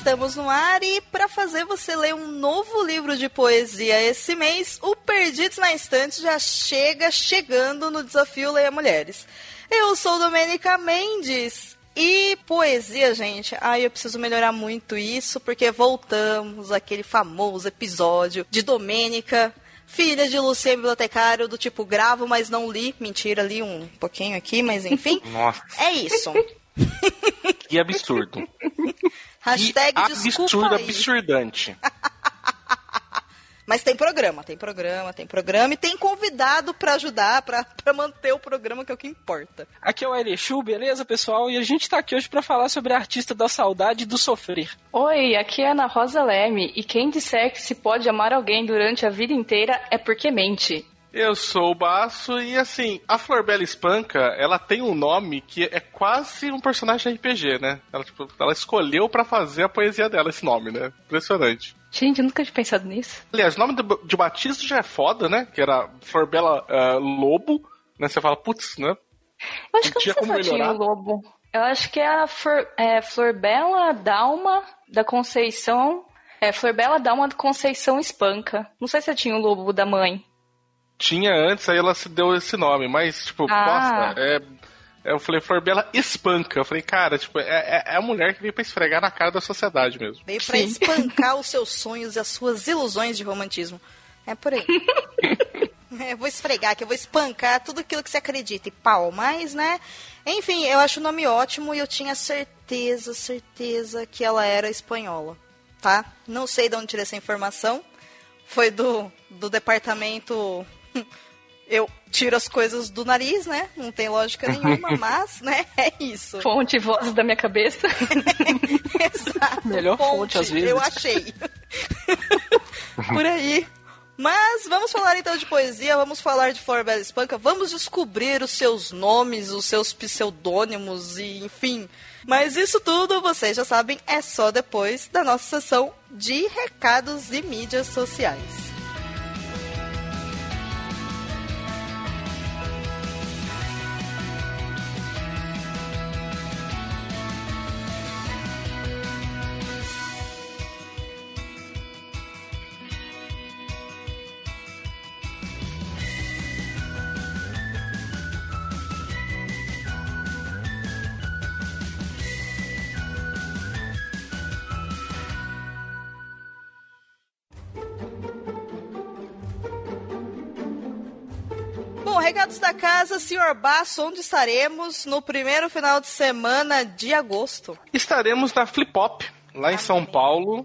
Estamos no ar e para fazer você ler um novo livro de poesia esse mês, o Perdidos na Estante já chega chegando no desafio Leia Mulheres. Eu sou Domênica Mendes e poesia, gente, ai, eu preciso melhorar muito isso, porque voltamos àquele famoso episódio de Domênica, filha de Luciano Bibliotecário, do tipo, gravo, mas não li. Mentira, li um pouquinho aqui, mas enfim. Nossa, É isso. que absurdo. Hashtag que desculpa absurdo, aí. absurdante. Mas tem programa, tem programa, tem programa e tem convidado pra ajudar, pra pra manter o programa, que é o que importa. Aqui é o Erechu, beleza, pessoal? E a gente tá aqui hoje pra falar sobre a artista da saudade e do sofrer. Oi, aqui é Ana Rosa Leme, e quem disser que se pode amar alguém durante a vida inteira é porque mente. Eu sou o Baço e assim, a Florbela Espanca, ela tem um nome que é quase um personagem RPG, né? Ela, tipo, ela escolheu pra fazer a poesia dela esse nome, né? Impressionante. Gente, eu nunca tinha pensado nisso. Aliás, o nome do- de batismo já é foda, né? Que era Florbela ah, Lobo, né? Você fala, putz, né? Eu acho que eu não sei se tinha o lobo. Eu acho que é a Flor, é, Florbela Dalma da Conceição. É, Florbela Dalma da Conceição Espanca. Não sei se eu tinha o lobo da mãe. Tinha antes, aí ela se deu esse nome, mas, tipo, Ah. nossa, é. Eu falei, Florbela espanca. Eu falei, cara, tipo, é, é- é a mulher que veio pra esfregar na cara da sociedade mesmo. Veio pra espancar os seus sonhos e as suas ilusões de romantismo. É por aí. É, eu vou esfregar aqui, eu vou espancar tudo aquilo que você acredita e pau, mas, né? Enfim, eu acho o nome ótimo e eu tinha certeza, certeza que ela era espanhola, tá? Não sei de onde tirei essa informação. Foi do, do departamento. Eu tiro as coisas do nariz, né? Não tem lógica nenhuma, mas, né? É isso. Fonte e voz da minha cabeça. Exato. Melhor fonte, às vezes. Eu achei. Por aí. Mas vamos falar então de poesia, vamos falar de Florbela Espanca, vamos descobrir os seus nomes, os seus pseudônimos e enfim. Mas isso tudo, vocês já sabem, é só depois da nossa sessão de recados e mídias sociais. Da casa, senhor Basso, onde estaremos no primeiro final de semana de agosto? Estaremos na Flip Hop, lá em São Paulo.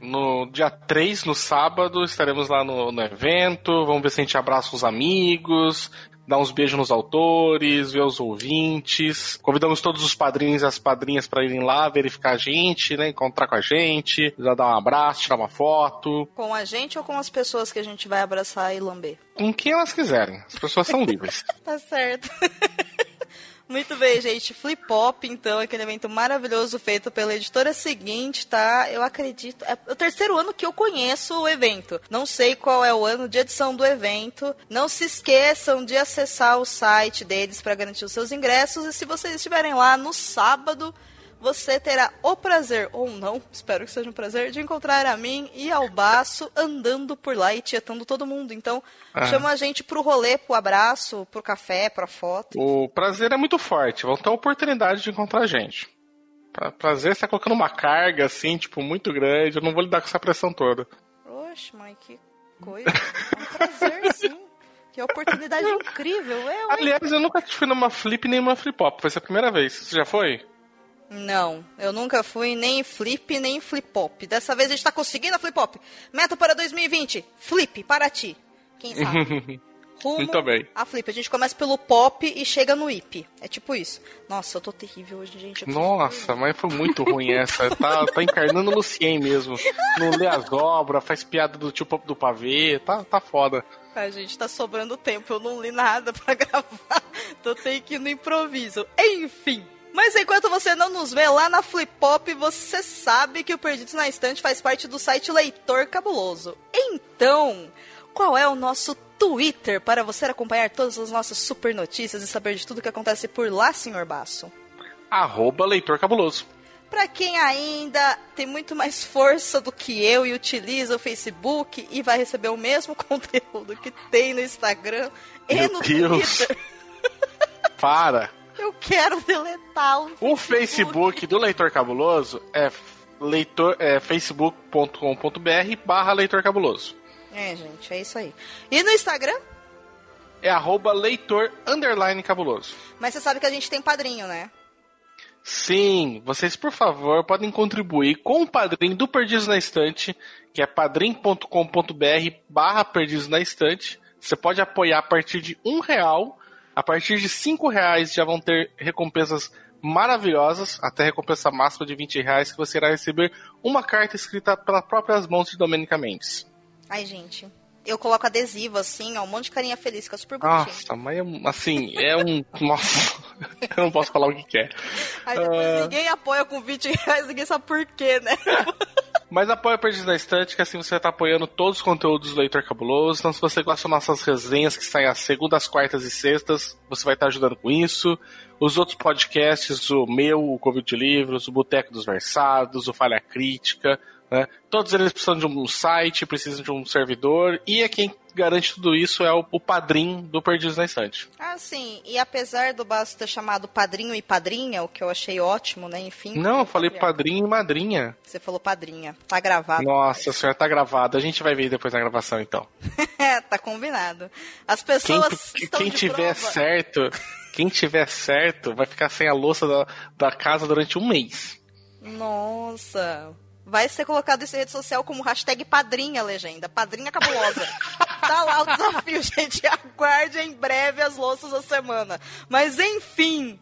No dia 3, no sábado, estaremos lá no, no evento. Vamos ver se a gente abraça os amigos, dá uns beijos nos autores, ver os ouvintes. Convidamos todos os padrinhos e as padrinhas para irem lá verificar a gente, né? Encontrar com a gente, já dar um abraço, tirar uma foto. Com a gente ou com as pessoas que a gente vai abraçar e lamber? Com quem elas quiserem. As pessoas são livres. Tá certo. Muito bem, gente. Flip Hop, então, aquele evento maravilhoso feito pela editora seguinte, tá? Eu acredito. É o terceiro ano que eu conheço o evento. Não sei qual é o ano de edição do evento. Não se esqueçam de acessar o site deles para garantir os seus ingressos. E se vocês estiverem lá no sábado, você terá o prazer, ou não, espero que seja um prazer, de encontrar a mim e ao Baço andando por lá e tietando todo mundo. Então, Ah. chama a gente pro rolê, pro abraço, pro café, pra foto. O prazer é muito forte. Vão ter a oportunidade de encontrar a gente. Pra- Prazer, você tá colocando uma carga, assim, tipo, muito grande. Eu não vou lidar com essa pressão toda. Oxe, mãe, que coisa. É um prazer, sim. Que oportunidade incrível. Eu, hein? Aliás, eu nunca fui numa flip nem numa flip hop. Vai ser a primeira vez. Você já foi? Não, eu nunca fui nem em flip, nem em flip-hop. Dessa vez a gente tá conseguindo a flip-hop. Meta para 2020, flip, para ti. Quem sabe? rumo Muito bem. a Flip. A gente começa pelo pop e chega no hip. É tipo isso. Nossa, eu tô terrível hoje, gente. Nossa, mas foi muito ruim essa. Tá, tá encarnando o Lucien mesmo. Não lê as obras, faz piada do tio Pop do pavê. Tá, tá foda. A gente tá sobrando tempo, eu não li nada pra gravar. Então tem que ir no improviso. Enfim. Mas enquanto você não nos vê lá na Flip Pop, você sabe que o Perdidos na Estante faz parte do site Leitor Cabuloso. Então, qual é o nosso Twitter para você acompanhar todas as nossas super notícias e saber de tudo que acontece por lá, senhor Basso? Arroba Leitor Cabuloso. Pra quem ainda tem muito mais força do que eu e utiliza o Facebook e vai receber o mesmo conteúdo que tem no Instagram e Meu no Deus. Twitter, Para. Eu quero deletar o O Facebook do Leitor Cabuloso é, leitor, é facebook.com.br barra Leitor Cabuloso. É, gente, é isso aí. E no Instagram? É arroba leitor underline cabuloso. Mas você sabe que a gente tem padrinho, né? Sim, vocês por favor podem contribuir com o padrinho do Perdidos na Estante, que é padrim.com.br barra Perdidos na Estante. Você pode apoiar a partir de um real. A partir de cinco reais já vão ter recompensas maravilhosas, até recompensa máxima de 20 reais, que você irá receber uma carta escrita pelas próprias mãos de Domenica Mendes. Ai, gente. Eu coloco adesivo assim, ó, um monte de carinha feliz, fica super bonitinho. Nossa, mas é assim, é um. Nossa, eu não posso falar o que que é. Aí depois Ah. ninguém apoia com 20 reais, ninguém sabe por quê, né? Mas apoia Perdidos na Estante, que assim você estar apoiando todos os conteúdos do Leitor Cabuloso. Então, se você gosta das nossas resenhas que saem às segundas, quartas e sextas, você vai estar ajudando com isso. Os outros podcasts, o meu, o Covid de Livros, o Boteco dos Versados, o Falha Crítica, né? Todos eles precisam de um site, precisam de um servidor, e é quem garante tudo isso é o, o padrinho do Perdidos na Estante. Ah, sim. E apesar do Basso ter chamado padrinho e padrinha, o que eu achei ótimo, né? Enfim. Não, eu falei padrinho e madrinha. Você falou padrinha. Tá gravado. Nossa senhora, tá gravado. A gente vai ver depois na gravação, então. É, tá combinado. As Quem, pessoas estão quem de tiver prova. certo, quem tiver certo, vai ficar sem a louça da, da casa durante um mês. Nossa. Vai ser colocado isso em rede social como hashtag padrinha legenda. Padrinha cabulosa. tá lá o desafio, gente. Aguarde em breve as louças da semana. Mas enfim.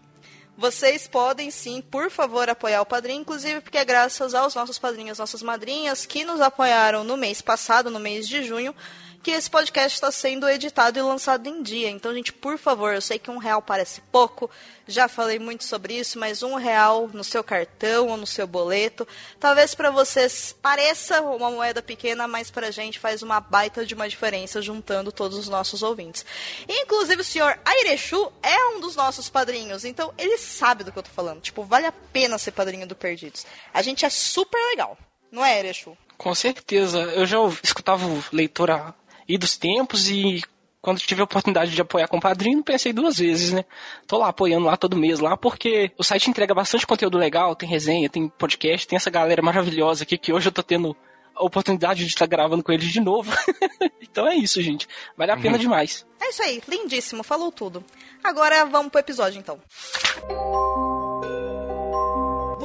Vocês podem sim, por favor, apoiar o padrinho, inclusive porque é graças aos nossos padrinhos, nossas madrinhas, que nos apoiaram no mês passado, no mês de junho, que esse podcast está sendo editado e lançado em dia. Então, gente, por favor, eu sei que um real parece pouco, já falei muito sobre isso, mas um real no seu cartão ou no seu boleto, talvez para vocês pareça uma moeda pequena, mas pra gente faz uma baita de uma diferença juntando todos os nossos ouvintes. Inclusive, o senhor Airechu é um dos nossos padrinhos, então ele sabe do que eu tô falando. Tipo, vale a pena ser padrinho do Perdidos. A gente é super legal, não é, Airechu? Com certeza. Eu já escutava o leitor há idos tempos e quando tive a oportunidade de apoiar com o padrinho, pensei duas vezes, né? Tô lá apoiando lá todo mês lá, porque o site entrega bastante conteúdo legal, tem resenha, tem podcast, tem essa galera maravilhosa aqui que hoje eu tô tendo a oportunidade de estar gravando com eles de novo. então é isso, gente. Vale a pena demais. É isso aí, lindíssimo, falou tudo. Agora vamos pro episódio então.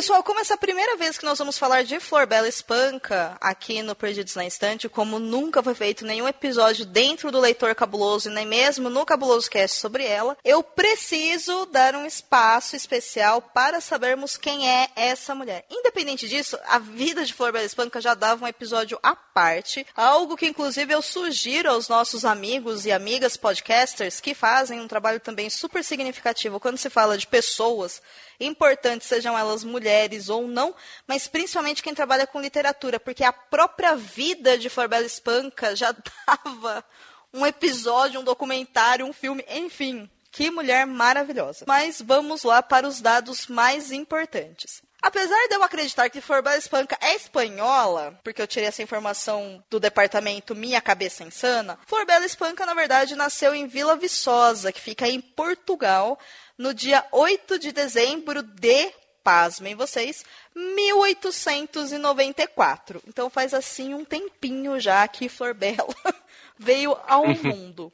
Pessoal, como essa é a primeira vez que nós vamos falar de Flor Bela Espanca aqui no Perdidos na Estante, como nunca foi feito nenhum episódio dentro do Leitor Cabuloso e nem mesmo no Cabuloso Cast sobre ela, eu preciso dar um espaço especial para sabermos quem é essa mulher. Independente disso, a vida de Flor Bela Espanca já dava um episódio à parte, algo que inclusive eu sugiro aos nossos amigos e amigas podcasters que fazem um trabalho também super significativo quando se fala de pessoas importantes, sejam elas mulheres ou não, mas principalmente quem trabalha com literatura, porque a própria vida de Florbela Espanca já dava um episódio, um documentário, um filme, enfim. Que mulher maravilhosa. Mas vamos lá para os dados mais importantes. Apesar de eu acreditar que Florbela Espanca é espanhola, porque eu tirei essa informação do departamento Minha Cabeça Insana, Florbela Espanca, na verdade, nasceu em Vila Viçosa, que fica em Portugal, no dia 8 de dezembro de, pasmem vocês, 1894. Então faz assim um tempinho já que Florbela veio ao mundo.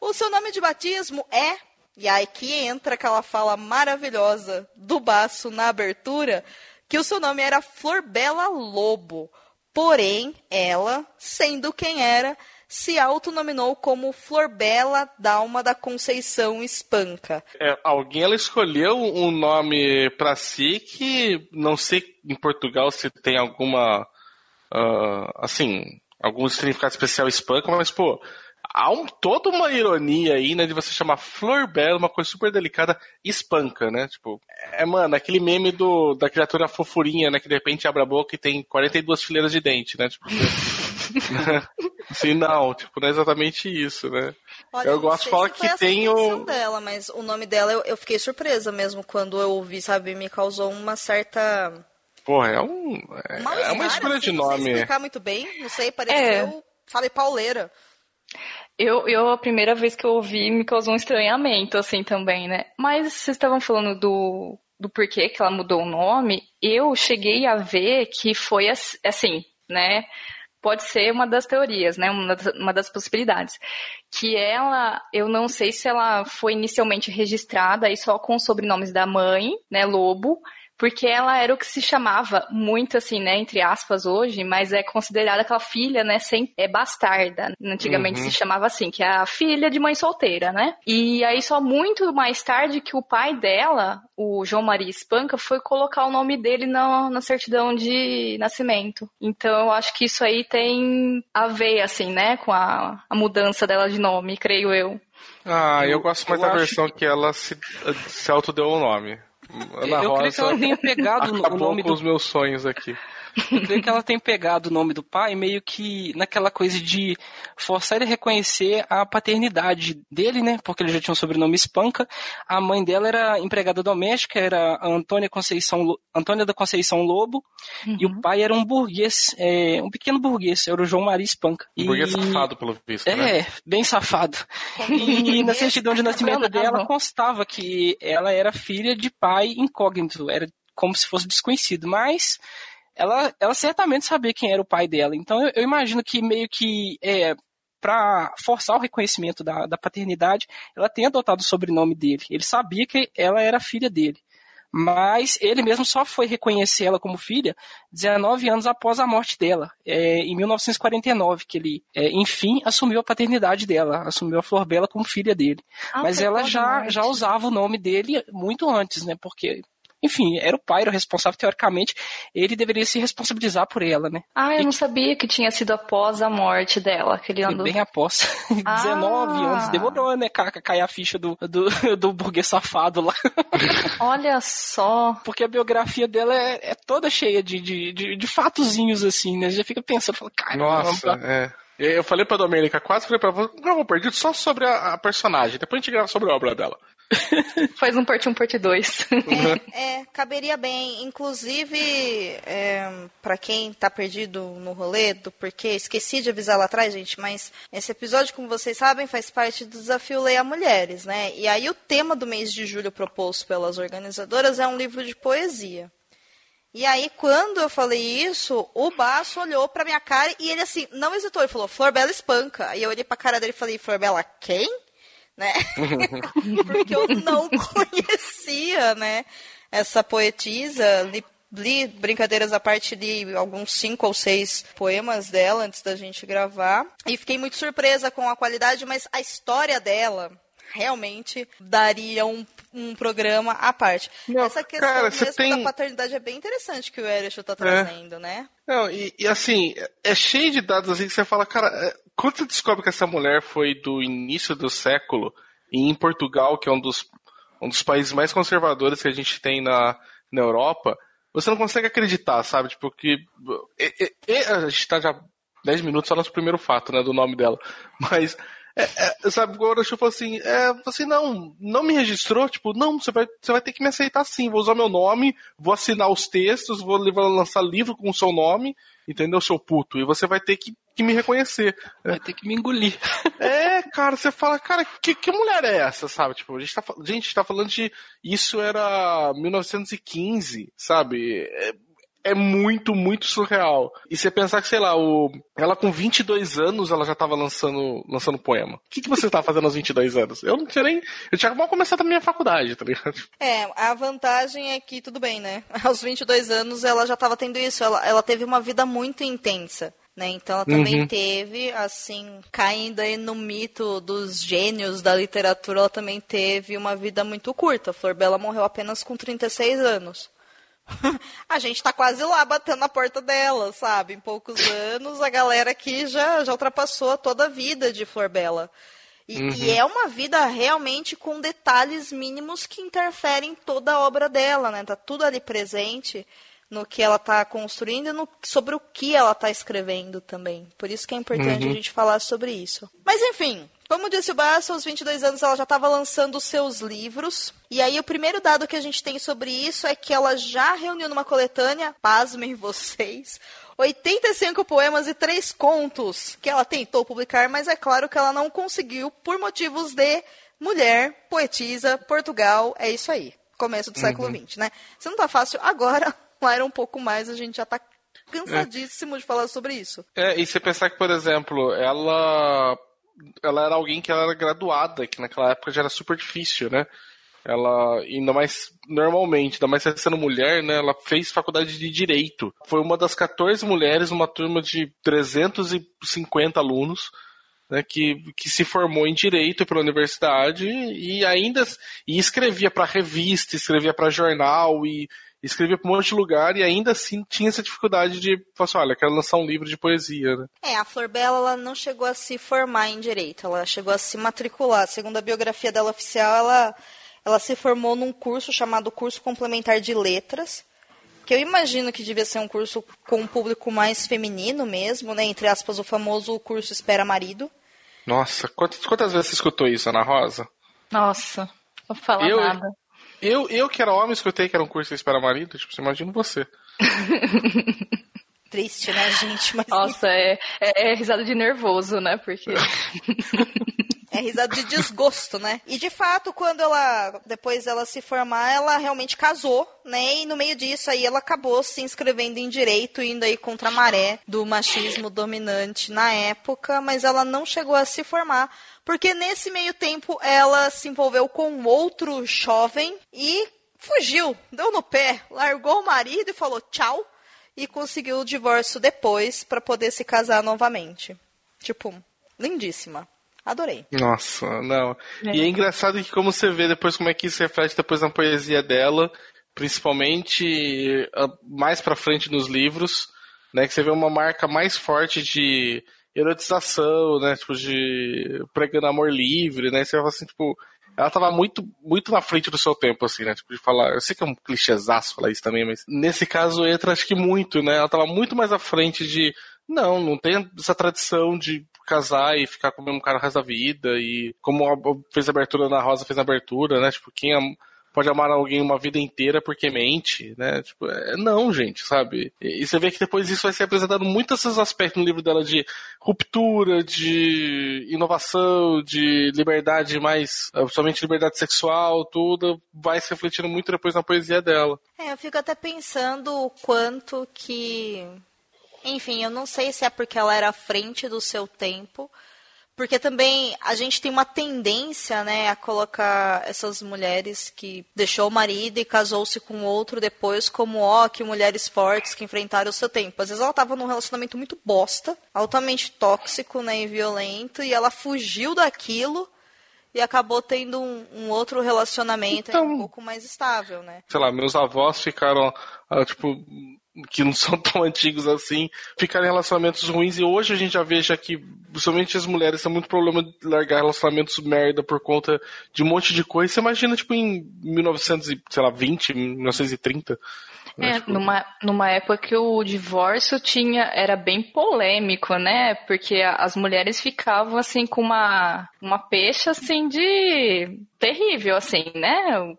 O seu nome de batismo é E aí que entra aquela fala maravilhosa do Baço na abertura, que o seu nome era Florbela Lobo. Porém, ela, sendo quem era, se autonominou como Florbela Dalma da Conceição Espanca. É, alguém ela escolheu um nome para si que não sei em Portugal se tem alguma uh, assim algum significado especial espanca, mas pô há um, toda uma ironia aí, né, de você chamar Flor Bela, uma coisa super delicada, espanca, né? Tipo, é, mano, aquele meme do, da criatura fofurinha, né, que de repente abre a boca e tem 42 fileiras de dente, né? Tipo, assim, não, tipo, não é exatamente isso, né? Olha, eu gosto de falar que tem o. dela, mas o nome dela eu, eu fiquei surpresa mesmo quando eu ouvi, sabe? Me causou uma certa. Porra, é um. É, é uma escolha assim, de nome. Não sei explicar muito bem, não sei, pareceu. É. Sabe, pauleira. Eu, eu, a primeira vez que eu ouvi, me causou um estranhamento, assim, também, né? Mas vocês estavam falando do, do porquê que ela mudou o nome. Eu cheguei a ver que foi assim, né? Pode ser uma das teorias, né? Uma das, uma das possibilidades. Que ela, eu não sei se ela foi inicialmente registrada aí só com sobrenomes da mãe, né? Lobo porque ela era o que se chamava muito assim, né, entre aspas hoje, mas é considerada aquela filha, né, sem é bastarda. Antigamente uhum. se chamava assim, que é a filha de mãe solteira, né? E aí só muito mais tarde que o pai dela, o João Maria Espanca, foi colocar o nome dele na, na certidão de nascimento. Então eu acho que isso aí tem a ver assim, né, com a, a mudança dela de nome, creio eu. Ah, eu gosto mais eu da versão que... que ela se, se autodeu o nome. Ana eu Rosa creio que ela tenha pegado o nome com do... os meus sonhos aqui. Eu creio que ela tem pegado o nome do pai meio que naquela coisa de forçar ele a reconhecer a paternidade dele, né? Porque ele já tinha um sobrenome Espanca. A mãe dela era empregada doméstica, era a Antônia Conceição, Antônia da Conceição Lobo. Uhum. E o pai era um burguês, é, um pequeno burguês, era o João Maria Espanca. Um e... burguês safado, pelo visto, É, né? bem safado. E na certidão de nascimento dela constava que ela era filha de pai incógnito, era como se fosse desconhecido, mas ela, ela certamente sabia quem era o pai dela. Então eu, eu imagino que meio que é, para forçar o reconhecimento da, da paternidade, ela tem adotado o sobrenome dele. Ele sabia que ela era filha dele. Mas ele mesmo só foi reconhecer ela como filha 19 anos após a morte dela, é, em 1949, que ele, é, enfim, assumiu a paternidade dela, assumiu a Flor Bela como filha dele. Ah, Mas ela já, já usava o nome dele muito antes, né? Porque enfim, era o pai, era o responsável, teoricamente, ele deveria se responsabilizar por ela, né? Ah, eu e não sabia que tinha sido após a morte dela, aquele ano. Bem após. Ah. 19 anos, demorou, né, cair a ficha do, do, do burguês safado lá. Olha só. Porque a biografia dela é, é toda cheia de, de, de, de, fatozinhos, assim, né? Você já fica pensando, fala, cara, Nossa, é. Eu falei pra Domênica, quase falei pra você, grava um perdido só sobre a, a, personagem, depois a gente grava sobre a obra dela. Faz um parte 1, um, parte 2. É, é, caberia bem. Inclusive, é, para quem tá perdido no rolê, do porquê, esqueci de avisar lá atrás, gente, mas esse episódio, como vocês sabem, faz parte do desafio Leia Mulheres, né? E aí o tema do mês de julho proposto pelas organizadoras é um livro de poesia. E aí, quando eu falei isso, o Baço olhou pra minha cara e ele assim, não hesitou, ele falou, Flor Bela espanca. Aí eu olhei pra cara dele e falei, Flor Bela quem? Né? Porque eu não conhecia, né? Essa poetisa, li, li brincadeiras à parte, li alguns cinco ou seis poemas dela antes da gente gravar. E fiquei muito surpresa com a qualidade, mas a história dela realmente daria um, um programa à parte. Não, Essa questão cara, mesmo tem... da paternidade é bem interessante que o Erich está é. trazendo, é. né? Não, e, e, assim, é cheio de dados assim que você fala, cara, é, quando você descobre que essa mulher foi do início do século, e em Portugal, que é um dos, um dos países mais conservadores que a gente tem na, na Europa, você não consegue acreditar, sabe? Tipo, que. E, e, a gente tá já 10 minutos só no primeiro fato, né, do nome dela. Mas é, é, sabe, agora eu falo assim, é, você não, não me registrou, tipo, não, você vai, você vai ter que me aceitar sim, vou usar meu nome, vou assinar os textos, vou levar, lançar livro com o seu nome, entendeu, seu puto? E você vai ter que, que me reconhecer. Vai ter que me engolir. É, cara, você fala, cara, que, que mulher é essa, sabe? Tipo, a gente tá, gente, tá falando de, isso era 1915, sabe? É, é muito, muito surreal. E você pensar que, sei lá, o... ela com 22 anos, ela já tava lançando, lançando poema. O que, que você tá fazendo aos 22 anos? Eu não tinha nem... Eu tinha mal começado a minha faculdade, tá ligado? É, a vantagem é que, tudo bem, né? Aos 22 anos ela já tava tendo isso. Ela, ela teve uma vida muito intensa. Né? Então ela também Uhum. teve, assim, caindo aí no mito dos gênios da literatura, ela também teve uma vida muito curta. Flor Bela morreu apenas com 36 anos. a gente tá quase lá batendo na porta dela, sabe? Em poucos anos, a galera aqui já, já ultrapassou toda a vida de Flor Bela. E, e é uma vida realmente com detalhes mínimos que interferem toda a obra dela, né? Tá tudo ali presente no que ela tá construindo e no, sobre o que ela tá escrevendo também. Por isso que é importante a gente falar sobre isso. Mas enfim, como disse o Bassa, aos 22 anos ela já estava lançando os seus livros. E aí o primeiro dado que a gente tem sobre isso é que ela já reuniu numa coletânea, pasmem vocês, 85 poemas e 3 contos que ela tentou publicar, mas é claro que ela não conseguiu por motivos de mulher, poetisa, Portugal, é isso aí. Começo do século XX, né? Se não tá fácil agora, era um pouco mais, a gente já tá cansadíssimo de falar sobre isso. É, e você pensar que, por exemplo, ela ela era alguém que ela era graduada, que naquela época já era super difícil, né? Ela, ainda mais normalmente, ainda mais sendo mulher, né? Ela fez faculdade de Direito. Foi uma das 14 mulheres numa turma de 350 alunos, né? Que, que se formou em Direito pela universidade e ainda e escrevia para revista, escrevia para jornal e escrevia para um monte de lugar e ainda assim tinha essa dificuldade de falar assim, olha, quero lançar um livro de poesia, né? É, a Flor Bela ela não chegou a se formar em direito, ela chegou a se matricular. Segundo a biografia dela oficial, ela, ela se formou num curso chamado Curso Complementar de Letras, que eu imagino que devia ser um curso com um público mais feminino mesmo, né? Entre aspas, o famoso curso Espera Marido. Nossa, quantas, quantas vezes você escutou isso, Ana Rosa? Nossa, não vou falar Eu- nada. Eu, eu que era homem, escutei que era um curso de espera marido, tipo, você imagina você. Triste, né, gente? Mas Nossa, é, é, é risada de nervoso, né? Porque. É risada de desgosto, né? E de fato, quando ela depois ela se formar, ela realmente casou, né? E no meio disso aí ela acabou se inscrevendo em direito, indo aí contra a maré do machismo dominante na época, mas ela não chegou a se formar, porque nesse meio tempo ela se envolveu com um outro jovem e fugiu, deu no pé, largou o marido e falou tchau e conseguiu o divórcio depois para poder se casar novamente. Tipo, lindíssima. Adorei. Nossa, não. E é engraçado que como você vê depois como é que isso reflete depois na poesia dela, principalmente ah, mais pra frente nos livros, né, que você vê uma marca mais forte de erotização, né, tipo de pregando amor livre, né, você fala assim, tipo, ela tava muito, muito na frente do seu tempo, assim, né? Tipo, de falar. Eu sei que é um clichêzaço falar isso também, mas nesse caso entra, acho que muito, né? Ela tava muito mais à frente de. Não, não tem essa tradição de casar e ficar com o mesmo cara o resto da vida. E como fez a abertura na Rosa, fez a abertura, né? Tipo, quem am- pode amar alguém uma vida inteira porque mente, né? Tipo, é, não, gente, sabe? E, e você vê que depois isso vai ser apresentado muitos esses aspectos no livro dela de ruptura, de inovação, de liberdade mais, eh, somente liberdade sexual, tudo vai se refletindo muito depois na poesia dela. É, eu fico até pensando o quanto que. Enfim, eu não sei se é porque ela era à frente do seu tempo, porque também a gente tem uma tendência, né, a colocar essas mulheres que deixou o marido e casou-se com outro depois como, ó, que mulheres fortes que enfrentaram o seu tempo. Às vezes ela tava num relacionamento muito bosta, altamente tóxico, né, e violento, e ela fugiu daquilo e acabou tendo um, um outro relacionamento aí um Então- pouco mais estável, né? sei lá, meus avós ficaram, ah, tipo, que não são tão antigos assim, ficaram em relacionamentos ruins e hoje a gente já vê já que, principalmente as mulheres, têm muito problema de largar relacionamentos merda por conta de um monte de coisa. Você imagina, tipo, em 1920, 1930. né, É, tipo, numa, numa época que o divórcio tinha era bem polêmico, né? Porque as mulheres ficavam assim com uma uma pecha assim de terrível assim, né?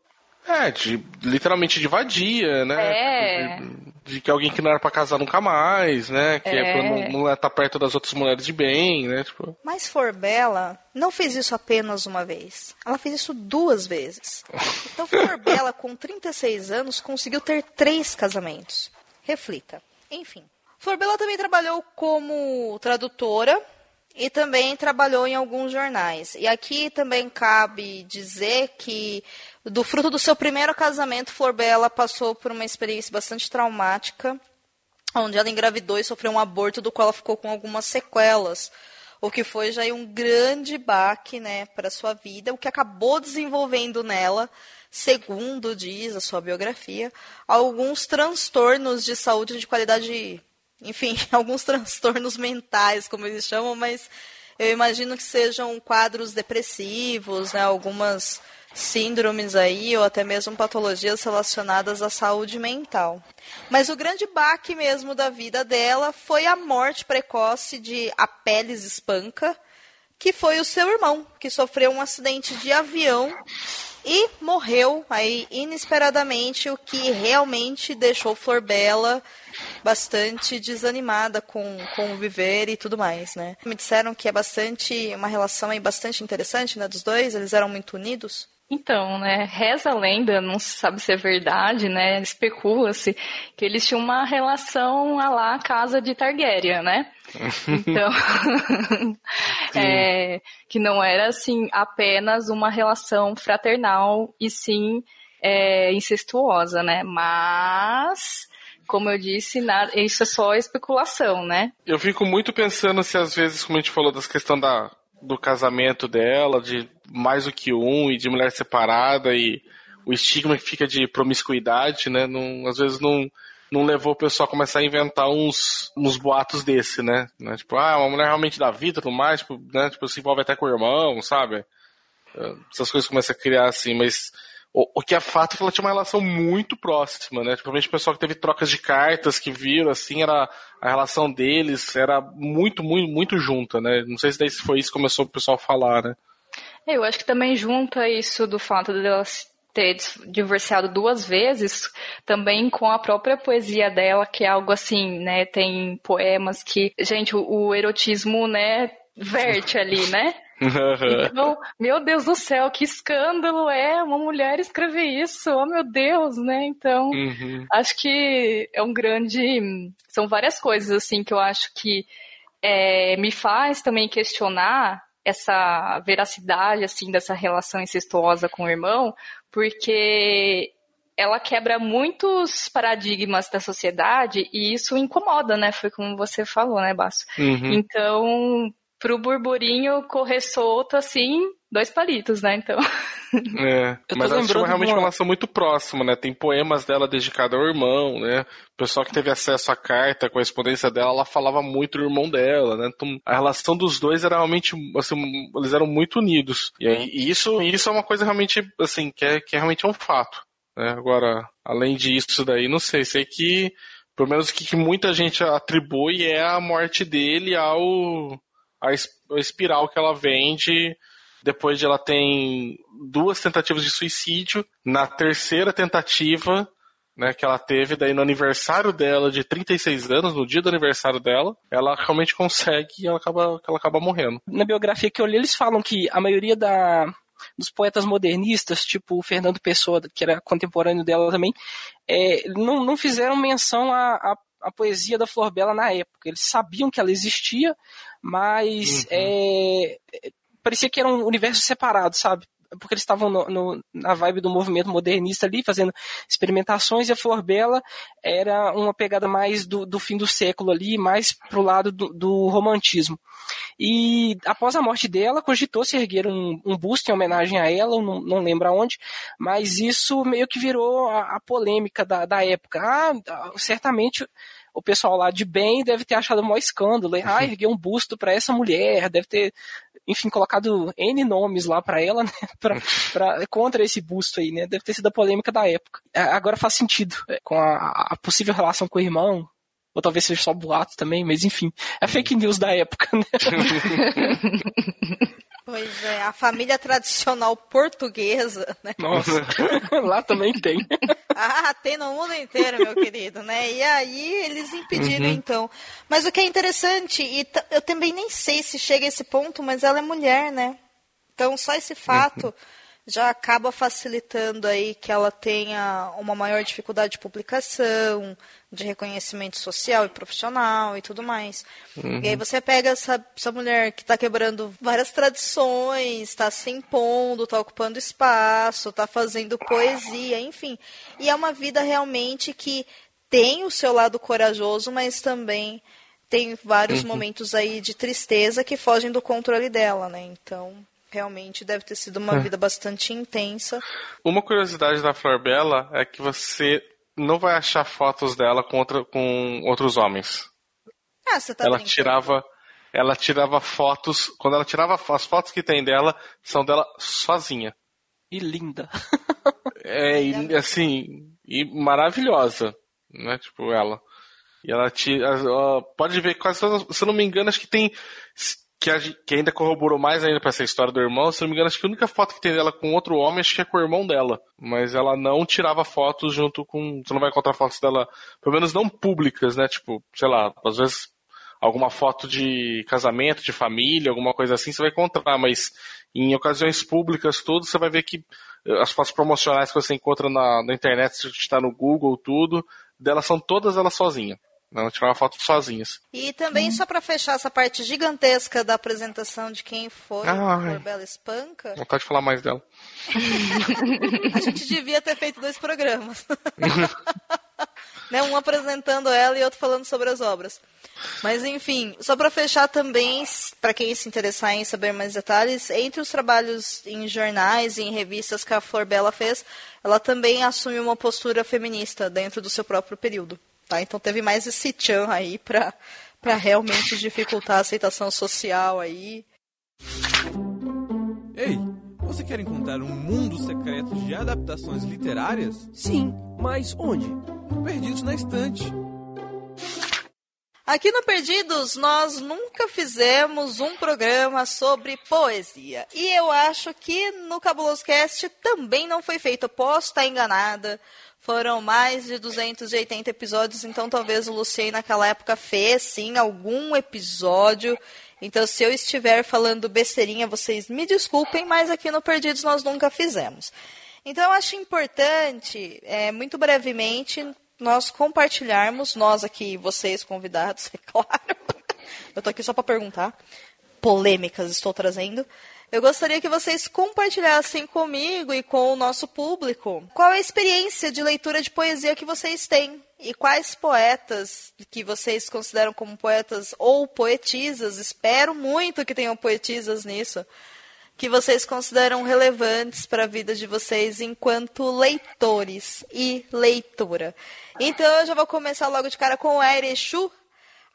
É, de, literalmente de vadia, né? É. De, de que alguém que não era pra casar nunca mais, né? Que é, É. pra não, não estar perto das outras mulheres de bem, né? Tipo, Mas Forbella não fez isso apenas uma vez. Ela fez isso duas vezes. Então Forbella, com 36 anos, conseguiu ter três casamentos. reflita. Enfim. Florbela também trabalhou como tradutora e também trabalhou em alguns jornais. E aqui também cabe dizer que, do fruto do seu primeiro casamento, Florbela passou por uma experiência bastante traumática, onde ela engravidou e sofreu um aborto, do qual ela ficou com algumas sequelas o que foi já um grande baque né, para sua vida, o que acabou desenvolvendo nela, segundo diz a sua biografia, alguns transtornos de saúde de qualidade, enfim, alguns transtornos mentais, como eles chamam, mas eu imagino que sejam quadros depressivos, né, algumas síndromes aí ou até mesmo patologias relacionadas à saúde mental. Mas o grande baque mesmo da vida dela foi a morte precoce de Apeles Espanca, que foi o seu irmão, que sofreu um acidente de avião e morreu aí inesperadamente, o que realmente deixou Flor Bela bastante desanimada com, com o viver e tudo mais, né? Me disseram que é bastante uma relação aí bastante interessante, né, dos dois, eles eram muito unidos. Então, né, reza a lenda, não se sabe se é verdade, né, especula-se que eles tinham uma relação a lá casa de Targaryen, né? Então, é, que não era assim apenas uma relação fraternal e sim é, incestuosa, né? Mas como eu disse, nada, isso é só especulação, né? Eu fico muito pensando se às vezes, como a gente falou das questão da do casamento dela, de mais do que um, e de mulher separada, e o estigma que fica de promiscuidade, né? Não, às vezes não, não levou o pessoal a começar a inventar uns, uns boatos desse, né? né? Tipo, ah, uma mulher realmente da vida tudo mais, tipo, né? tipo, se envolve até com o irmão, sabe? É, essas coisas começam a criar assim, mas o, que é fato é que ela tinha uma relação muito próxima, né? Provavelmente o pessoal que teve trocas de cartas, que viram, assim, era a relação deles era muito, muito, muito junta, né? Não sei se daí foi isso que começou o pessoal a falar, né? Eu acho que também junta isso do fato de ela ter divorciado duas vezes, também com a própria poesia dela, que é algo assim, né? Tem poemas que, gente, o, o erotismo, né, verte ali, né? Então, meu Deus do céu, que escândalo é uma mulher escrever isso, oh meu Deus, né? Então, uhum. acho que é um grande. São várias coisas, assim, que eu acho que é, me faz também questionar essa veracidade, assim, dessa relação incestuosa com o irmão, porque ela quebra muitos paradigmas da sociedade e isso incomoda, né? Foi como você falou, né, Basso? Uhum. Então, pro burburinho correr solto, assim, dois palitos, né? Então. É, mas ela tinha realmente uma... relação muito próxima, né? Tem poemas dela dedicados ao irmão, né? O pessoal que teve acesso à carta, à correspondência dela, ela falava muito do irmão dela, né? Então, a relação dos dois era realmente, assim, eles eram muito unidos. E, aí, e isso, isso é uma coisa realmente, assim, que é, que é realmente é um fato. Né? Agora, além disso daí, não sei, sei que, pelo menos o que muita gente atribui é a morte dele ao a, espiral que ela vende depois de ela tem duas tentativas de suicídio. Na terceira tentativa, né, que ela teve, daí no aniversário dela, de 36 anos, no dia do aniversário dela, ela realmente consegue e ela acaba, ela acaba morrendo. Na biografia que eu li, eles falam que a maioria da, dos poetas modernistas, tipo o Fernando Pessoa, que era contemporâneo dela também, é, não, não fizeram menção a, a a poesia da Flor Bela na época. Eles sabiam que ela existia, mas uhum. é, parecia que era um universo separado, sabe? Porque eles estavam no, no, na vibe do movimento modernista ali, fazendo experimentações, e a Flor Bela era uma pegada mais do, do fim do século ali, mais pro lado do, do romantismo. E após a morte dela, cogitou se erguer um, um busto em homenagem a ela, não, não lembro aonde, mas isso meio que virou a, a polêmica da, da época. Ah, certamente o pessoal lá de bem deve ter achado o maior escândalo. Ah, ergueu um busto para essa mulher, deve ter, enfim, colocado N nomes lá para ela, né, pra, pra, contra esse busto aí, né? Deve ter sido a polêmica da época. Agora faz sentido, é, com a, a possível relação com o irmão, ou talvez seja só boato também, mas enfim, é fake news da época, né? Pois é, a família tradicional portuguesa, né? Nossa, lá também tem. ah, tem no mundo inteiro, meu querido, né? E aí eles impediram, uhum. então. Mas o que é interessante, e eu também nem sei se chega a esse ponto, mas ela é mulher, né? Então só esse fato. Uhum já acaba facilitando aí que ela tenha uma maior dificuldade de publicação, de reconhecimento social e profissional e tudo mais. Uhum. E aí você pega essa, essa mulher que está quebrando várias tradições, está se impondo, está ocupando espaço, está fazendo poesia, enfim. E é uma vida realmente que tem o seu lado corajoso, mas também tem vários uhum. momentos aí de tristeza que fogem do controle dela, né? Então, realmente deve ter sido uma é. vida bastante intensa. Uma curiosidade da Flor Bela é que você não vai achar fotos dela com, outra, com outros homens. Ah, você tá Ela brincando. tirava ela tirava fotos, quando ela tirava as fotos que tem dela, são dela sozinha. E linda. é, e, assim, e maravilhosa, né? Tipo, ela. E ela tira. Pode ver quase todas. Se eu não me engano, acho que tem que, a, que ainda corroborou mais ainda pra essa história do irmão, se não me engano, acho que a única foto que tem dela com outro homem, acho que é com o irmão dela. Mas ela não tirava fotos junto com. Você não vai encontrar fotos dela, pelo menos não públicas, né? Tipo, sei lá, às vezes alguma foto de casamento, de família, alguma coisa assim, você vai encontrar, mas em ocasiões públicas, tudo, você vai ver que eh, as fotos promocionais que você encontra na, na internet, se está no Google, tudo, delas são todas elas sozinhas. Ela tirava foto sozinhas. E também, hum. só para fechar essa parte gigantesca da apresentação de quem foi a Bela Espanca. Vontade de falar mais dela. a gente devia ter feito dois programas. né? Um apresentando ela e outro falando sobre as obras. Mas enfim, só para fechar também, para quem se interessar em saber mais detalhes, entre os trabalhos em jornais e em revistas que a Flor Bela fez, ela também assume uma postura feminista dentro do seu próprio período. Tá? Então teve mais esse tchan aí para para realmente dificultar a aceitação social aí. Ei, você quer encontrar um mundo secreto de adaptações literárias? Sim, mas onde? Perdidos na estante. Aqui no Perdidos, nós nunca fizemos um programa sobre poesia. E eu acho que no Cabuloso Cast também não foi feito. Posso estar enganada. Foram mais de 280 episódios, então talvez o Lucien naquela época fez sim algum episódio. Então, se eu estiver falando besteirinha, vocês me desculpem, mas aqui no Perdidos nós nunca fizemos. Então, eu acho importante, é, muito brevemente, nós compartilharmos, nós aqui, vocês convidados, é claro. Eu estou aqui só para perguntar. Polêmicas estou trazendo. Eu gostaria que vocês compartilhassem comigo e com o nosso público qual é a experiência de leitura de poesia que vocês têm e quais poetas que vocês consideram como poetas ou poetisas, espero muito que tenham poetisas nisso, que vocês consideram relevantes para a vida de vocês enquanto leitores e leitora. Então eu já vou começar logo de cara com o Airechu,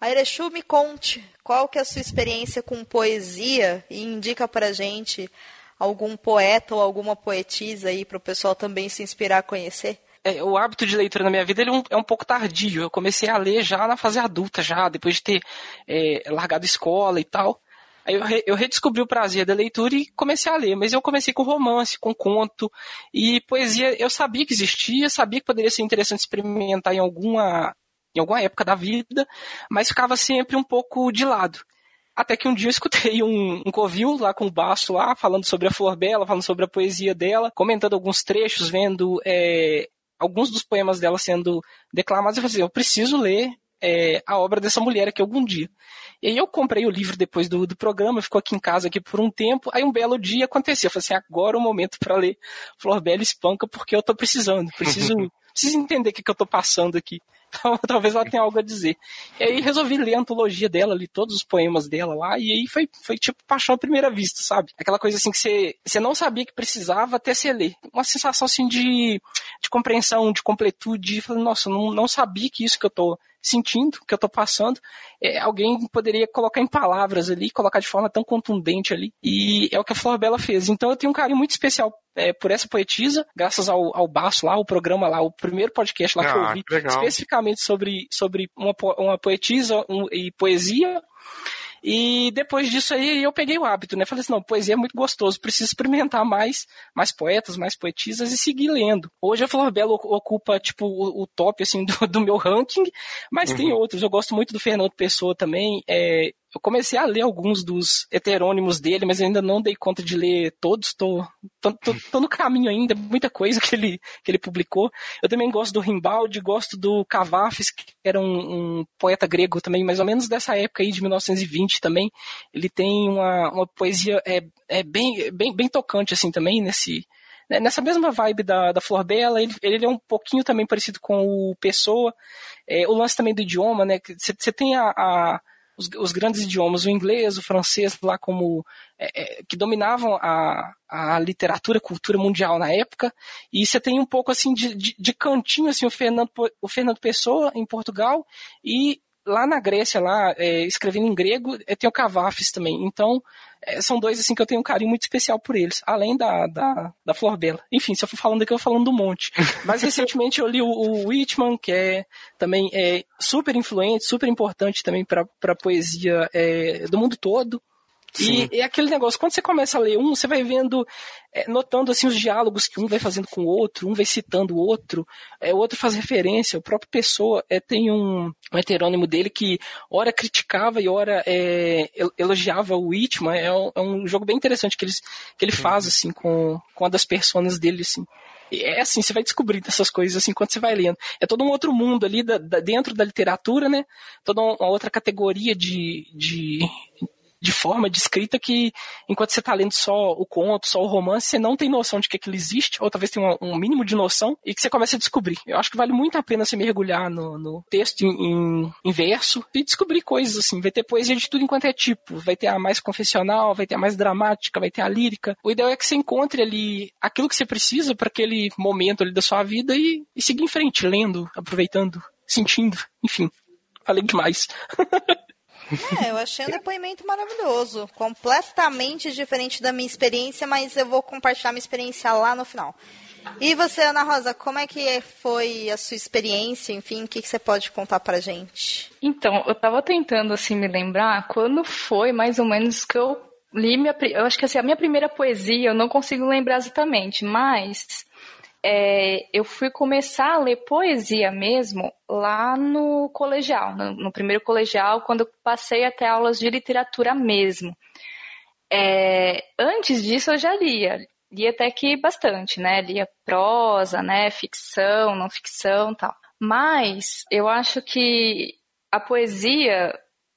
Airechu, me conte qual que é a sua experiência com poesia e indica pra gente algum poeta ou alguma poetisa aí para o pessoal também se inspirar a conhecer. É, o hábito de leitura na minha vida ele é, um, é um, pouco tardio. Eu comecei a ler já na fase adulta, já depois de ter é, largado escola e tal. Aí eu, re, eu, redescobri o prazer da leitura e comecei a ler. Mas eu comecei com romance, com conto e poesia. Eu sabia que existia, sabia que poderia ser interessante experimentar em alguma em alguma época da vida, mas ficava sempre um pouco de lado. Até que um dia eu escutei um, um covil lá com o baço lá, falando sobre a Flor Bela, falando sobre a poesia dela, comentando alguns trechos, vendo é, alguns dos poemas dela sendo declamados. Eu falei assim, eu preciso ler é, a obra dessa mulher aqui algum dia. E aí eu comprei o livro depois do, do programa, ficou aqui em casa aqui por um tempo, aí um belo dia aconteceu. Eu falei assim, agora é o momento para ler Flor Bela Espanca, porque eu tô precisando, preciso, preciso entender o que, que eu tô passando aqui. Então, talvez ela tenha algo a dizer. E aí resolvi ler a antologia dela, li todos os poemas dela lá, e aí foi, foi tipo paixão à primeira vista, sabe? Aquela coisa assim que você, você não sabia que precisava até você ler. Uma sensação assim de, de compreensão, de completude, de falar, nossa, não, não sabia que isso que eu tô sentindo, que eu tô passando, é, alguém poderia colocar em palavras ali, colocar de forma tão contundente ali. E é o que a Flor Bela fez. Então eu tenho um carinho muito especial é, por essa poetisa, graças ao, ao Baço lá, o programa lá, o primeiro podcast lá ah, que eu ah, ouvi, especificamente sobre, sobre uma, uma poetisa um, e poesia. E depois disso aí eu peguei o hábito, né? Falei assim, não, poesia é muito gostoso, preciso experimentar mais, mais poetas, mais poetisas e seguir lendo. Hoje a Flor Bela ocupa, tipo, o, o top, assim, do, do, meu ranking, mas uhum. tem outros. Eu gosto muito do Fernando Pessoa também. É, eu comecei a ler alguns dos heterônimos dele, mas ainda não dei conta de ler todos. Tô, tô, tô, tô, no caminho ainda, muita coisa que ele, que ele publicou. Eu também gosto do Rimbaldi, gosto do Cavafis, que era um, um, poeta grego também, mais ou menos dessa época aí, de 1920 também. Ele tem uma, uma poesia é, é bem, bem, bem tocante, assim, também, nesse, né, nessa mesma vibe da, da Flor Bela, ele, ele é um pouquinho também parecido com o Pessoa. É, o lance também do idioma, né? Você tem a, a os, os, grandes idiomas, o inglês, o francês, lá como é, é, que dominavam a, a literatura, cultura mundial na época, e você tem um pouco assim de, de, de cantinho assim o Fernando, o Fernando Pessoa em Portugal e lá na Grécia, lá, é, escrevendo em grego, é, tem o Cavafis também. Então, é, são dois assim que eu tenho um carinho muito especial por eles, além da, da, da Flor Bela. Enfim, se eu for falando aqui, eu vou falando do monte. Mas recentemente eu li o, o Whitman, que é também é super influente, super importante também para a poesia é, do mundo todo. E, e aquele negócio, quando você começa a ler um, você vai vendo, é, notando assim os diálogos que um vai fazendo com o outro, um vai citando o outro, é, o outro faz referência, o próprio Pessoa é, tem um, um heterônimo dele que ora criticava e ora é, elogiava o Whitman, é um, é um, jogo bem interessante que, eles, que ele faz assim com, com uma das personas dele, assim. É assim, você vai descobrindo essas coisas assim quando você vai lendo. É todo um outro mundo ali da, da, dentro da literatura, né? Toda uma outra categoria de, de, de forma de escrita que, enquanto você está lendo só o conto, só o romance, você não tem noção de que aquilo existe, ou talvez tenha um, mínimo de noção, e que você começa a descobrir. Eu acho que vale muito a pena você mergulhar no, no texto em, em, em, verso e descobrir coisas assim. Vai ter poesia de tudo enquanto é tipo. Vai ter a mais confessional, vai ter a mais dramática, vai ter a lírica. O ideal é que você encontre ali aquilo que você precisa para aquele momento ali da sua vida e, e seguir em frente, lendo, aproveitando, sentindo, enfim. Falei demais. É, eu achei um depoimento maravilhoso. Completamente diferente da minha experiência, mas eu vou compartilhar minha experiência lá no final. E você, Ana Rosa, como é que foi a sua experiência? Enfim, o que, que você pode contar pra gente? Então, eu tava tentando, assim, me lembrar quando foi mais ou menos que eu li minha... Eu acho que, assim, a minha primeira poesia, eu não consigo lembrar exatamente, mas é, eu fui começar a ler poesia mesmo lá no colegial, no, no primeiro colegial, quando passei até aulas de literatura mesmo. É, antes disso eu já lia, lia até que bastante, né? Lia prosa, né? Ficção, não ficção, tal. Mas eu acho que a poesia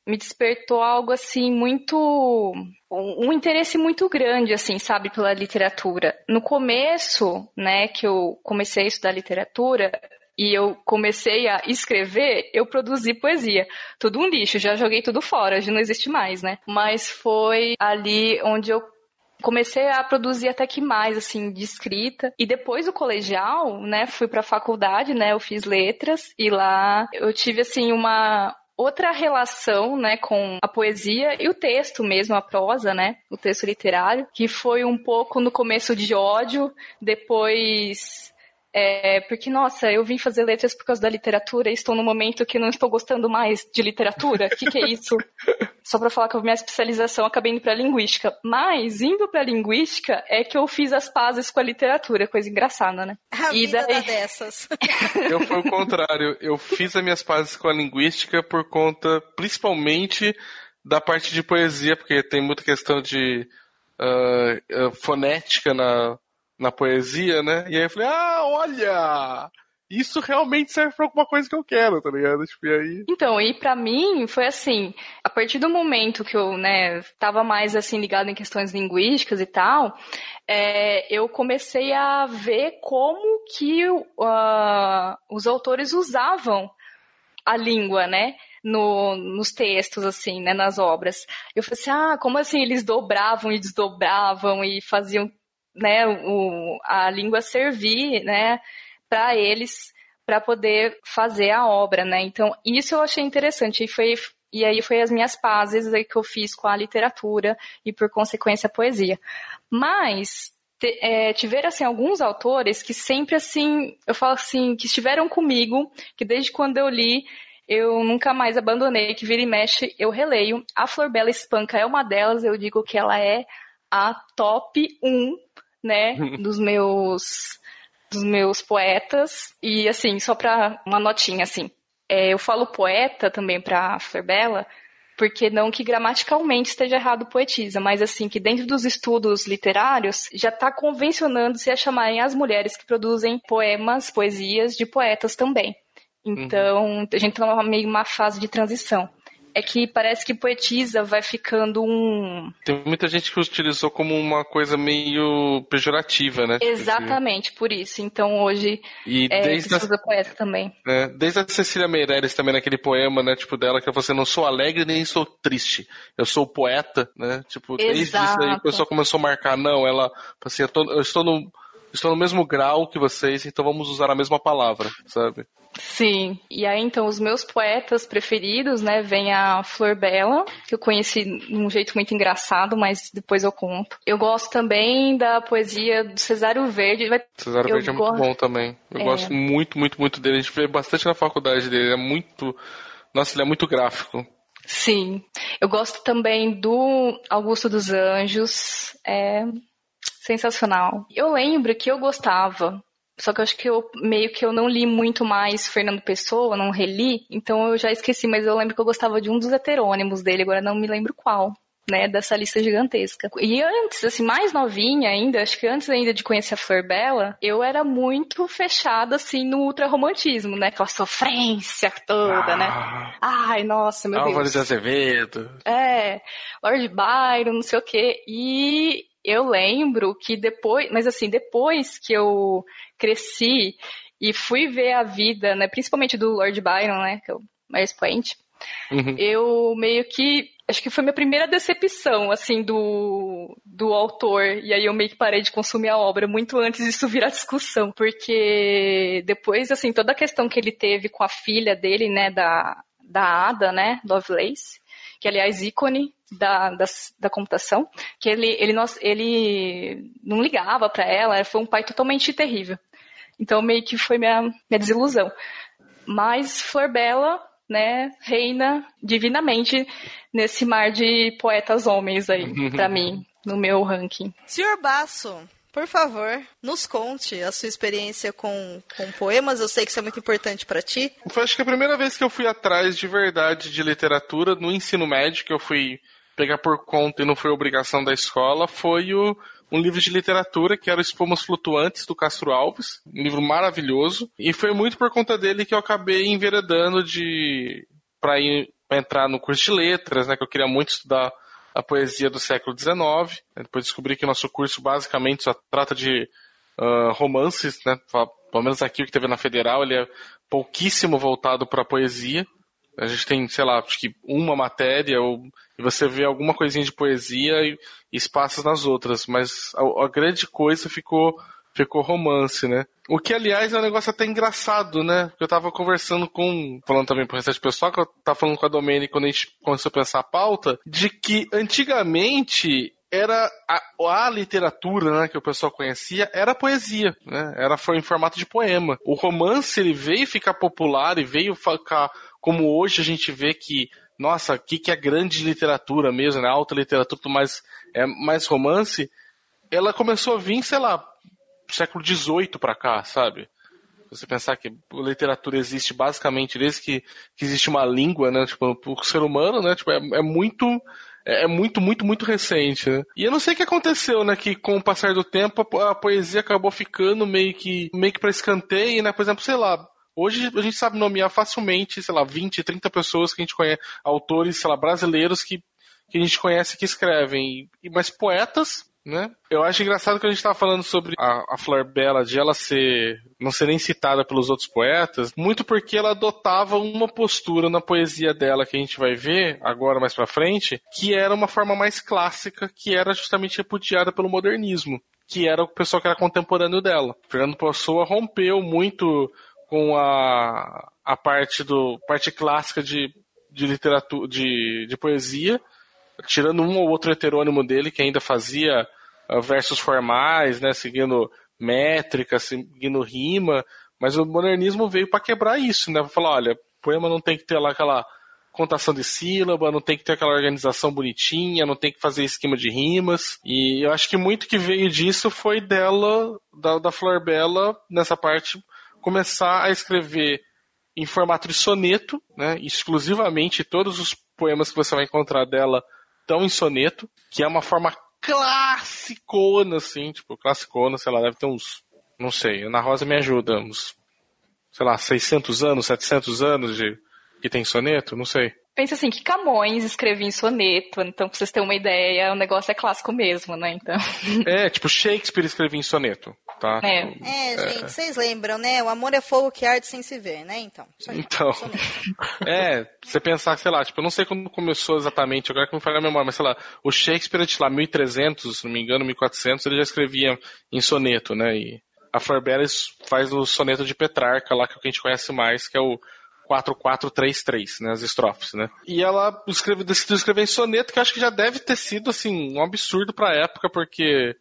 me despertou algo assim muito um interesse muito grande assim sabe pela literatura no começo né que eu comecei a estudar literatura e eu comecei a escrever, eu produzi poesia. Tudo um lixo, já joguei tudo fora, já não existe mais, né? Mas foi ali onde eu comecei a produzir até que mais, assim, de escrita. E depois do colegial, né, fui pra faculdade, né, eu fiz letras e lá eu tive, assim, uma, outra relação, né, com a poesia e o texto mesmo, a prosa, né, o texto literário, que foi um pouco no começo de ódio, depois é, porque, nossa, eu vim fazer letras por causa da literatura e estou no momento que não estou gostando mais de literatura. O que, que, é isso? Só para falar que a minha especialização acabei indo para linguística. Mas, indo para linguística, é que eu fiz as pazes com a literatura. Coisa engraçada, né? A e vida daí... dessas. eu fui o contrário. Eu fiz as minhas pazes com a linguística por conta, principalmente, da parte de poesia, porque tem muita questão de uh, uh, fonética na na poesia, né? E aí eu falei, ah, olha! Isso realmente serve pra alguma coisa que eu quero, tá ligado? Tipo, e aí... Então, e para mim foi assim, a partir do momento que eu, né, tava mais assim ligado em questões linguísticas e tal, é, eu comecei a ver como que uh, os autores usavam a língua, né? No, nos textos, assim, né, nas obras. Eu falei assim, ah, como assim eles dobravam e desdobravam e faziam né, o, a língua servir, né, para eles para poder fazer a obra, né? Então, isso eu achei interessante e foi e aí foi as minhas pazes que eu fiz com a literatura e por consequência a poesia. Mas é, tiveram assim alguns autores que sempre assim, eu falo assim, que estiveram comigo, que desde quando eu li eu nunca mais abandonei, que vira e mexe, eu releio. A Flor Bela Espanca é uma delas, eu digo que ela é a top 1 né, dos meus dos meus poetas e assim só para uma notinha assim é, eu falo poeta também para Flor Bela porque não que gramaticalmente esteja errado poetisa, mas assim que dentro dos estudos literários já está convencionando-se a chamarem as mulheres que produzem poemas, poesias de poetas também. Então, uhum. a gente está meio uma fase de transição é que parece que poetisa vai ficando um. Tem muita gente que utilizou como uma coisa meio pejorativa, né? Exatamente, por isso. Então hoje e é, desde a... usa poeta também. É, desde a Cecília Meirelles também, naquele poema, né? Tipo, dela, que você não sou alegre nem sou triste. Eu sou poeta, né? Tipo, Exato. desde isso aí o pessoal começou a marcar, não, ela, assim, eu, tô, eu estou no estou no mesmo grau que vocês, então vamos usar a mesma palavra, sabe? Sim. E aí, então, os meus poetas preferidos, né, vem a Flor Bela, que eu conheci de um jeito muito engraçado, mas depois eu conto. Eu gosto também da poesia do Cesário Verde. Cesário Verde é muito bom também. Eu é... gosto muito, muito, muito dele. A gente vê bastante na faculdade dele. É muito. Nossa, ele é muito gráfico. Sim. Eu gosto também do Augusto dos Anjos. É sensacional. Eu lembro que eu gostava só que eu acho que eu meio que eu não li muito mais Fernando Pessoa, não reli, então eu já esqueci, mas eu lembro que eu gostava de um dos heterônimos dele, agora não me lembro qual. Né, dessa lista gigantesca. E antes, assim, mais novinha ainda, acho que antes ainda de conhecer a Flor Bela, eu era muito fechada, assim, no ultrarromantismo, né? Aquela sofrência toda, né? ah, né? Ai, nossa, meu Álvares Deus. de Azevedo. É, Lord Byron, não sei o quê. E eu lembro que depois, mas assim, depois que eu cresci e fui ver a vida, né, principalmente do Lord Byron, né, que é o mais expoente, uhum. eu meio que acho que foi minha primeira decepção, assim, do, do autor. E aí eu meio que parei de consumir a obra muito antes disso virar discussão. Porque depois, assim, toda a questão que ele teve com a filha dele, né, da, da Ada, né, Lovelace, que aliás ícone da, da, da computação, que ele, ele, não, ele não ligava para ela, foi um pai totalmente terrível. Então meio que foi minha, minha desilusão. Mas Flor Bela, né, reina divinamente nesse mar de poetas homens aí, para mim, no meu ranking. Senhor Basso, por favor, nos conte a sua experiência com, com poemas. Eu sei que isso é muito importante para ti. Foi acho que a primeira vez que eu fui atrás de verdade de literatura no ensino médio, que eu fui pegar por conta e não foi obrigação da escola, foi o, um livro de literatura que era Os Pomos Flutuantes, do Castro Alves. Um livro maravilhoso. E foi muito por conta dele que eu acabei enveredando de para entrar no curso de letras, né? Que eu queria muito estudar a poesia do século XIX. Depois descobri que nosso curso basicamente só trata de uh, romances, né? Pelo menos aqui o que teve na Federal, ele é pouquíssimo voltado para poesia. A gente tem, sei lá, acho que uma matéria, ou, você vê alguma coisinha de poesia e, espaços nas outras, mas a, a grande coisa ficou ficou romance, né? O que, aliás, é um negócio até engraçado, né? Porque eu tava conversando com, falando também pro restante pessoal, que eu tava falando com a Domênica quando a gente começou a pensar a pauta, de que antigamente era a, a, literatura né, que o pessoal conhecia era poesia, né? Era foi em formato de poema. O romance ele veio ficar popular e veio ficar como hoje a gente vê que nossa, o que, que é grande literatura mesmo, né? Alta literatura, mais é mais romance. Ela começou a vir, sei lá, século XVIII para cá, sabe? Você pensar que literatura existe basicamente desde que, que existe uma língua, né? Tipo, o ser humano, né? Tipo, é, é muito é, é muito, muito, muito recente, né? E eu não sei o que aconteceu, né? Que com o passar do tempo a, poesia acabou ficando meio que meio que para escanteio, né? Por exemplo, sei lá, Hoje a gente sabe nomear facilmente, sei lá, 20, 30 pessoas que a gente conhece, autores, sei lá, brasileiros que, que a gente conhece que escrevem. Mas poetas, né? Eu acho engraçado que a gente estava falando sobre a, a Flor Bela de ela ser não ser nem citada pelos outros poetas, muito porque ela adotava uma postura na poesia dela que a gente vai ver agora mais para frente, que era uma forma mais clássica, que era justamente repudiada pelo modernismo, que era o pessoal que era contemporâneo dela. Fernando Pessoa rompeu muito com a, a parte do parte clássica de, de literatura de, de poesia tirando um ou outro heterônimo dele que ainda fazia uh, versos formais, né, seguindo métrica, seguindo rima, mas o modernismo veio para quebrar isso, né, para falar, olha, poema não tem que ter lá aquela contação de sílaba, não tem que ter aquela organização bonitinha, não tem que fazer esquema de rimas. E eu acho que muito que veio disso foi dela, da, da Flor Bela, nessa parte, começar a escrever em formato de soneto, né, exclusivamente todos os poemas que você vai encontrar dela estão em soneto, que é uma forma classicona, assim, tipo, classicona, sei lá, deve ter uns, não sei, Ana Rosa me ajuda, uns, sei lá, 600 anos, 700 anos de que tem soneto, não sei. Pensa assim, que Camões escrevia em soneto, então pra vocês terem uma ideia, o negócio é clássico mesmo, né? Então. É, tipo, Shakespeare escrevia em soneto, tá? É. Tipo, É, gente, vocês lembram, né? O amor é fogo que arde sem se ver, né? Então. Então, Soneto. é, você pensar, sei lá, tipo, eu não sei quando começou exatamente, agora que me falha a memória, mas sei lá, o Shakespeare, de lá, 1300, se não me engano, 1400, ele já escrevia em soneto, né? E a Flor Beres faz o soneto de Petrarca, lá que é o que a gente conhece mais, que é o 4433, né, as estrofes, né? E ela escreve, decidiu escrever em soneto, que eu acho que já deve ter sido, assim, um absurdo pra época, porque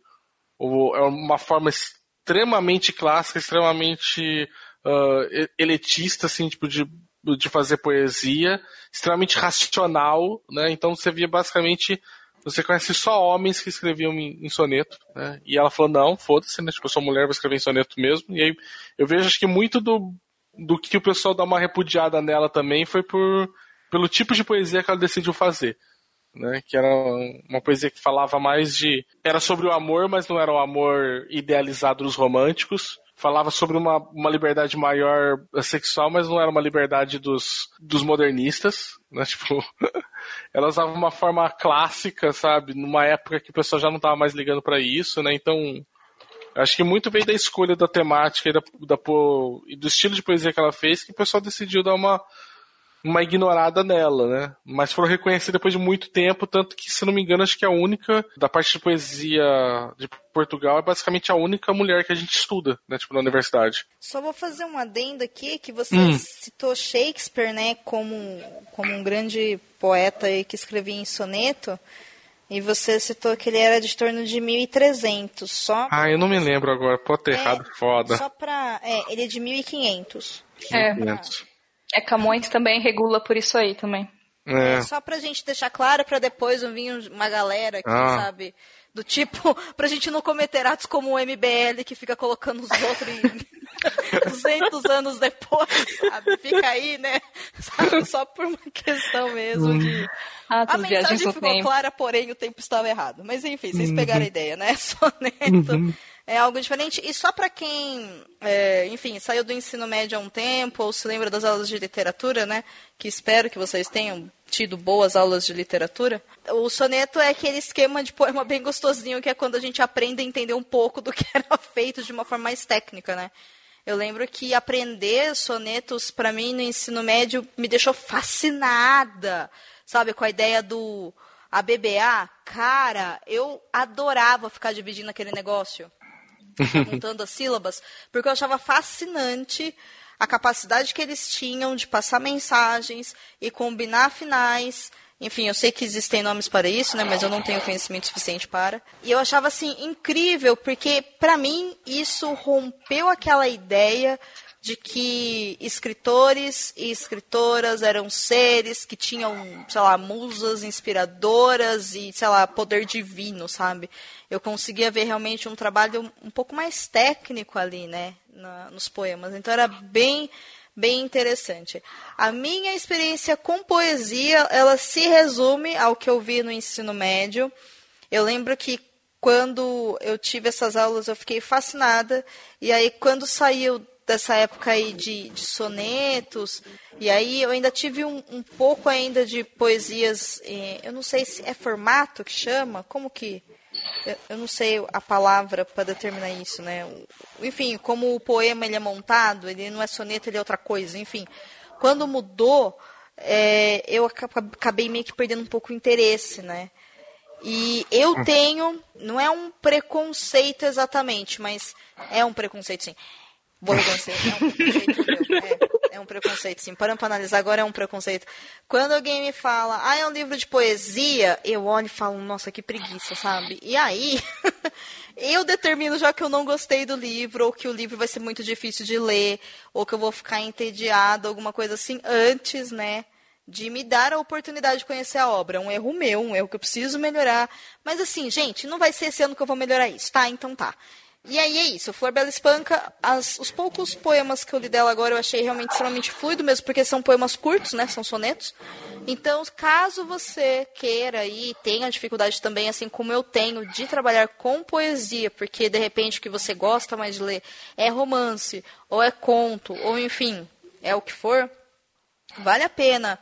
o- é uma forma extremamente clássica, extremamente ah, e- elitista, assim, tipo, de, de fazer poesia, extremamente racional, né? Então você via basicamente, você conhece só homens que escreviam em, em soneto, né? E ela falou, não, foda-se, né? Tipo, eu sou mulher, vou escrever em soneto mesmo. E aí eu vejo, acho que muito do, do que o pessoal dá uma repudiada nela também foi por, pelo tipo de poesia que ela decidiu fazer. Né, que era uma poesia que falava mais de. Era sobre o amor, mas não era o amor idealizado dos românticos. Falava sobre uma, uma liberdade maior sexual, mas não era uma liberdade dos, dos modernistas. Né, tipo, ela usava uma forma clássica, sabe? Numa época que o pessoal já não estava mais ligando para isso, né? Então, Acho que muito veio da escolha da temática e, da, da e do estilo de poesia que ela fez que o pessoal decidiu dar uma, uma ignorada nela, né? Mas foram reconhecidos depois de muito tempo, tanto que, se não me engano, acho que a única da parte de poesia de Portugal é basicamente a única mulher que a gente estuda, né? Tipo, na universidade. Só vou fazer um adendo aqui, que você Hum. citou Shakespeare, né, como, como um grande poeta que escrevia em soneto, e você citou que ele era de torno de 1300, só... Ah, eu não me lembro agora, pode ter É, errado, foda. Só pra... É, ele é de 1500. É, 500. é Camões também regula por isso aí também. É. Só pra gente deixar claro, pra depois não vir uma galera aqui, Ah. sabe? Do tipo, pra gente não cometer atos como o MBL, que fica colocando os outros em 200 anos depois, sabe? Fica aí, né? Sabe? Só por uma questão mesmo de... Ah, A mensagem ficou tempo. clara, porém o tempo estava errado. Mas enfim, vocês pegaram a ideia, né? Soneto é algo diferente. E só para quem, é, enfim, saiu do ensino médio há um tempo, ou se lembra das aulas de literatura, né? Que espero que vocês tenham tido boas aulas de literatura. O soneto é aquele esquema de poema bem gostosinho, que é quando a gente aprende a entender um pouco do que era feito de uma forma mais técnica, né? Eu lembro que aprender sonetos para mim no ensino médio me deixou fascinada, sabe, com a ideia do ABBA. Cara, eu adorava ficar dividindo aquele negócio, montando as sílabas, porque eu achava fascinante a capacidade que eles tinham de passar mensagens e combinar finais. Enfim, eu sei que existem nomes para isso, né, mas eu não tenho conhecimento suficiente para. E eu achava assim incrível, porque para mim isso rompeu aquela ideia de que escritores e escritoras eram seres que tinham, sei lá, musas inspiradoras e, sei lá, poder divino, sabe? Eu conseguia ver realmente um trabalho um pouco mais técnico ali, né, na- nos poemas. Então era bem bem interessante. A minha experiência com poesia, ela se resume ao que eu vi no ensino médio. Eu lembro que quando eu tive essas aulas eu fiquei fascinada e aí quando saiu dessa época aí de, de sonetos e aí eu ainda tive um, um pouco ainda de poesias eh, eu não sei se é formato que chama como que eu, eu não sei a palavra para determinar isso né enfim como o poema ele é montado ele não é soneto ele é outra coisa enfim quando mudou eh, eu aca- acabei meio que perdendo um pouco o interesse né e eu tenho, não é um preconceito exatamente, mas é um preconceito sim. Vou reconhecer, é um preconceito meu. É, é um preconceito sim. Parando para analisar agora é um preconceito. Quando alguém me fala, ah, é um livro de poesia, eu olho e falo, nossa, que preguiça, sabe? E aí, eu determino já que eu não gostei do livro, ou que o livro vai ser muito difícil de ler, ou que eu vou ficar entediado, alguma coisa assim, antes, né? de me dar a oportunidade de conhecer a obra. Um erro meu, um erro que eu preciso melhorar. Mas assim, gente, não vai ser esse ano que eu vou melhorar isso, tá? Então tá. E aí é isso, Flor Bela Espanca, as, os poucos poemas que eu li dela agora eu achei realmente extremamente fluido mesmo, porque são poemas curtos, né, são sonetos. Então, caso você queira e tenha dificuldade também, assim como eu tenho, de trabalhar com poesia, porque de repente o que você gosta mais de ler é romance, ou é conto, ou enfim, é o que for, vale a pena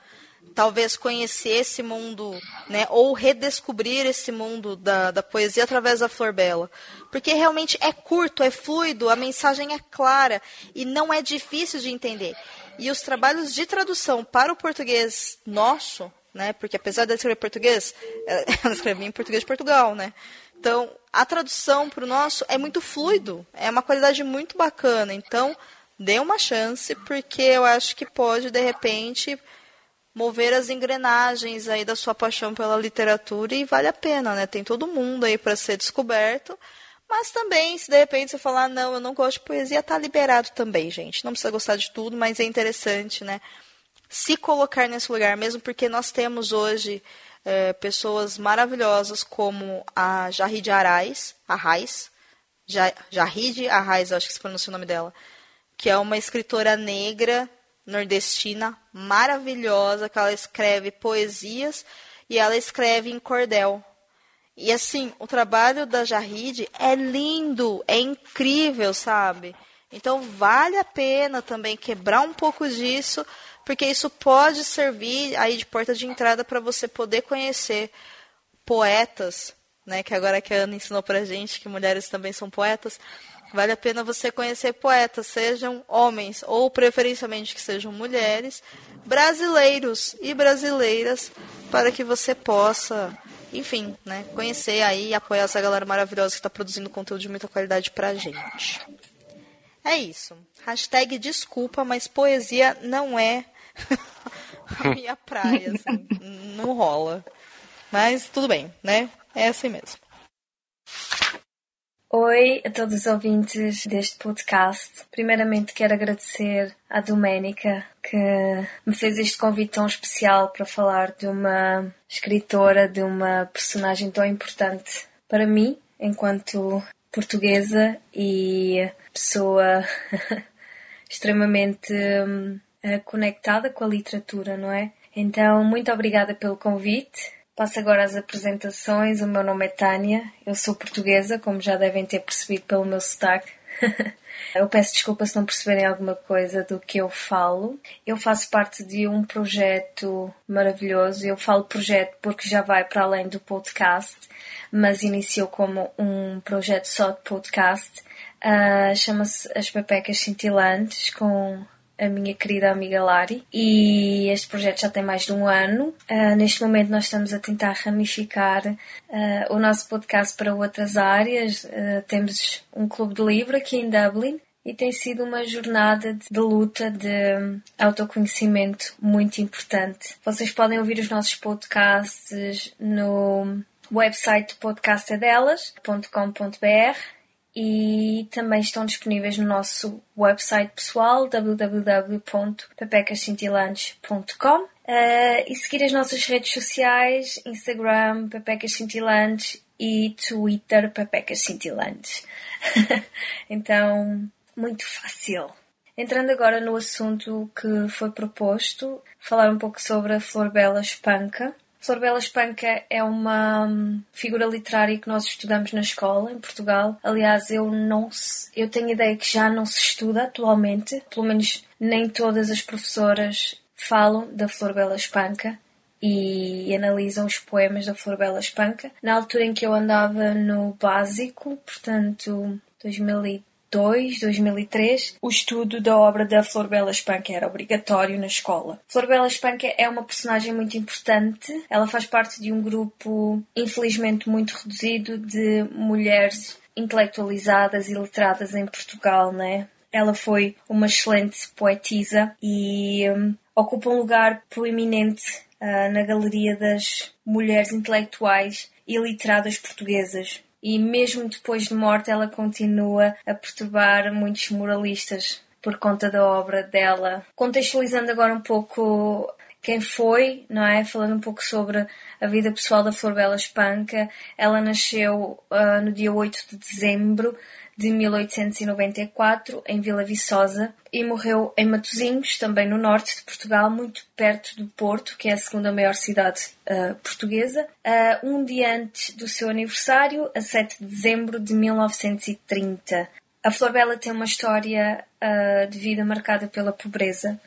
talvez conhecer esse mundo, né, ou redescobrir esse mundo da, da poesia através da Flor Bela. Porque realmente é curto, é fluido, a mensagem é clara e não é difícil de entender. E os trabalhos de tradução para o português nosso, né, porque apesar de escrever português, ela escreveu em português de Portugal, né? Então, a tradução para o nosso é muito fluido, é uma qualidade muito bacana. Então, dê uma chance, porque eu acho que pode, de repente, mover as engrenagens aí da sua paixão pela literatura e vale a pena, né? Tem todo mundo aí para ser descoberto. Mas também, se de repente você falar, não, eu não gosto de poesia, tá liberado também, gente. Não precisa gostar de tudo, mas é interessante, né? Se colocar nesse lugar, mesmo porque nós temos hoje é, pessoas maravilhosas como a Jarride Arraes, Arraes, Jarride Arraes, acho que se pronuncia o nome dela, que é uma escritora negra nordestina maravilhosa, que ela escreve poesias e ela escreve em cordel. E assim, o trabalho da Jarride é lindo, é incrível, sabe? Então vale a pena também quebrar um pouco disso, porque isso pode servir aí de porta de entrada para você poder conhecer poetas, né? Que agora que a Ana ensinou pra gente que mulheres também são poetas. Vale a pena você conhecer poetas, sejam homens ou preferencialmente que sejam mulheres, brasileiros e brasileiras, para que você possa, enfim, né, conhecer aí e apoiar essa galera maravilhosa que está produzindo conteúdo de muita qualidade pra gente. É isso. Hashtag desculpa, mas poesia não é a minha praia, assim. não rola. Mas tudo bem, né? É assim mesmo. Oi a todos os ouvintes deste podcast. Primeiramente quero agradecer à Doménica que me fez este convite tão especial para falar de uma escritora, de uma personagem tão importante para mim, enquanto portuguesa e pessoa extremamente hum, conectada com a literatura, não é? Então, muito obrigada pelo convite. Passo agora às apresentações. O meu nome é Tânia, eu sou portuguesa, como já devem ter percebido pelo meu sotaque. eu peço desculpa se não perceberem alguma coisa do que eu falo. Eu faço parte de um projeto maravilhoso. Eu falo projeto porque já vai para além do podcast, mas iniciou como um projeto só de podcast. Uh, Chama-se As Pepecas Cintilantes, com a minha querida amiga Lari, e este projeto já tem mais de um ano. Uh, neste momento, nós estamos a tentar ramificar uh, o nosso podcast para outras áreas. Uh, temos um clube de livro aqui em Dublin. E tem sido uma jornada de, de luta, de autoconhecimento muito importante. Vocês podem ouvir os nossos podcasts no website podcastadelas.com.br e também estão disponíveis no nosso website pessoal www.pepecascintilantes.com uh, e seguir as nossas redes sociais Instagram Pepecas Cintilantes e Twitter Pepecas Cintilantes então muito fácil. Entrando agora no assunto que foi proposto, falar um pouco sobre a Flor Bela Espanca. Sorbela Espanca é uma hum, figura literária que nós estudamos na escola em Portugal. Aliás, eu não eu tenho ideia que já não se estuda atualmente, pelo menos nem todas as professoras falam da Flor Bela Espanca e analisam os poemas da Flor Bela Espanca. Na altura em que eu andava no básico, portanto, 2013 2002, 2003, o estudo da obra da Flor Bela Espanca era obrigatório na escola. Flor Bela Espanca é uma personagem muito importante. Ela faz parte de um grupo, infelizmente, muito reduzido de mulheres intelectualizadas e letradas em Portugal, né? Ela foi uma excelente poetisa e um, ocupa um lugar proeminente uh, na galeria das mulheres intelectuais e literadas portuguesas e mesmo depois de morte ela continua a perturbar muitos moralistas por conta da obra dela. Contextualizando agora um pouco quem foi, não é? Falando um pouco sobre a vida pessoal da Flor Bela Espanca. Ela nasceu uh, no dia 8 de dezembro de 1894 em Vila Viçosa e morreu em Matosinhos, também no norte de Portugal, muito perto do Porto, que é a segunda maior cidade uh, portuguesa, uh, um dia antes do seu aniversário, a 7 de dezembro de 1930. A Flor Bela tem uma história uh, de vida marcada pela pobreza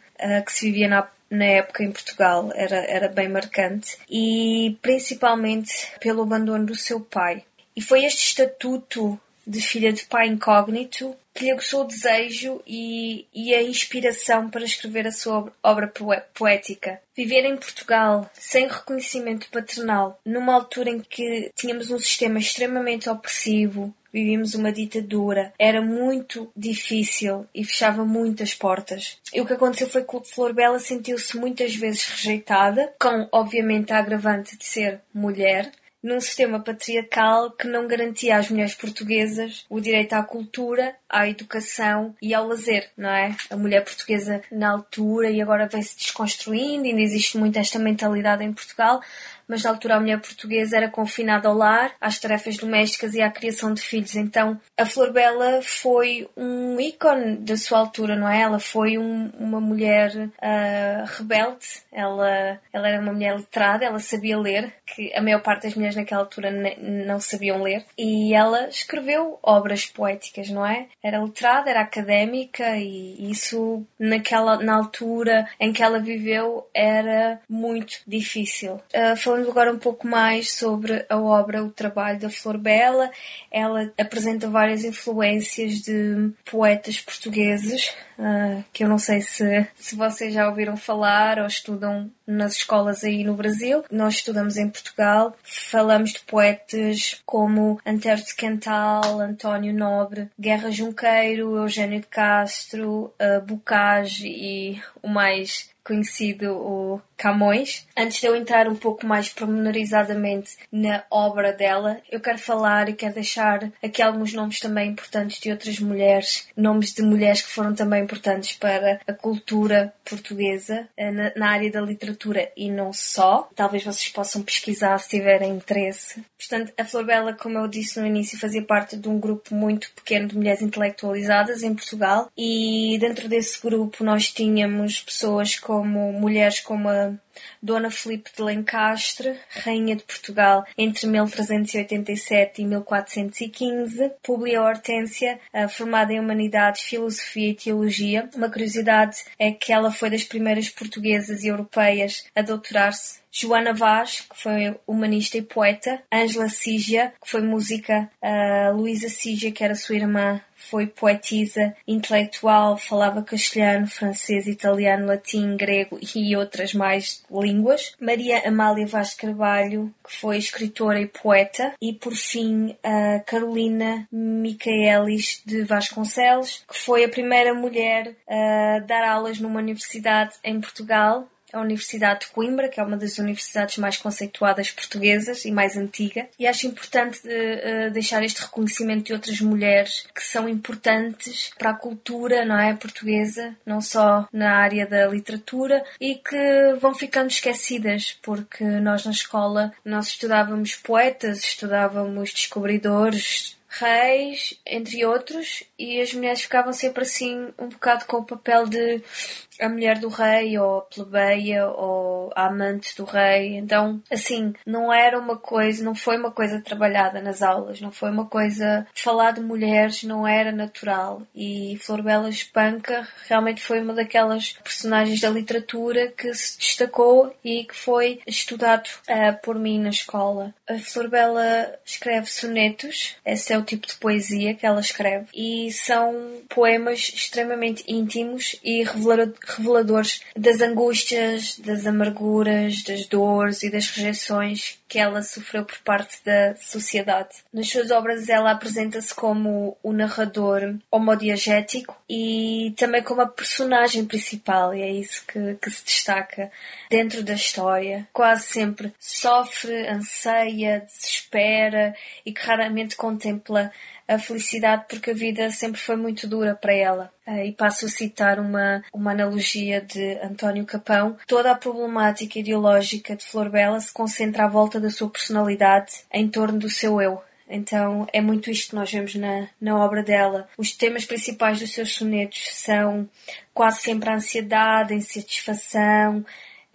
que se vivia na na época em Portugal era, era bem marcante e principalmente pelo abandono do seu pai. E foi este estatuto de filha de pai incógnito que lhe aguçou o desejo e, e a inspiração para escrever a sua obra poética. Viver em Portugal sem reconhecimento paternal, numa altura em que tínhamos um sistema extremamente opressivo, vivíamos uma ditadura, era muito difícil e fechava muitas portas. E o que aconteceu foi que Flor Bela sentiu-se muitas vezes rejeitada, com obviamente a agravante de ser mulher, num sistema patriarcal que não garantia às mulheres portuguesas o direito à cultura, à educação e ao lazer, não é? A mulher portuguesa na altura e agora vem-se desconstruindo, ainda existe muito esta mentalidade em Portugal, mas na altura a mulher portuguesa era confinada ao lar, às tarefas domésticas e à criação de filhos. Então a Flor Bela foi um ícone da sua altura, não é? Ela foi um, uma mulher uh, rebelde, ela, ela era uma mulher letrada, ela sabia ler, que a maior parte das mulheres naquela altura não sabiam ler, e ela escreveu obras poéticas, não é? Era letrada, era académica e isso naquela na altura em que ela viveu era muito difícil. Uh, falando agora um pouco mais sobre a obra, o trabalho da Flor Bela, ela apresenta várias influências de poetas portugueses, uh, que eu não sei se, se vocês já ouviram falar ou estudam nas escolas aí no Brasil. Nós estudamos em Portugal, falamos de poetas como Antero de Quental, António Nobre, Guerra Junqueiro, Eugênio de Castro, uh, Bocage e o mais conhecido o Camões. Antes de eu entrar um pouco mais pormenorizadamente na obra dela, eu quero falar e quero deixar aqui alguns nomes também importantes de outras mulheres, nomes de mulheres que foram também importantes para a cultura portuguesa, eh, na área da literatura e não só. Talvez vocês possam pesquisar se tiverem interesse. Portanto, a Flor Bela, como eu disse no início, fazia parte de um grupo muito pequeno de mulheres intelectualizadas em Portugal e dentro desse grupo nós tínhamos pessoas como mulheres como a um, Dona Filipe de Lencastre, Rainha de Portugal entre 1387 e 1415, Publia Hortência, formada em Humanidades, Filosofia e Teologia. Uma curiosidade é que ela foi das primeiras portuguesas e europeias a doutorar-se. Joana Vaz, que foi humanista e poeta, Ângela Sígia, que foi música, uh, Luísa Sígia, que era sua irmã, foi poetisa, intelectual, falava castelhano, francês, italiano, latim, grego e outras mais línguas. Maria Amália Vaz Carvalho, que foi escritora e poeta. E, por fim, a Carolina Micaelis de Vasconcelos, que foi a primeira mulher a dar aulas numa universidade em Portugal a Universidade de Coimbra, que é uma das universidades mais conceituadas portuguesas e mais antiga. E acho importante uh, deixar este reconhecimento de outras mulheres que são importantes para a cultura, não é, portuguesa, não só na área da literatura e que vão ficando esquecidas, porque nós na escola nós estudávamos poetas, estudávamos descobridores, reis, entre outros, e as mulheres ficavam sempre assim um bocado com o papel de a mulher do rei ou a plebeia ou a amante do rei. Então, assim, não era uma coisa, não foi uma coisa trabalhada nas aulas, não foi uma coisa falar de mulheres não era natural. E Flor Bela Espanca realmente foi uma daquelas personagens da literatura que se destacou e que foi estudado uh, por mim na escola. A Flor Bela escreve sonetos, esse é o tipo de poesia que ela escreve, e são poemas extremamente íntimos e reveladores reveladores das angústias, das amarguras, das dores e das rejeições que ela sofreu por parte da sociedade. Nas suas obras ela apresenta-se como o narrador homodiagético e também como a personagem principal, e é isso que, que se destaca dentro da história. Quase sempre sofre, anseia, desespera e que raramente contempla a felicidade porque a vida sempre foi muito dura para ela. Eh, e passo a citar uma, uma analogia de António Capão. Toda a problemática ideológica de Flor Bela se concentra à volta da sua personalidade, em torno do seu eu. Então é muito isto que nós vemos na, na obra dela. Os temas principais dos seus sonetos são quase sempre a ansiedade, a insatisfação,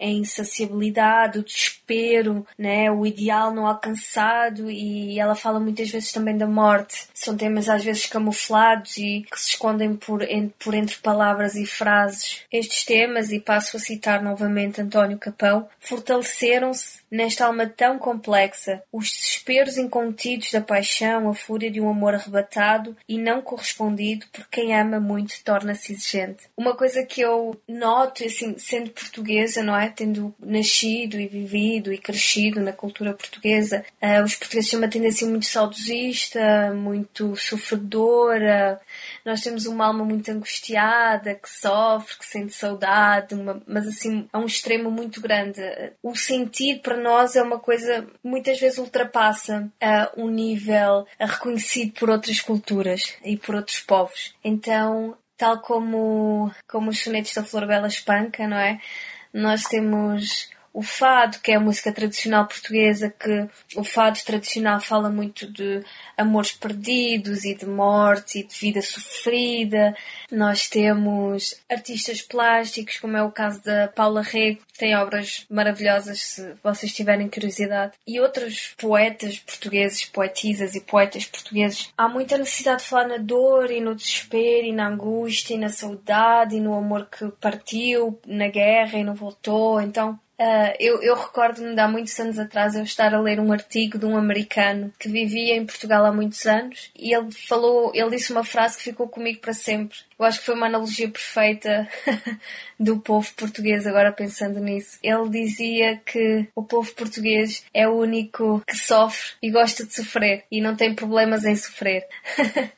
a insaciabilidade, o desespero, né? o ideal não alcançado e ela fala muitas vezes também da morte. São temas às vezes camuflados e que se escondem por, por entre palavras e frases. Estes temas, e passo a citar novamente António Capão, fortaleceram-se nesta alma tão complexa, os desesperos incontidos da paixão, a fúria de um amor arrebatado e não correspondido, por quem ama muito torna-se exigente. Uma coisa que eu noto, assim, sendo portuguesa, não é? Tendo nascido e vivido e crescido na cultura portuguesa, uh, os portugueses têm uma tendência muito saudosista, muito sofredora. Nós temos uma alma muito angustiada, que sofre, que sente saudade, uma, mas assim, a um extremo muito grande. O sentir para nós é uma coisa muitas vezes ultrapassa uh, um nível reconhecido por outras culturas e por outros povos. Então, tal como, como os sonetos da Flor Bela Espanca, não é? Nós temos o fado, que é a música tradicional portuguesa, que o fado tradicional fala muito de amores perdidos e de morte e de vida sofrida. Nós temos artistas plásticos, como é o caso da Paula Rego, que tem obras maravilhosas, se vocês tiverem curiosidade, e outros poetas portugueses, poetisas e poetas portugueses. Há muita necessidade de falar na dor e no desespero e na angústia e na saudade e no amor que partiu na guerra e não voltou. Então, Uh, eu, eu recordo-me de há muitos anos atrás eu estar a ler um artigo de um americano que vivia em Portugal há muitos anos e ele falou, ele disse uma frase que ficou comigo para sempre. Eu acho que foi uma analogia perfeita do povo português, agora pensando nisso. Ele dizia que o povo português é o único que sofre e gosta de sofrer e não tem problemas em sofrer.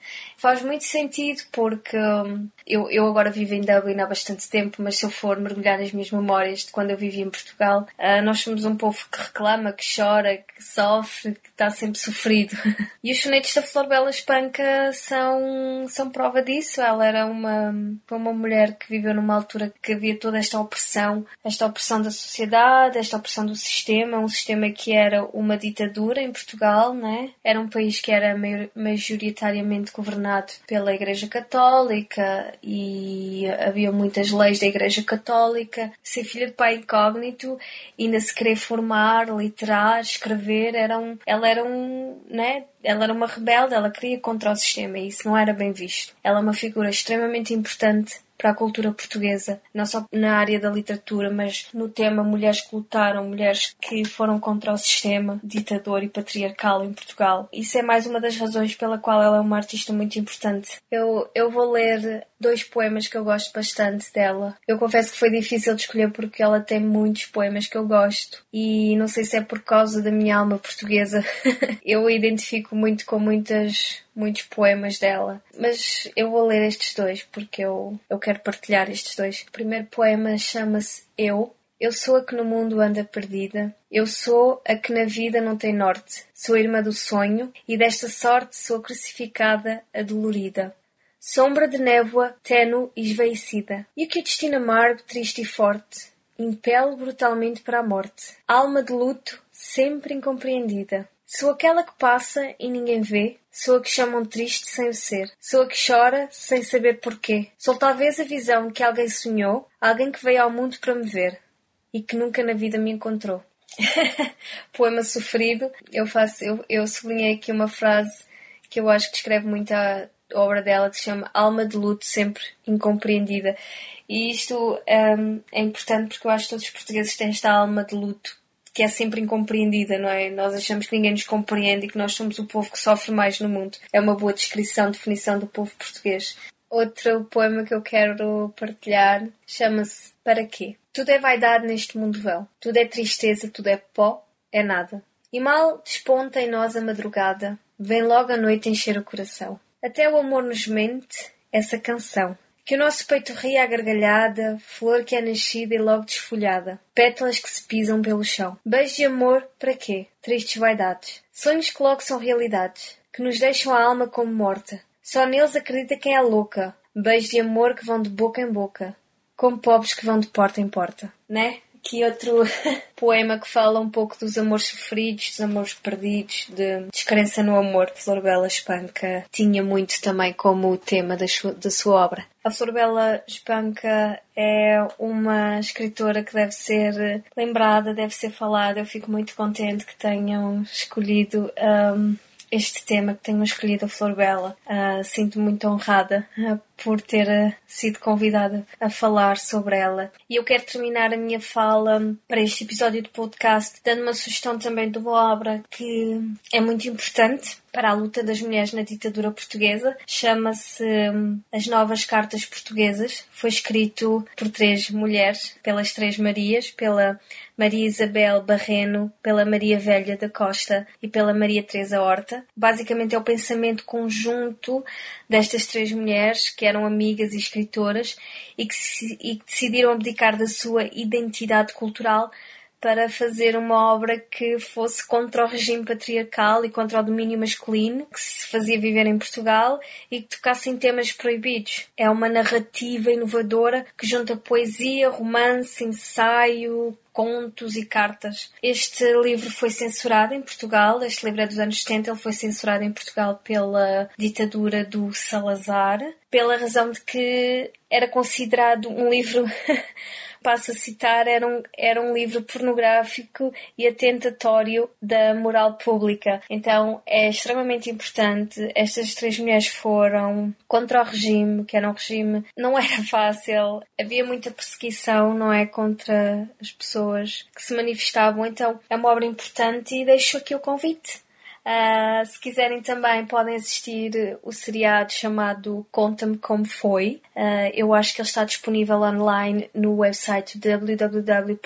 Faz muito sentido porque hum, eu, eu agora vivo em Dublin há bastante tempo, mas se eu for mergulhar nas minhas memórias de quando eu vivia em Portugal, uh, nós somos um povo que reclama, que chora, que sofre, que está sempre sofrido. e os sonetos da Flor Bela Espanca são, são prova disso. Ela era uma, uma mulher que viveu numa altura que havia toda esta opressão, esta opressão da sociedade, esta opressão do sistema, um sistema que era uma ditadura em Portugal, né? Era um país que era majoritariamente governado pela Igreja Católica e havia muitas leis da Igreja Católica. Ser filha de pai incógnito, ainda se querer formar, literar, escrever, era um, ela era um, né? Ela era uma rebelde, ela queria contra o sistema e isso não era bem visto. Ela é uma figura extremamente importante para a cultura portuguesa, não só na área da literatura, mas no tema mulheres que lutaram, mulheres que foram contra o sistema ditador e patriarcal em Portugal. Isso é mais uma das razões pela qual ela é uma artista muito importante. Eu, eu vou ler dois poemas que eu gosto bastante dela. Eu confesso que foi difícil de escolher porque ela tem muitos poemas que eu gosto e não sei se é por causa da minha alma portuguesa. eu identifico muito com muitas muitos poemas dela, mas eu vou ler estes dois porque eu, eu quero partilhar estes dois. O primeiro poema chama-se Eu. Eu sou a que no mundo anda perdida. Eu sou a que na vida não tem norte. Sou a irmã do sonho e desta sorte sou crucificada, a dolorida. Sombra de névoa, tênue e esvaecida. E o que o destino amargo, triste e forte impele brutalmente para a morte. Alma de luto, sempre incompreendida. Sou aquela que passa e ninguém vê. Sou a que chamam triste sem o ser. Sou a que chora sem saber porquê. Sou talvez a visão que alguém sonhou, alguém que veio ao mundo para me ver e que nunca na vida me encontrou. Poema sofrido. Eu faço, eu, eu sublinhei aqui uma frase que eu acho que descreve muito a, obra dela que se chama Alma de Luto, sempre incompreendida. E isto um, é importante porque eu acho que todos os portugueses têm esta alma de luto que é sempre incompreendida, não é? Nós achamos que ninguém nos compreende e que nós somos o povo que sofre mais no mundo. É uma boa descrição, definição do povo português. Outro poema que eu quero partilhar chama-se Para quê? Tudo é vaidade neste mundo vão. Tudo é tristeza, tudo é pó, é nada. E mal desponta em nós a madrugada, vem logo a noite encher o coração. Até o amor nos mente essa canção. Que o nosso peito ria à gargalhada, flor que é nascida e logo desfolhada, pétalas que se pisam pelo chão. Beijo de amor, para quê? Tristes vaidades. Sonhos que logo são realidades, que nos deixam a alma como morta. Só neles acredita quem é louca. Beijos de amor que vão de boca em boca, como pobres que vão de porta em porta. Né? Aqui outro poema que fala um pouco dos amores sofridos, dos amores perdidos, de descrença no amor. Flor Bela Espanca tinha muito também como tema da sua, da sua obra. A Flor Bela Espanca é uma escritora que deve ser lembrada, deve ser falada. Eu fico muito contente que tenham escolhido um, este tema, que tenham escolhido a Flor Bela. Uh, Sinto-me muito honrada uh, por ter uh, sido convidada a falar sobre ela. E eu quero terminar a minha fala para este episódio do podcast dando uma sugestão também de uma obra que é muito importante para a luta das mulheres na ditadura portuguesa. Chama-se um, As Novas Cartas Portuguesas. Foi escrito por três mulheres, pelas Três Marias, pela Maria Isabel Barreno, pela Maria Velha da Costa e pela Maria Teresa Horta. Basicamente é o pensamento conjunto destas três mulheres que eram amigas e escritoras e que, se, e que decidiram abdicar da sua identidade cultural para fazer uma obra que fosse contra o regime patriarcal e contra o domínio masculino que se fazia viver em Portugal e que tocasse em temas proibidos. É uma narrativa inovadora que junta poesia, romance, ensaio, contos e cartas. Este livro foi censurado em Portugal, este livro é dos anos 70, ele foi censurado em Portugal pela ditadura do Salazar, pela razão de que era considerado um livro passo a citar, era um, era um livro pornográfico e atentatório da moral pública. Então é extremamente importante. Estas três mulheres foram contra o regime, que era um regime. Não era fácil, havia muita perseguição, não é? Contra as pessoas que se manifestavam. Então é uma obra importante e deixo aqui o convite. Uh, se quiserem também podem assistir o seriado chamado Conta-me Como Foi. Uh, eu acho que ele está disponível online no website www.rtp.pt,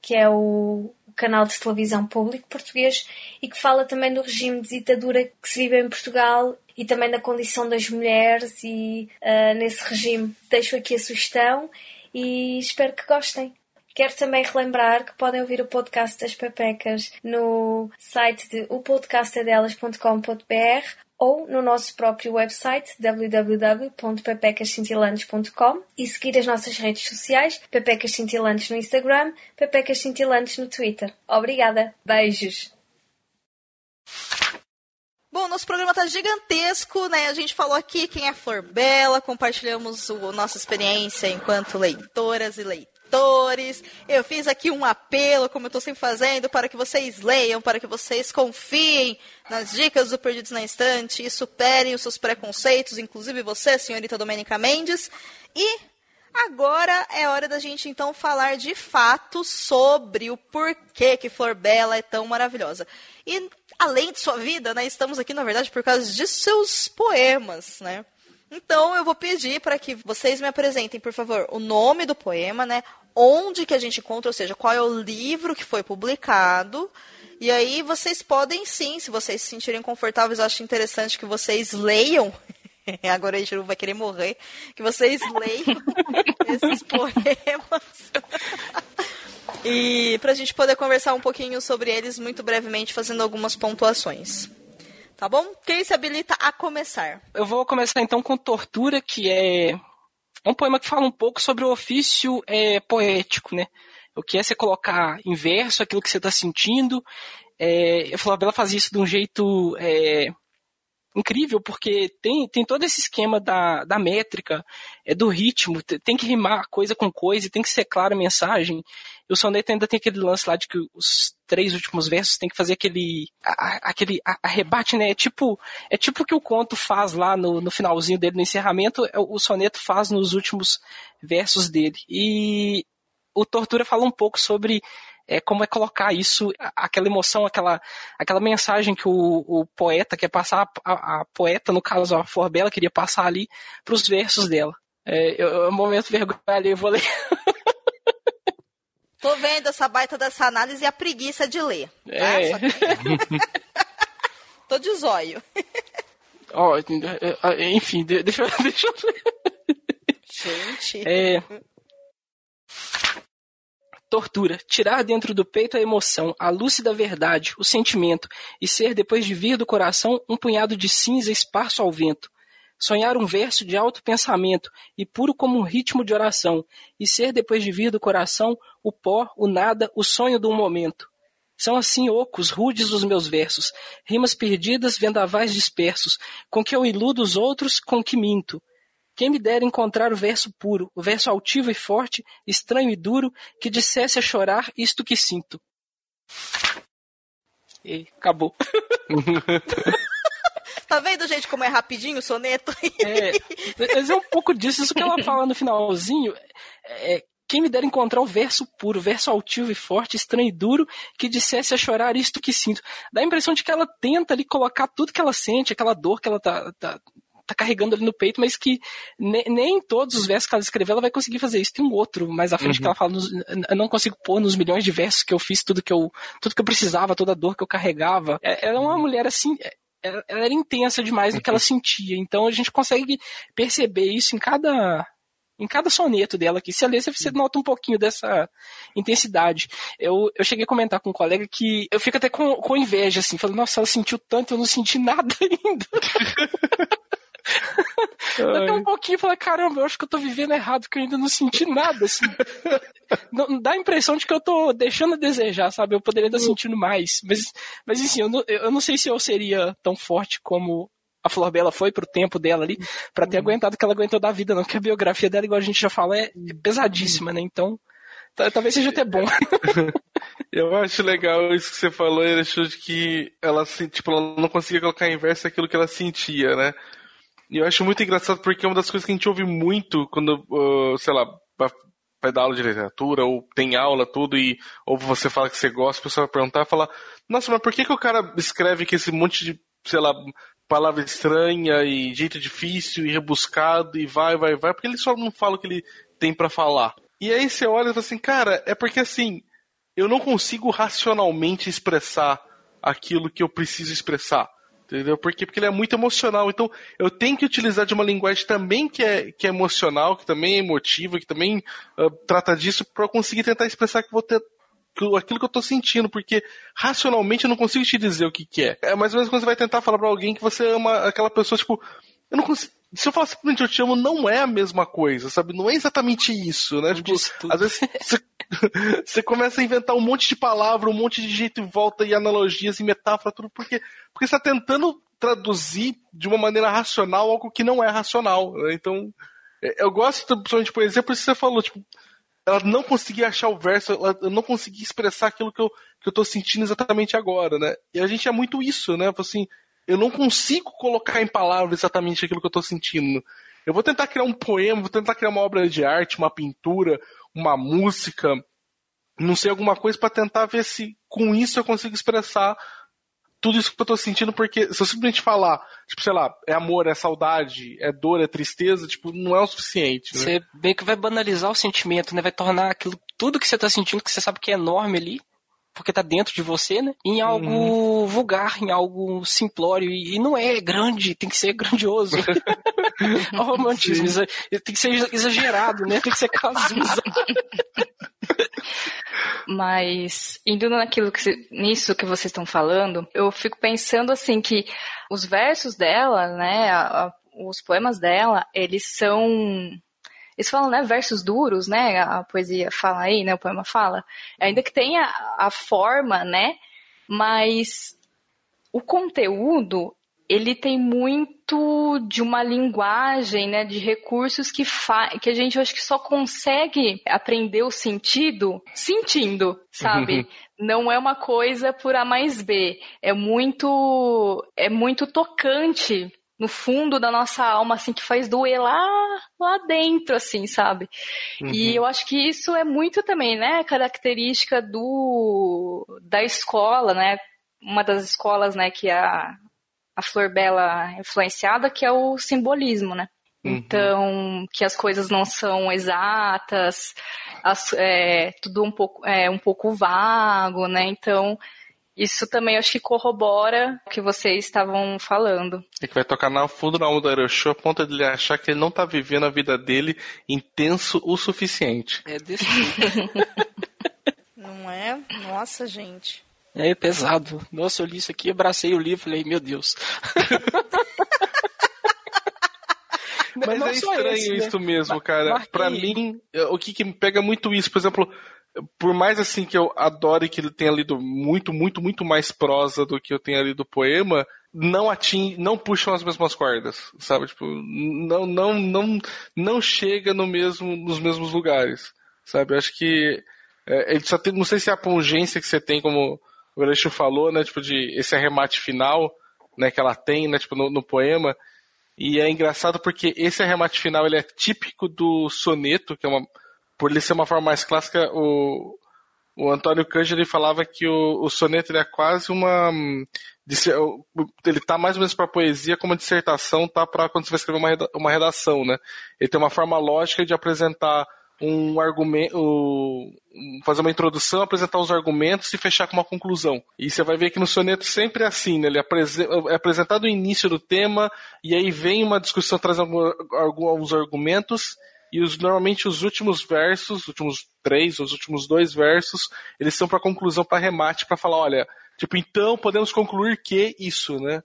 que é o canal de televisão público português e que fala também do regime de ditadura que se vive em Portugal e também da condição das mulheres e uh, nesse regime. Deixo aqui a sugestão e espero que gostem. Quero também relembrar que podem ouvir o podcast das Pepecas no site de opodcastadelas.com.br ou no nosso próprio website www.pepecascintilantes.com e seguir as nossas redes sociais, Pepecas Cintilantes no Instagram, Pepecas Cintilantes no Twitter. Obrigada. Beijos. Bom, nosso programa tá gigantesco, né? A gente falou aqui quem é Flor Bela, compartilhamos a nossa experiência enquanto leitoras e leitores leitores. Eu fiz aqui um apelo, como eu estou sempre fazendo, para que vocês leiam, para que vocês confiem nas dicas do Perdidos na Estante e superem os seus preconceitos, inclusive você, senhorita Domênica Mendes. E agora é hora da gente então falar de fato sobre o porquê que Flor Bela é tão maravilhosa. E além de sua vida, né, estamos aqui na verdade por causa de seus poemas, né? Então eu vou pedir para que vocês me apresentem, por favor, o nome do poema, né? Onde que a gente encontra, ou seja, qual é o livro que foi publicado. E aí vocês podem sim, se vocês se sentirem confortáveis, eu acho interessante que vocês leiam. Agora a gente não vai querer morrer. Que vocês leiam esses poemas. e para a gente poder conversar um pouquinho sobre eles muito brevemente, fazendo algumas pontuações. Tá bom? Quem se habilita a começar? Eu vou começar então com Tortura, que é um poema que fala um pouco sobre o ofício é, poético, né? O que é você colocar em verso aquilo que você está sentindo. É, a Flabella faz isso de um jeito é, incrível, porque tem, tem todo esse esquema da, da métrica, é do ritmo, tem que rimar coisa com coisa, tem que ser clara a mensagem. E o soneto ainda tem aquele lance lá de que os três últimos versos tem que fazer aquele a, aquele arrebate, né? É tipo, é tipo que o conto faz lá no, no finalzinho dele, no encerramento, é o soneto faz nos últimos versos dele. E o Tortura fala um pouco sobre é, como é colocar isso, aquela emoção, aquela, aquela mensagem que o, o poeta quer passar, a, a, poeta, no caso a Forbella, queria passar ali para os versos dela. É, eu, um momento vergonha ali, eu vou ler. Tô vendo essa baita dessa análise e a preguiça de ler. Tá? É. Tô de zóio. oh, enfim, deixa, deixa eu ler. Gente. É, Tortura, tirar dentro do peito a emoção, a lúcida verdade, o sentimento, e ser, depois de vir do coração, um punhado de cinza esparso ao vento. sonhar um verso de alto pensamento e puro como um ritmo de oração, e ser depois de vir do coração o pó, o nada, o sonho do momento. São assim ocos, rudes os meus versos, rimas perdidas, vendavais dispersos, com que eu iludo os outros, com que minto. Quem me dera encontrar o verso puro, o verso altivo e forte, estranho e duro, que dissesse a chorar isto que sinto. E acabou. Tá vendo, gente, como é rapidinho o soneto? É, mas é um pouco disso. Isso que ela fala no finalzinho. É, quem me dera encontrar o verso puro, verso altivo e forte, estranho e duro, que dissesse a chorar isto que sinto. Dá a impressão de que ela tenta ali colocar tudo que ela sente, aquela dor que ela tá, tá, tá carregando ali no peito, mas que ne, nem todos os versos que ela escreveu ela vai conseguir fazer isso. Tem um outro mais à frente uhum. que ela fala, nos, eu não consigo pôr nos milhões de versos que eu fiz tudo que eu, tudo que eu precisava, toda a dor que eu carregava. É, ela é uma mulher assim, ela, ela era intensa demais no que ela uhum. sentia. Então a gente consegue perceber isso em cada em cada soneto dela aqui. Se a ler, você nota um pouquinho dessa intensidade. Eu, eu cheguei a comentar com um colega que eu fico até com, com inveja, assim, falando, nossa, ela sentiu tanto, eu não senti nada ainda. Daqui um pouquinho e fala, caramba, eu acho que eu tô vivendo errado, que eu ainda não senti nada, assim. não, dá a impressão de que eu tô deixando a desejar, sabe? Eu poderia estar sentindo mais. Mas, mas assim, eu não, eu não sei se eu seria tão forte como a Flor Bela foi pro tempo dela ali, para ter uhum. aguentado o que ela aguentou da vida, não. Porque a biografia dela, igual a gente já fala, é, é pesadíssima, né? Então, talvez seja até bom. Eu acho legal isso que você falou, ele achou de que ela, tipo, ela não conseguia colocar em verso aquilo que ela sentia, né? E eu acho muito engraçado porque é uma das coisas que a gente ouve muito quando, uh, sei lá, vai dar aula de literatura, ou tem aula, tudo, e ou você fala que você gosta, a pessoa vai perguntar, falar, nossa, mas por que, que o cara escreve que esse monte de, sei lá, palavra estranha e jeito difícil e rebuscado e vai, vai, vai, porque ele só não fala o que ele tem para falar. E aí você olha e fala assim, cara, é porque assim, eu não consigo racionalmente expressar aquilo que eu preciso expressar. Entendeu? Porque, porque ele é muito emocional. Então, eu tenho que utilizar de uma linguagem também que é, que é emocional, que também é emotiva, que também uh, trata disso, para conseguir tentar expressar que vou ter aquilo que eu tô sentindo, porque racionalmente eu não consigo te dizer o que, que é. É mais ou menos quando você vai tentar falar para alguém que você ama aquela pessoa, tipo, eu não consigo. Se eu falar simplesmente eu te amo, não é a mesma coisa, sabe? Não é exatamente isso, né? Tipo, às vezes você, você, começa a inventar um monte de palavra, um monte de jeito e volta e analogias e metáfora, tudo, porque, porque você tá tentando traduzir de uma maneira racional algo que não é racional. Né? Então, é, eu gosto, principalmente de poesia, por isso você falou, tipo, ela não conseguia achar o verso, ela não conseguia expressar aquilo que eu, que eu tô sentindo exatamente agora, né? E a gente é muito isso, né? Assim, eu não consigo colocar em palavras exatamente aquilo que eu tô sentindo. Eu vou tentar criar um poema, vou tentar criar uma obra de arte, uma pintura, uma música, não sei, alguma coisa para tentar ver se com isso eu consigo expressar tudo isso que eu tô sentindo, porque se eu simplesmente falar, tipo, sei lá, é amor, é saudade, é dor, é tristeza, tipo, não é o suficiente. Né? Você bem que vai banalizar o sentimento, né? Vai tornar aquilo, tudo que você tá sentindo, que você sabe que é enorme ali, porque tá dentro de você, né? Em algo uhum. vulgar, em algo simplório. E, não é grande, tem que ser grandioso. o romantismo, tem que ser exagerado, né? Tem que ser casusa. Mas indo naquilo que nisso que vocês estão falando, eu fico pensando assim que os versos dela, né, a, a, os poemas dela, eles são eles falam, né, versos duros, né, a poesia fala aí, né, o poema fala, ainda que tenha a forma, né, mas o conteúdo, ele tem muito de uma linguagem, né, de recursos que, que a gente acho que só consegue aprender o sentido sentindo, sabe? Não é uma coisa por A mais B. É muito, é muito tocante no fundo da nossa alma, assim, que faz doer lá, lá dentro, assim, sabe? Uhum. E eu acho que isso é muito também, né, característica do, da escola, né? Uma das escolas, né, que a, a Flor Bela influenciada, que é o simbolismo, né? Uhum. Então, que as coisas não são exatas, as, é, tudo um pouco, é, um pouco vago, né? Então, isso também acho que corrobora o que vocês estavam falando. É que vai tocar no fundo na alma do Aeroshow a ponto de ele achar que ele não tá vivendo a vida dele intenso o suficiente. É desse Não é? Nossa, gente. É pesado. Nossa, eu li isso aqui, abracei o livro e falei, meu Deus. Mas não é estranho esse, né? isso mesmo, cara. marquei. Pra mim, é, o que, que me pega muito isso, por exemplo, por mais assim que eu adore que ele tenha lido muito, muito, muito mais prosa do que eu tenha lido poema, não ating, não puxam as mesmas cordas, sabe? Tipo, não, não, não, não chega no mesmo, nos mesmos lugares, sabe? Eu acho que é, ele só tem, não sei se é a pungência que você tem, como o Aleixo falou, né? Tipo, de esse arremate final, né? Que ela tem, né? Tipo, no, no poema. E é engraçado porque esse arremate final ele é típico do soneto, que é uma. Por ele ser uma forma mais clássica, o, o Antônio Cândido ele falava que o, o soneto ele é quase uma. hum, Ele tá mais ou menos para poesia como a dissertação tá para quando você vai escrever uma, uma redação, né? Ele tem uma forma lógica de apresentar um argumento, um- fazer uma introdução, apresentar os argumentos e fechar com uma conclusão. E você vai ver que no soneto sempre é assim, né? Ele apresen- é apresentado o início do tema e aí vem uma discussão trazendo alguns argumentos e os, normalmente os últimos versos, os últimos três, os últimos dois versos, eles são para conclusão, para remate, para falar, olha, tipo, então podemos concluir que isso, né?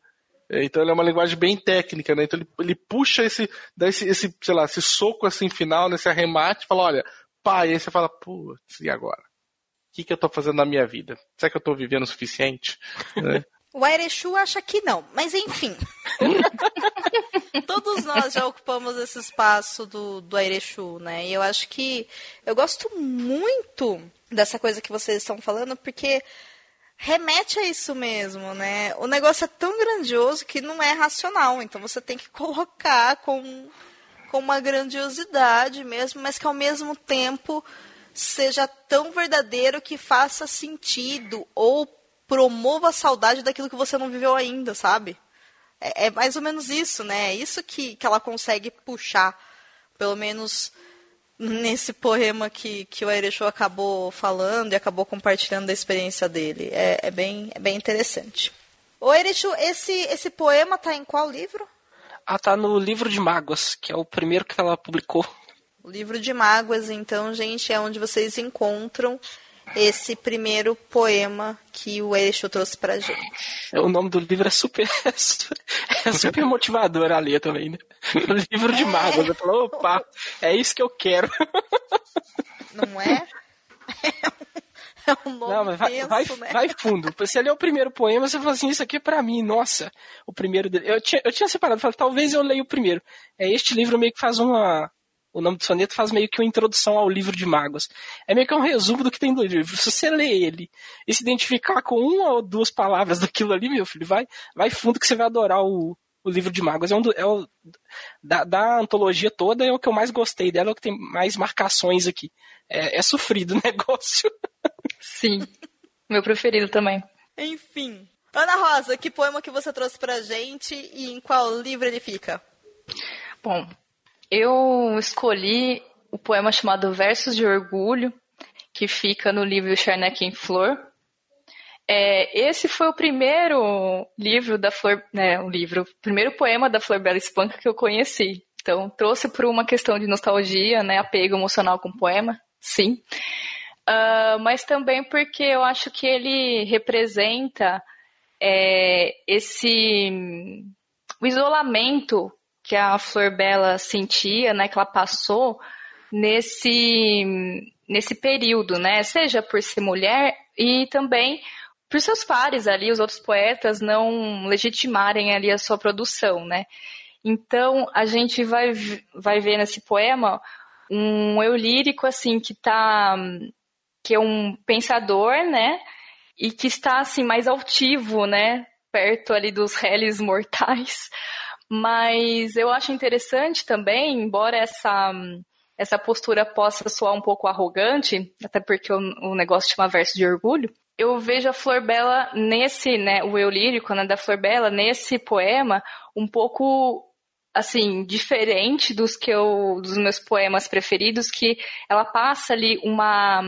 É, Então ele é uma linguagem bem técnica, né? Então ele, ele puxa esse, dá esse, esse, sei lá, esse soco assim final, nesse arremate, fala, olha, pá, e aí você fala, putz, e agora? O que, que eu tô fazendo na minha vida? Será que eu tô vivendo o suficiente? Né? O Airechu acha que não, mas enfim. Todos nós já ocupamos esse espaço do, do Airechu, né? E eu acho que eu gosto muito dessa coisa que vocês estão falando, porque remete a isso mesmo, né? O negócio é tão grandioso que não é racional, então você tem que colocar com, com uma grandiosidade mesmo, mas que ao mesmo tempo seja tão verdadeiro que faça sentido ou promova a saudade daquilo que você não viveu ainda, sabe? É, é mais ou menos isso, né? É isso que, que ela consegue puxar, pelo menos nesse poema que, que o Airechu acabou falando e acabou compartilhando da experiência dele. É, é bem, é bem interessante. Ô Airechu, esse, esse poema tá em qual livro? Ah, tá no livro de mágoas, que é o primeiro que ela publicou. O livro de mágoas, então, gente, é onde vocês encontram esse primeiro poema que o Eixo trouxe pra gente. O nome do livro é super. É super motivador a ler também, né? O livro de mágoas. Eu falo, opa, é isso que eu quero. Não é? É um nome Não, mas vai, tenso, vai, né? vai fundo. Você lê o primeiro poema, você fala assim, isso aqui é pra mim, nossa. O primeiro dele. Eu tinha, eu tinha separado, falei, talvez eu leia o primeiro. É, este livro meio que faz uma. O nome do soneto faz meio que uma introdução ao livro de mágoas. É meio que um resumo do que tem no livro. Se você ler ele e se identificar com uma ou duas palavras daquilo ali, meu filho, vai, vai fundo que você vai adorar o, o livro de mágoas. É um do, é o, da, da antologia toda, é o que eu mais gostei dela, é o que tem mais marcações aqui. É, é sofrido o negócio. Sim. Meu preferido também. Enfim. Ana Rosa, que poema que você trouxe pra gente e em qual livro ele fica? Bom, eu escolhi o poema chamado Versos de Orgulho, que fica no livro Charneck em Flor. É, esse foi o primeiro livro da Flor, né, o livro, o primeiro poema da Flor Bela Espanca que eu conheci. Então, trouxe por uma questão de nostalgia, né, apego emocional com o poema, sim. Ah, mas também porque eu acho que ele representa é, esse o isolamento que a Flor Bela sentia, né, que ela passou nesse nesse período, né, seja por ser mulher e também por seus pares ali, os outros poetas não legitimarem ali a sua produção, né? Então a gente vai vai ver nesse poema um eu lírico assim que tá que é um pensador, né? E que está assim mais altivo, né? Perto ali dos réis mortais. Mas eu acho interessante também, embora essa essa postura possa soar um pouco arrogante, até porque o, o negócio chama verso de orgulho, eu vejo a Flor Bela nesse, né, o eu lírico né, da Flor Bela nesse poema um pouco assim diferente dos que eu dos meus poemas preferidos, que ela passa ali uma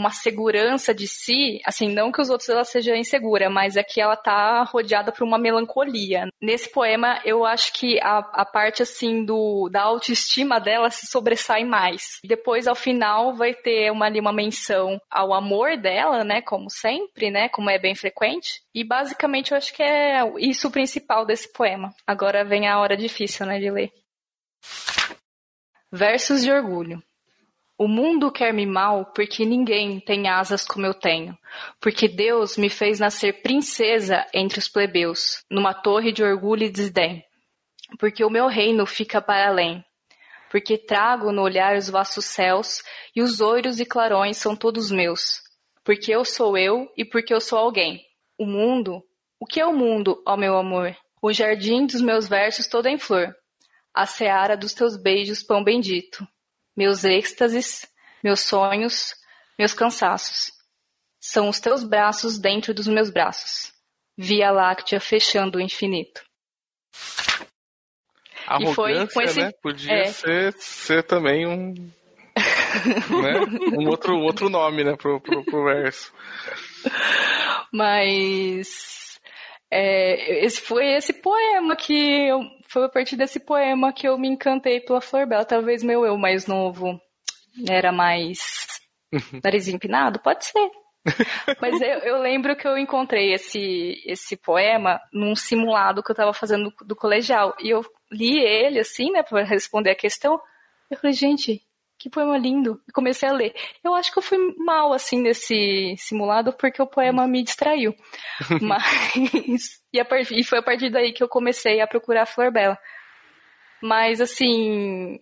uma segurança de si, assim, não que os outros ela seja insegura, mas é que ela tá rodeada por uma melancolia. Nesse poema, eu acho que a, a parte, assim, do, da autoestima dela se sobressai mais. Depois, ao final, vai ter uma, ali uma menção ao amor dela, né, como sempre, né, como é bem frequente. E, basicamente, eu acho que é isso o principal desse poema. Agora vem a hora difícil, né, de ler. Versos de orgulho. O mundo quer me mal porque ninguém tem asas como eu tenho, porque Deus me fez nascer princesa entre os plebeus, numa torre de orgulho e desdém. Porque o meu reino fica para além, porque trago no olhar os vastos céus e os oiros e clarões são todos meus, porque eu sou eu e porque eu sou alguém. O mundo, o que é o mundo, ó meu amor? O jardim dos meus versos todo em flor, a seara dos teus beijos, pão bendito, meus êxtases, meus sonhos, meus cansaços. São os teus braços dentro dos meus braços, Via Láctea fechando o infinito. Arrogância, E foi com esse- né? Podia é. ser, ser também um. né? Um outro, outro nome, né, pro, pro, pro verso. Mas é, esse foi esse poema que eu, foi a partir desse poema que eu me encantei pela Flor Bela. Talvez meu eu mais novo era mais nariz empinado, pode ser. Mas eu, eu lembro que eu encontrei esse, esse poema num simulado que eu tava fazendo do, do colegial. E eu li ele, assim, né, para responder a questão. Eu falei, gente, que poema lindo. E comecei a ler. Eu acho que eu fui mal, assim, nesse simulado, porque o poema me distraiu. Mas. E, e foi a partir daí que eu comecei a procurar a Flor Bela. Mas, assim.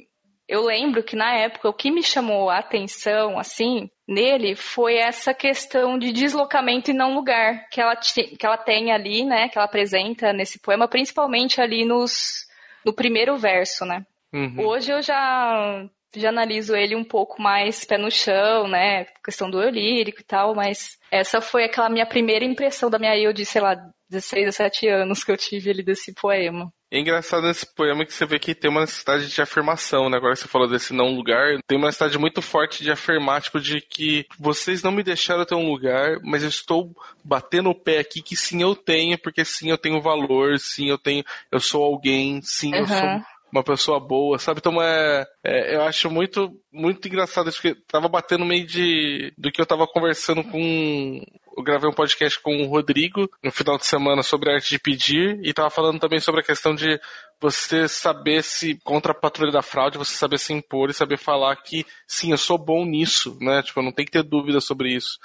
Eu lembro que na época o que me chamou a atenção, assim, nele foi essa questão de deslocamento e não lugar que ela, que ela tem ali, né? Que ela apresenta nesse poema, principalmente ali nos, no primeiro verso, né? Uhum. Hoje eu já, já analiso ele um pouco mais pé no chão, né? Questão do eu lírico e tal, mas essa foi aquela minha primeira impressão da minha eu de, sei lá, 16, 17 anos que eu tive ali desse poema. É engraçado nesse poema que você vê que tem uma necessidade de afirmação, né? Agora que você falou desse não lugar, tem uma necessidade muito forte de afirmar, tipo, de que vocês não me deixaram ter um lugar, mas eu estou batendo o pé aqui que sim eu tenho, porque sim eu tenho valor, sim eu tenho, eu sou alguém, sim eu Uhum. sou uma pessoa boa, sabe? Então é, é, eu acho muito, muito engraçado isso, porque tava batendo meio de do que eu tava conversando com. Eu gravei um podcast com o Rodrigo no final de semana sobre a arte de pedir e tava falando também sobre a questão de você saber se contra a patrulha da fraude, você saber se impor e saber falar que sim, eu sou bom nisso, né? Tipo, não tem que ter dúvida sobre isso.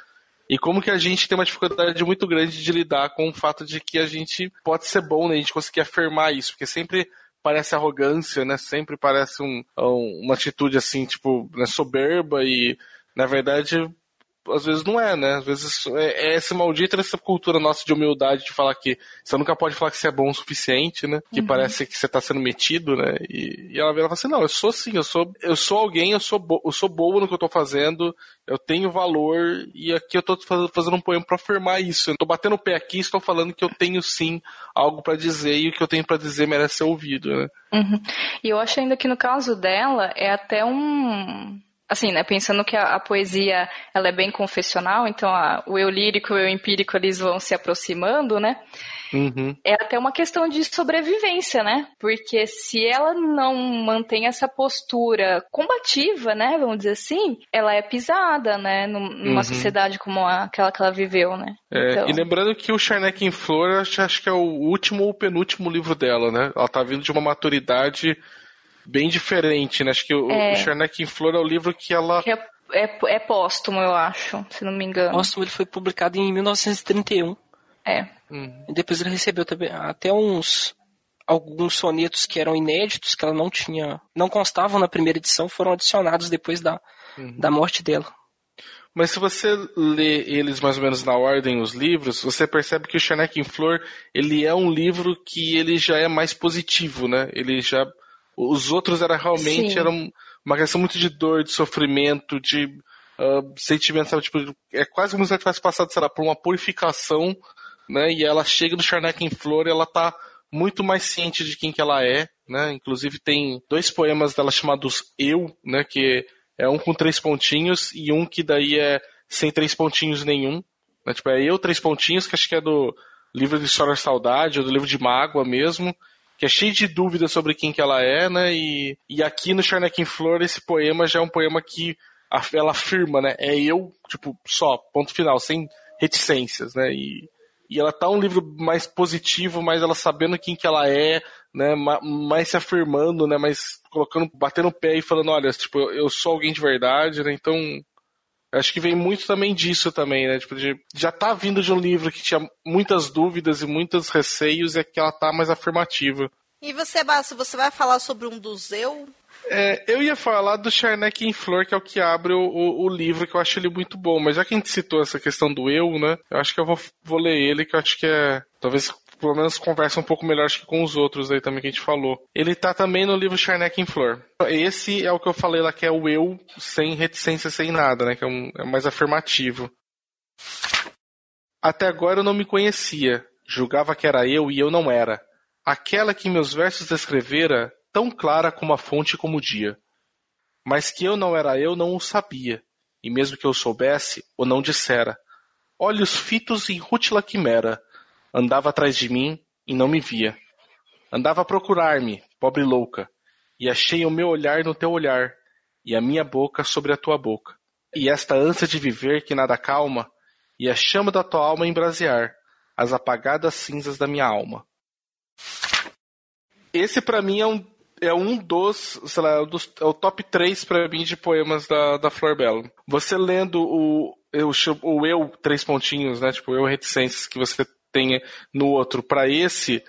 E como que a gente tem uma dificuldade muito grande de lidar com o fato de que a gente pode ser bom, né? A gente conseguir afirmar isso, porque sempre parece arrogância, né? Sempre parece um, um- uma atitude assim, tipo, né, soberba e, na verdade, às vezes não é, né? Às vezes é, é essa maldita essa cultura nossa de humildade de falar que você nunca pode falar que você é bom o suficiente, né? Que parece que você tá sendo metido, né? E, e ela vira e fala assim, não, eu sou sim, eu sou, eu sou alguém, eu sou, bo eu sou boa no que eu tô fazendo, eu tenho valor e aqui eu tô faz- fazendo um poema pra afirmar isso. Eu tô batendo o pé aqui e estou falando que eu tenho sim algo pra dizer e o que eu tenho pra dizer merece ser ouvido, né? Uhum. E eu acho ainda que no caso dela é até um. Assim, né? Pensando que a, a poesia ela é bem confessional, então a- o eu lírico e o eu empírico eles vão se aproximando, né? Uhum. É até uma questão de sobrevivência, né? Porque se ela não mantém essa postura combativa, né? Vamos dizer assim, ela é pisada, né? Num- Numa Uhum. sociedade como aquela que ela viveu, né? É, Então- E lembrando que o Charneck em Flor, acho, acho que é o último ou penúltimo livro dela, né? Ela tá vindo de uma maturidade bem diferente, né? Acho que o, É. o Charneck em Flor é o livro que ela. Que é, é, é póstumo, eu acho, se não me engano. Póstumo ele foi publicado em 1931. É. Uhum. E depois ele recebeu também até uns alguns sonetos que eram inéditos, que ela não tinha, não constavam na primeira edição, foram adicionados depois da, da morte dela. Mas se você lê eles mais ou menos na ordem, os livros, você percebe que o Charneck em Flor, ele é um livro que ele já é mais positivo, né? Ele já... Os outros era realmente Sim. eram uma questão muito de dor, de sofrimento, de ah, sentimento, sabe? Tipo, é quase como se ela tivesse passado, sei lá, por uma purificação, né? E ela chega no Charneck em Flor e ela tá muito mais ciente de quem que ela é, né? Inclusive tem dois poemas dela chamados Eu, né? Que é um com três pontinhos e um que daí é sem três pontinhos nenhum. Né? Tipo, é Eu, três pontinhos, que acho que é do livro de História da Saudade, ou do livro de Mágoa mesmo, que é cheio de dúvidas sobre quem que ela é, né? E, e aqui no Charneck em Flor, esse poema já é um poema que a- ela afirma, né? É eu, tipo, só, ponto final, sem reticências, né? E, e ela tá um livro mais positivo, mais ela sabendo quem que ela é, né, mais se afirmando, né, mais colocando, batendo o pé e falando, olha, tipo, eu sou alguém de verdade, né, então acho que vem muito também disso também, né, tipo, de, já tá vindo de um livro que tinha muitas dúvidas e muitos receios e é que ela tá mais afirmativa. E você, Basso, você vai falar sobre um dos eu? É, eu ia falar do Charneck em Flor, que é o que abre o, o, o, livro, que eu acho ele muito bom. Mas já que a gente citou essa questão do eu, né? Eu acho que eu vou, vou ler ele, que eu acho que é. Talvez pelo menos conversa um pouco melhor acho que com os outros aí também que a gente falou. Ele tá também no livro Charneck em Flor. Esse é o que eu falei lá, que é o eu sem reticência, sem nada, né? Que é, um, é mais afirmativo. Até agora eu não me conhecia. Julgava que era eu e eu não era aquela que meus versos descrevera, tão clara como a fonte como o dia. Mas que eu não era eu não o sabia, e mesmo que eu soubesse, o não dissera. Olhos fitos em rútila quimera, andava atrás de mim e não me via. Andava a procurar-me, pobre louca, e achei o meu olhar no teu olhar, e a minha boca sobre a tua boca. E esta ânsia de viver que nada calma, e a chama da tua alma embrasear, as apagadas cinzas da minha alma. Esse para mim é um, é um dos, sei lá, é, dos, é o top 3 para mim de poemas da, da Flor Belo. Você lendo o, eu, o eu, três pontinhos, né? Tipo, eu reticências que você tem no outro para esse,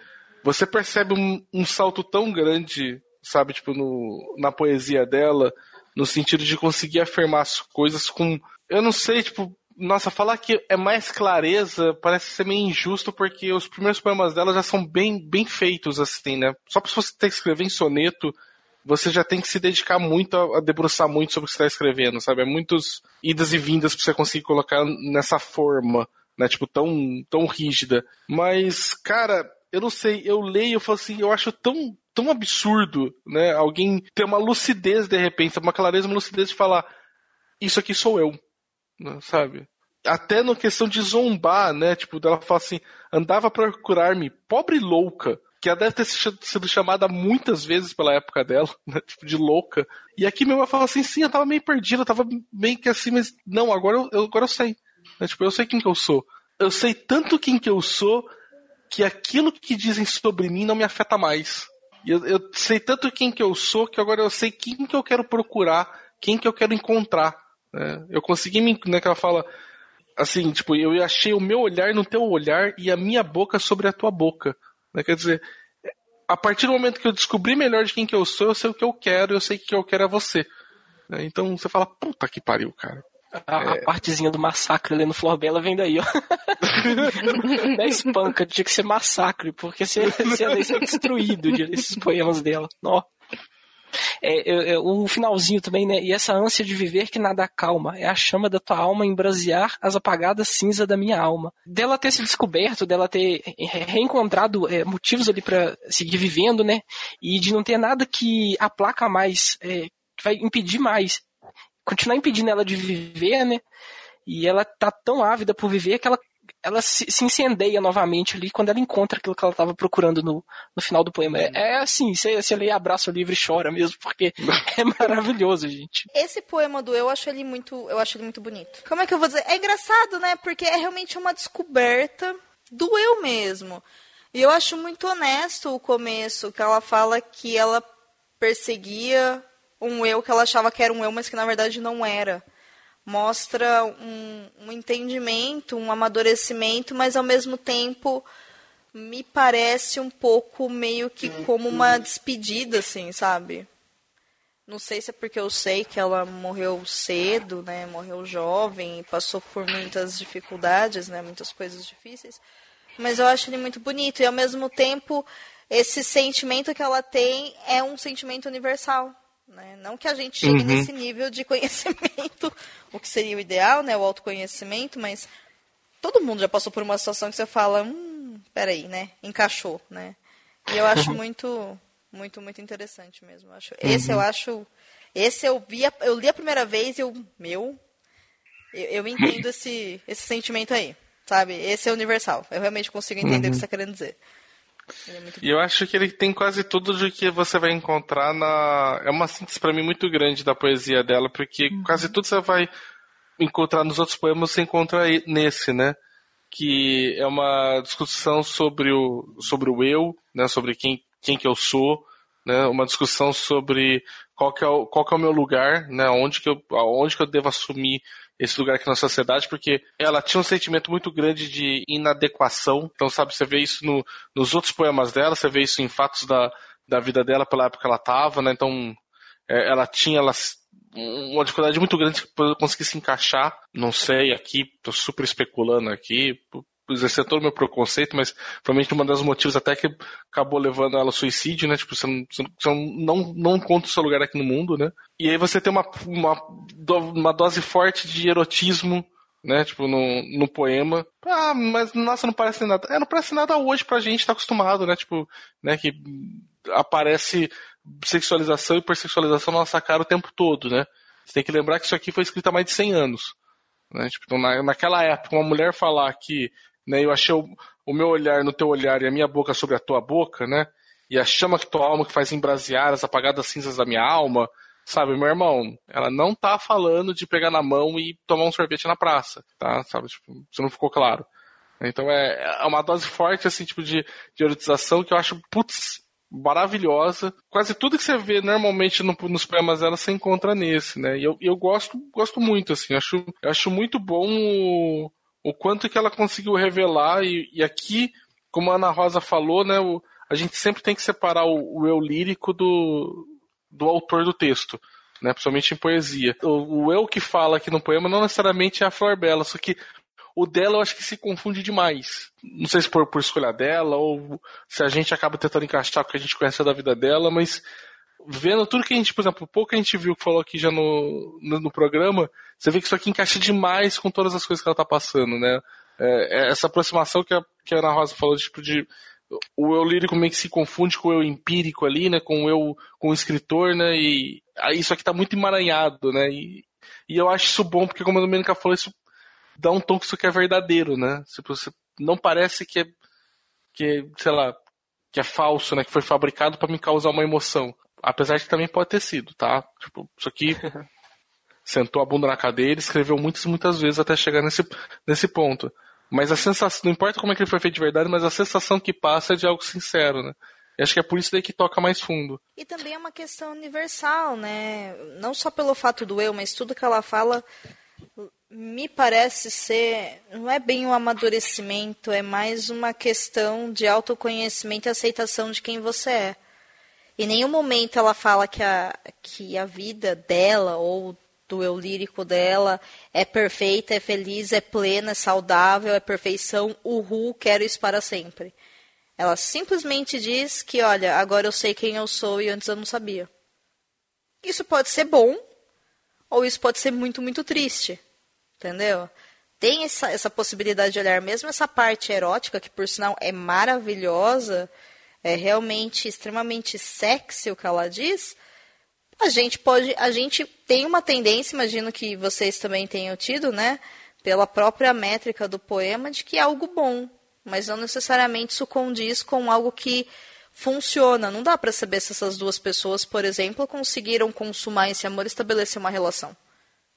você percebe um, um, salto tão grande, sabe, tipo, no, na poesia dela, no sentido de conseguir afirmar as coisas com. Eu não sei, tipo, nossa, falar que é mais clareza parece ser meio injusto, porque os primeiros poemas dela já são bem, bem feitos, assim, né? Só pra você ter que escrever em soneto, você já tem que se dedicar muito a, debruçar muito sobre o que você está escrevendo, sabe? É muitos idas e vindas pra você conseguir colocar nessa forma, né? Tipo, tão, tão rígida. Mas, cara, eu não sei, eu leio e falo assim, eu acho tão, tão absurdo, né? Alguém ter uma lucidez de repente, uma clareza, uma lucidez de falar, isso aqui sou eu né, sabe? Até na questão de zombar, né? Tipo, ela fala assim, andava a procurar-me, pobre louca, que ela deve ter sido chamada muitas vezes pela época dela, né? Tipo, de louca. E aqui minha mãe fala assim, sim, eu tava meio perdida, eu tava meio que assim, mas não, agora eu, agora eu sei. Né? Tipo, eu sei quem que eu sou. Eu sei tanto quem que eu sou que aquilo que dizem sobre mim não me afeta mais. Eu, eu sei tanto quem que eu sou que agora eu sei quem que eu quero procurar, quem que eu quero encontrar. Né? Eu consegui me. Né, que ela fala assim, tipo, eu achei o meu olhar no teu olhar e a minha boca sobre a tua boca. Né? Quer dizer, a partir do momento que eu descobri melhor de quem que eu sou, eu sei o que eu quero, eu sei que o que eu quero é você. Né? Então você fala, puta que pariu, cara. A, é... a partezinha do massacre ali no Florbela vem daí, ó. Não é espanca, tinha que ser massacre, porque você, você ia ser destruído desses poemas dela. Nó. É, é, o finalzinho também, né? E essa ânsia de viver que nada calma. É a chama da tua alma embrasear as apagadas cinzas da minha alma. Dela ter se descoberto, dela ter reencontrado é, motivos ali para seguir vivendo, né? E de não ter nada que aplaca mais, é, que vai impedir mais. Continuar impedindo ela de viver, né? E ela tá tão ávida por viver que ela ela se, se, incendeia novamente ali quando ela encontra aquilo que ela estava procurando no, no final do poema. É, é assim, você, você lê abraça o livro e chora mesmo, porque é maravilhoso, gente. Esse poema do eu acho ele muito, eu acho ele muito bonito. Como é que eu vou dizer? É engraçado, né? Porque é realmente uma descoberta do eu mesmo. E eu acho muito honesto o começo, que ela fala que ela perseguia um eu que ela achava que era um eu, mas que na verdade não era mostra um, um entendimento, um amadurecimento, mas ao mesmo tempo me parece um pouco meio que como uma despedida, assim, sabe? Não sei se é porque eu sei que ela morreu cedo, né? Morreu jovem passou por muitas dificuldades, né? Muitas coisas difíceis. Mas eu acho ele muito bonito e ao mesmo tempo esse sentimento que ela tem é um sentimento universal, né? Não que a gente chegue uhum. nesse nível de conhecimento, o que seria o ideal, né? O autoconhecimento, mas todo mundo já passou por uma situação que você fala, hum, peraí, né? Encaixou, né? E eu acho muito, muito, muito interessante mesmo. Eu acho, uhum. Esse eu acho. Esse eu vi, eu li a primeira vez e eu, meu, eu, eu entendo esse, esse sentimento aí, sabe? Esse é universal. Eu realmente consigo entender uhum. o que uhum. você está querendo dizer. É e eu acho que ele tem quase tudo do que você vai encontrar na. É uma síntese para mim muito grande da poesia dela, porque uhum. quase tudo você vai encontrar nos outros poemas, você encontra nesse, né? que é uma discussão sobre o, sobre o eu, né, sobre quem, quem que eu sou, né, uma discussão sobre qual que é o, qual que é o meu lugar, né, onde que eu, onde que eu devo assumir esse lugar aqui na sociedade, porque ela tinha um sentimento muito grande de inadequação. Então, sabe, você vê isso no, nos outros poemas dela, você vê isso em fatos da, da vida dela pela época que ela estava, né? Então, é, ela tinha ela, uma dificuldade muito grande para conseguir se encaixar. Não sei, aqui, tô super especulando aqui, exercer todo o meu preconceito, mas provavelmente uma das motivos até que acabou levando ela ao suicídio, né? Tipo, você não, você não, não encontra o seu lugar aqui no mundo, né? E aí você tem uma, uma, uma dose forte de erotismo né? Tipo, no, no poema. Ah, mas nossa, não parece nada. É, não parece nada hoje pra gente, tá acostumado, né? Tipo, né? Que aparece sexualização e hipersexualização na nossa cara o tempo todo, né? Você tem que lembrar que isso aqui foi escrito há mais de 100 anos. Né? Tipo, então, na, naquela época, uma mulher falar que né, eu achei o, o, meu olhar no teu olhar e a minha boca sobre a tua boca, né? E a chama que tua alma que faz embrasear as apagadas cinzas da minha alma, sabe, meu irmão, ela não tá falando de pegar na mão e tomar um sorvete na praça, tá? Sabe, tipo, isso não ficou claro. Então é, é uma dose forte, assim, tipo, de, de erotização que eu acho, putz, maravilhosa. Quase tudo que você vê normalmente no, nos poemas dela você encontra nesse, né? E eu, eu gosto, gosto muito, assim. Acho, eu acho muito bom o, o quanto que ela conseguiu revelar. E, e aqui, como a Ana Rosa falou, né? O, a gente sempre tem que separar o, o eu lírico do, do autor do texto. Né, principalmente em poesia. O, o, eu que fala aqui no poema não necessariamente é a Flor Bela, só que o dela eu acho que se confunde demais. Não sei se por, por escolha dela ou se a gente acaba tentando encaixar porque a gente conhece da vida dela, mas vendo tudo que a gente, por exemplo, pouco que a gente viu que falou aqui já no, no, no, programa, você vê que isso aqui encaixa demais com todas as coisas que ela tá passando, né? É, é essa aproximação que a, que a Ana Rosa falou, tipo, de o eu lírico meio que se confunde com o eu empírico ali, né? Com o eu, com o escritor, né? E aí isso aqui tá muito emaranhado, né? E, e eu acho isso bom, porque como a Domenica falou, isso dá um tom que isso aqui é verdadeiro, né? Tipo, não parece que é, que sei lá, que é falso, né? Que foi fabricado para me causar uma emoção. Apesar de também pode ter sido, tá? Tipo, isso aqui sentou a bunda na cadeira, escreveu muitas muitas vezes até chegar nesse, nesse ponto. Mas a sensação, não importa como é que ele foi feito de verdade, mas a sensação que passa é de algo sincero, né? E acho que é por isso daí que toca mais fundo. E também é uma questão universal, né? Não só pelo fato do eu, mas tudo que ela fala me parece ser, não é bem um amadurecimento, é mais uma questão de autoconhecimento e aceitação de quem você é. Em nenhum momento ela fala que a, que a vida dela ou do eu lírico dela é perfeita, é feliz, é plena, é saudável, é perfeição, uhul, quero isso para sempre. Ela simplesmente diz que, olha, agora eu sei quem eu sou e antes eu não sabia. Isso pode ser bom, ou isso pode ser muito, muito triste. Entendeu? Tem essa, essa possibilidade de olhar, mesmo essa parte erótica, que por sinal é maravilhosa, é realmente extremamente sexy o que ela diz. A gente pode, a gente tem uma tendência, imagino que vocês também tenham tido, né? Pela própria métrica do poema, de que é algo bom, mas não necessariamente isso condiz com algo que funciona. Não dá para saber se essas duas pessoas, por exemplo, conseguiram consumar esse amor e estabelecer uma relação.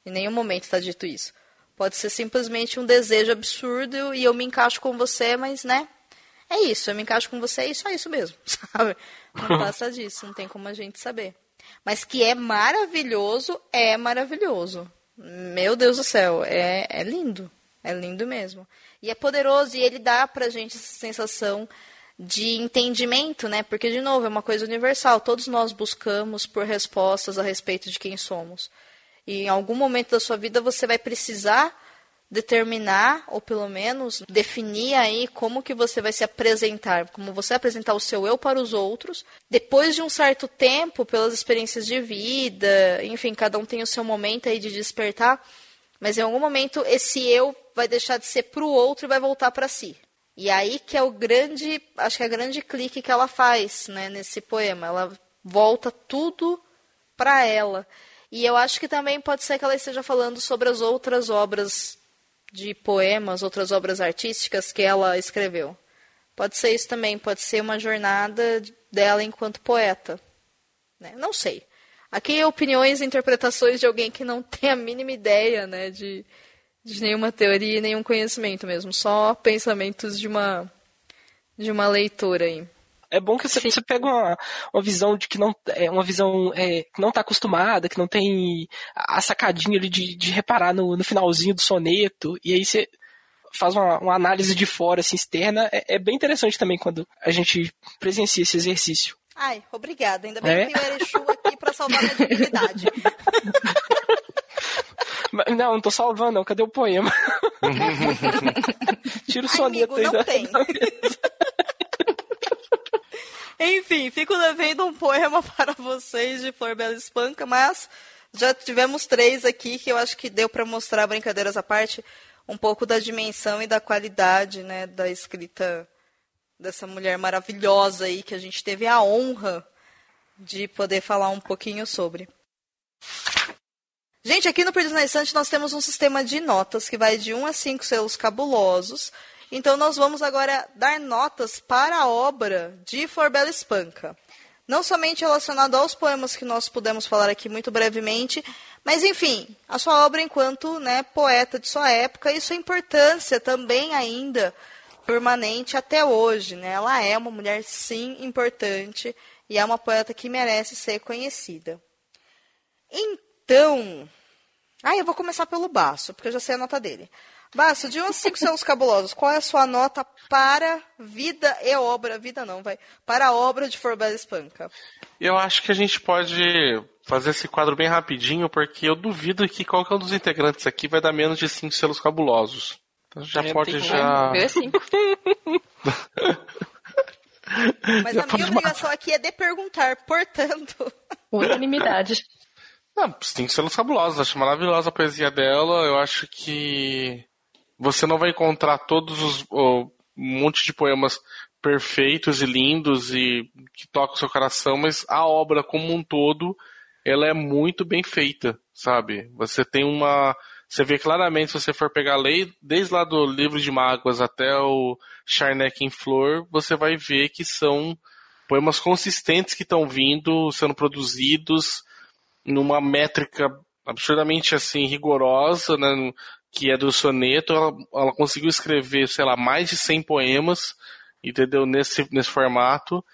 Em nenhum momento está dito isso. Pode ser simplesmente um desejo absurdo e eu me encaixo com você, mas, né? É isso, eu me encaixo com você e só isso mesmo, sabe? Não passa disso, não tem como a gente saber. Mas que é maravilhoso, é maravilhoso. Meu Deus do céu, é, é lindo. É lindo mesmo. E é poderoso e ele dá pra gente essa sensação de entendimento, né? Porque, de novo, é uma coisa universal. Todos nós buscamos por respostas a respeito de quem somos. E em algum momento da sua vida você vai precisar determinar ou pelo menos definir aí como que você vai se apresentar, como você apresentar o seu eu para os outros. Depois de um certo tempo, pelas experiências de vida, enfim, cada um tem o seu momento aí de despertar, mas em algum momento esse eu vai deixar de ser para o outro e vai voltar para si. E aí que é o grande, acho que é a grande clique que ela faz, né, nesse poema. Ela volta tudo para ela. E eu acho que também pode ser que ela esteja falando sobre as outras obras de poemas, outras obras artísticas que ela escreveu. Pode ser isso também, pode ser uma jornada dela enquanto poeta. Né? Não sei. Aqui é opiniões e interpretações de alguém que não tem a mínima ideia né, de, De nenhuma teoria e nenhum conhecimento mesmo, só pensamentos de uma de uma leitora aí. É bom que você, você pega uma, uma visão de que não é uma visão é, que não está acostumada, que não tem a sacadinha ali de, de reparar no, no finalzinho do soneto, e aí você faz uma, uma análise de fora, assim, externa. É, é, bem interessante também quando a gente presencia esse exercício. Ai, obrigada. Ainda bem é? que tem o Erechu aqui para salvar minha dignidade. Não, não tô salvando, não. Cadê o poema? Tira o soneto aí. Não tem. Enfim, fico devendo um poema para vocês de Flor Bela Espanca, mas já tivemos três aqui que eu acho que deu para mostrar, brincadeiras à parte, um pouco da dimensão e da qualidade né, da escrita dessa mulher maravilhosa aí que a gente teve a honra de poder falar um pouquinho sobre. Gente, aqui no Perdidos na Estante nós temos um sistema de notas que vai de 1 a 5 selos cabulosos. Então nós vamos agora dar notas para a obra de Forbella Espanca. Não somente relacionado aos poemas que nós pudemos falar aqui muito brevemente, mas enfim, a sua obra enquanto né, poeta de sua época e sua importância também ainda permanente até hoje. Né? Ela é uma mulher, sim, importante e é uma poeta que merece ser conhecida. Então, ah, eu vou começar pelo Baço, porque eu já sei a nota dele. Baço, de 1 a 5 selos cabulosos, qual é a sua nota para vida e obra? Vida não, vai. Para a obra de Forbella Espanca. Eu acho que a gente pode fazer esse quadro bem rapidinho, porque eu duvido que qualquer um dos integrantes aqui vai dar menos de 5 selos cabulosos. Então já é, pode já. É cinco. Mas já a minha obrigação aqui é de perguntar, portanto. Unanimidade. Não, cinco selos cabulosos. Acho maravilhosa a poesia dela. Eu acho que você não vai encontrar todos os um monte de poemas perfeitos e lindos e que tocam o seu coração, mas a obra como um todo, ela é muito bem feita, sabe? Você tem uma você vê claramente, se você for pegar a lei, desde lá do livro de mágoas até o Charneck em Flor, você vai ver que são poemas consistentes que estão vindo, sendo produzidos numa métrica absurdamente assim rigorosa, né? Que é do soneto, ela, ela conseguiu escrever, sei lá, mais de 100 poemas, entendeu? Nesse, nesse formato,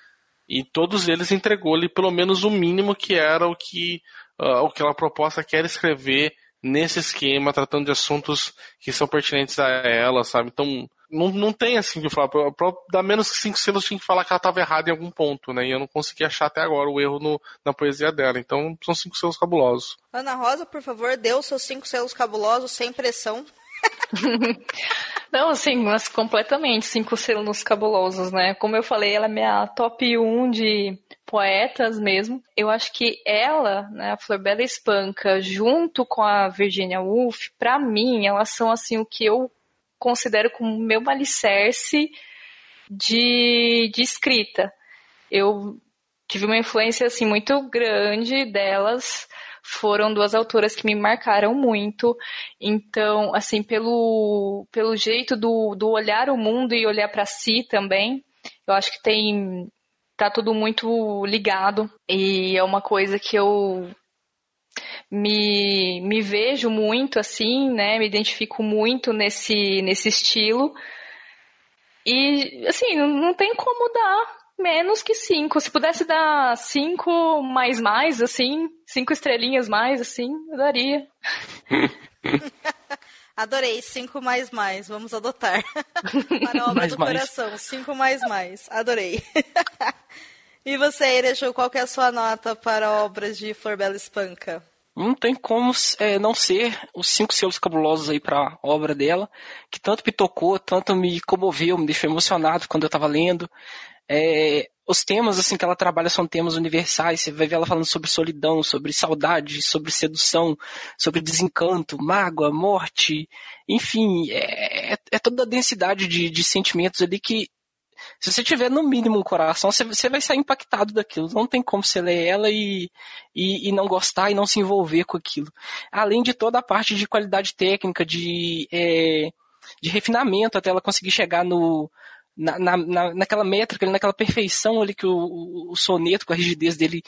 e todos eles entregou-lhe pelo menos o mínimo que era o que, uh, o que ela proposta quer escrever nesse esquema, tratando de assuntos que são pertinentes a ela, sabe? Então, não, não tem assim que falar. Pra, dar menos que cinco selos tinha que falar que ela estava errada em algum ponto, né? E eu não consegui achar até agora o erro no, na poesia dela. Então são cinco selos cabulosos. Ana Rosa, por favor, dê os seus cinco selos cabulosos sem pressão. Não, assim, mas completamente cinco selos cabulosos, né? Como eu falei, ela é minha top 1 de poetas mesmo. Eu acho que ela, né, a Flor Bela Espanca, junto com a Virginia Woolf, para mim, elas são assim o que eu considero como meu alicerce de, de escrita. Eu tive uma influência assim muito grande delas. Foram duas autoras que me marcaram muito. Então, assim, pelo, pelo jeito do, do olhar o mundo e olhar para si também, eu acho que tem tá tudo muito ligado e é uma coisa que eu me, me vejo muito assim, né? Me identifico muito nesse, nesse estilo. E, assim, não, não tem como dar menos que cinco. Se pudesse dar cinco mais mais, assim, cinco estrelinhas mais, assim, eu daria. Adorei, cinco mais mais, vamos adotar. Para a obra mais, do mais. coração, cinco mais mais, adorei. e você, Erejo, qual que é a sua nota para a obra de Flor Bela Espanca? Não tem como é, não ser os cinco selos cabulosos aí para obra dela, que tanto me tocou, tanto me comoveu, me deixou emocionado quando eu estava lendo. É, os temas assim que ela trabalha são temas universais. Você vai ver ela falando sobre solidão, sobre saudade, sobre sedução, sobre desencanto, mágoa, morte, enfim, é, é, é toda a densidade de, de sentimentos ali que se você tiver no mínimo um coração, você, você vai sair impactado daquilo. Não tem como você ler ela e, e, e, não gostar e não se envolver com aquilo. Além de toda a parte de qualidade técnica, de, é, de refinamento, até ela conseguir chegar no, na, na, naquela métrica, naquela perfeição ali que o, o soneto, com a rigidez dele,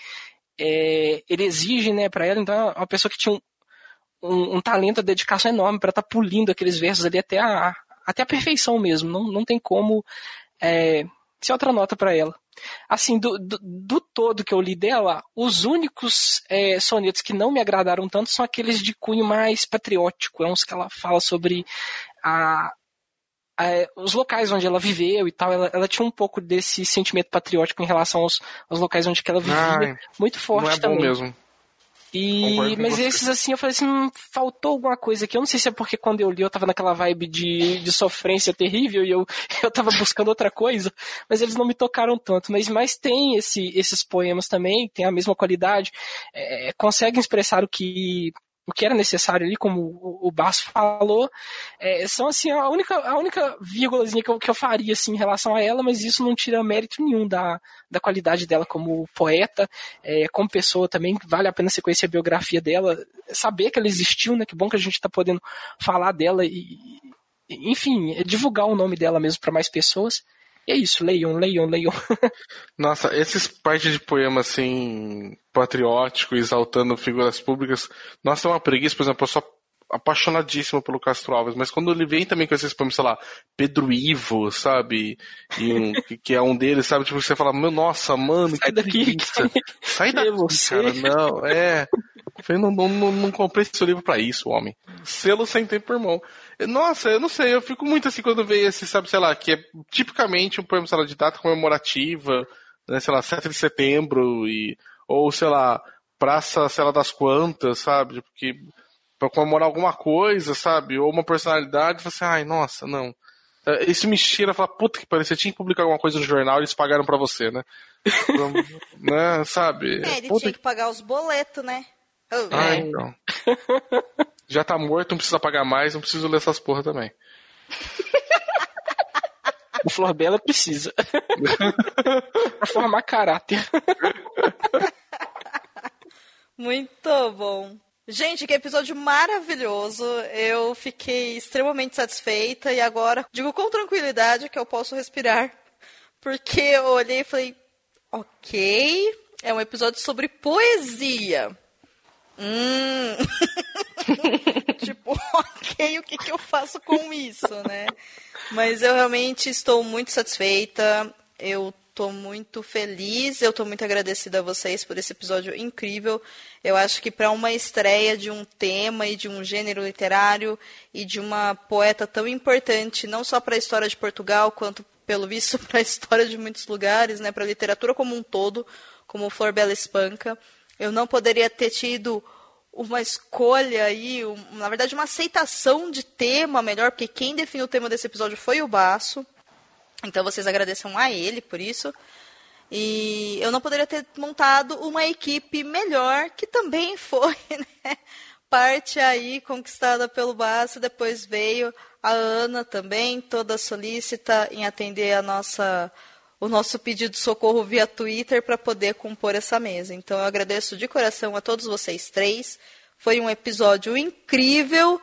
é, ele exige né, para ela. Então, é uma pessoa que tinha um, um, um talento, a dedicação enorme para estar tá pulindo aqueles versos ali até a, até a perfeição mesmo. Não, não tem como é, ser outra nota para ela. Assim, do, do, do, todo que eu li dela, os únicos é, sonetos que não me agradaram tanto são aqueles de cunho mais patriótico. É uns que ela fala sobre a, a, os locais onde ela viveu e tal. Ela, ela, tinha um pouco desse sentimento patriótico em relação aos, aos locais onde ela vivia. Ai, muito forte não é também. Bom mesmo. E, mas esses assim, eu falei assim, hum, faltou alguma coisa aqui. Eu não sei se é porque quando eu li eu tava naquela vibe de, de sofrência terrível e eu, eu tava buscando outra coisa, mas eles não me tocaram tanto. Mas, mas tem esse, esses poemas também, tem a mesma qualidade, é, conseguem expressar o que o que era necessário ali, como o, Basso falou, é, são assim a única, a única vírgulazinha que eu, que eu faria assim, em relação a ela, mas isso não tira mérito nenhum da, da qualidade dela como poeta, é, como pessoa também, vale a pena você conhecer a biografia dela, saber que ela existiu, né? Que bom que a gente está podendo falar dela e, enfim, divulgar o nome dela mesmo para mais pessoas. E é isso, leiam, leiam, leiam. Nossa, esses partes de poema assim, patriótico, exaltando figuras públicas, nossa, é uma preguiça, por exemplo, eu sou apaixonadíssimo pelo Castro Alves, mas quando ele vem também com esses poemas, sei lá, Pedro Ivo, sabe? E um, que é um deles, sabe? Tipo, você fala, meu, nossa, mano, sai daqui, sai daqui, você. cara, não, é. Eu não, não, não, não comprei esse livro para isso, homem. Selo sem tempo, irmão. Nossa, eu não sei, eu fico muito assim quando vejo esse, sabe, sei lá, que é tipicamente um poema, sei lá, de data comemorativa, né, sei lá, 7 de setembro, e, ou, sei lá, Praça, sei lá, das Quantas, sabe, porque pra comemorar alguma coisa, sabe, ou uma personalidade, você, ai, nossa, não. É, isso me cheira fala, puta que pariu, você tinha que publicar alguma coisa no jornal e eles pagaram pra você, né? né, sabe? É, ele puta tinha que pagar os boletos, né? Oh, ai, não. Já tá morto, não precisa pagar mais, não preciso ler essas porra também. O Flor Bela precisa. pra formar caráter. Muito bom. Gente, que episódio maravilhoso. Eu fiquei extremamente satisfeita e agora digo com tranquilidade que eu posso respirar. Porque eu olhei e falei, ok, é um episódio sobre poesia. Hum. tipo, ok, o que, que eu faço com isso, né? Mas eu realmente estou muito satisfeita. Eu estou muito feliz, eu estou muito agradecida a vocês por esse episódio incrível. Eu acho que para uma estreia de um tema e de um gênero literário e de uma poeta tão importante, não só para a história de Portugal, quanto, pelo visto, para a história de muitos lugares, né, para a literatura como um todo, como Flor Bela Espanca, eu não poderia ter tido uma escolha aí, um, na verdade, uma aceitação de tema melhor, porque quem definiu o tema desse episódio foi o Baço. Então vocês agradeçam a ele por isso. E eu não poderia ter montado uma equipe melhor, que também foi né, parte aí conquistada pelo Baço. Depois veio a Ana também, toda solícita em atender a nossa o nosso pedido de socorro via Twitter para poder compor essa mesa. Então eu agradeço de coração a todos vocês três. Foi um episódio incrível.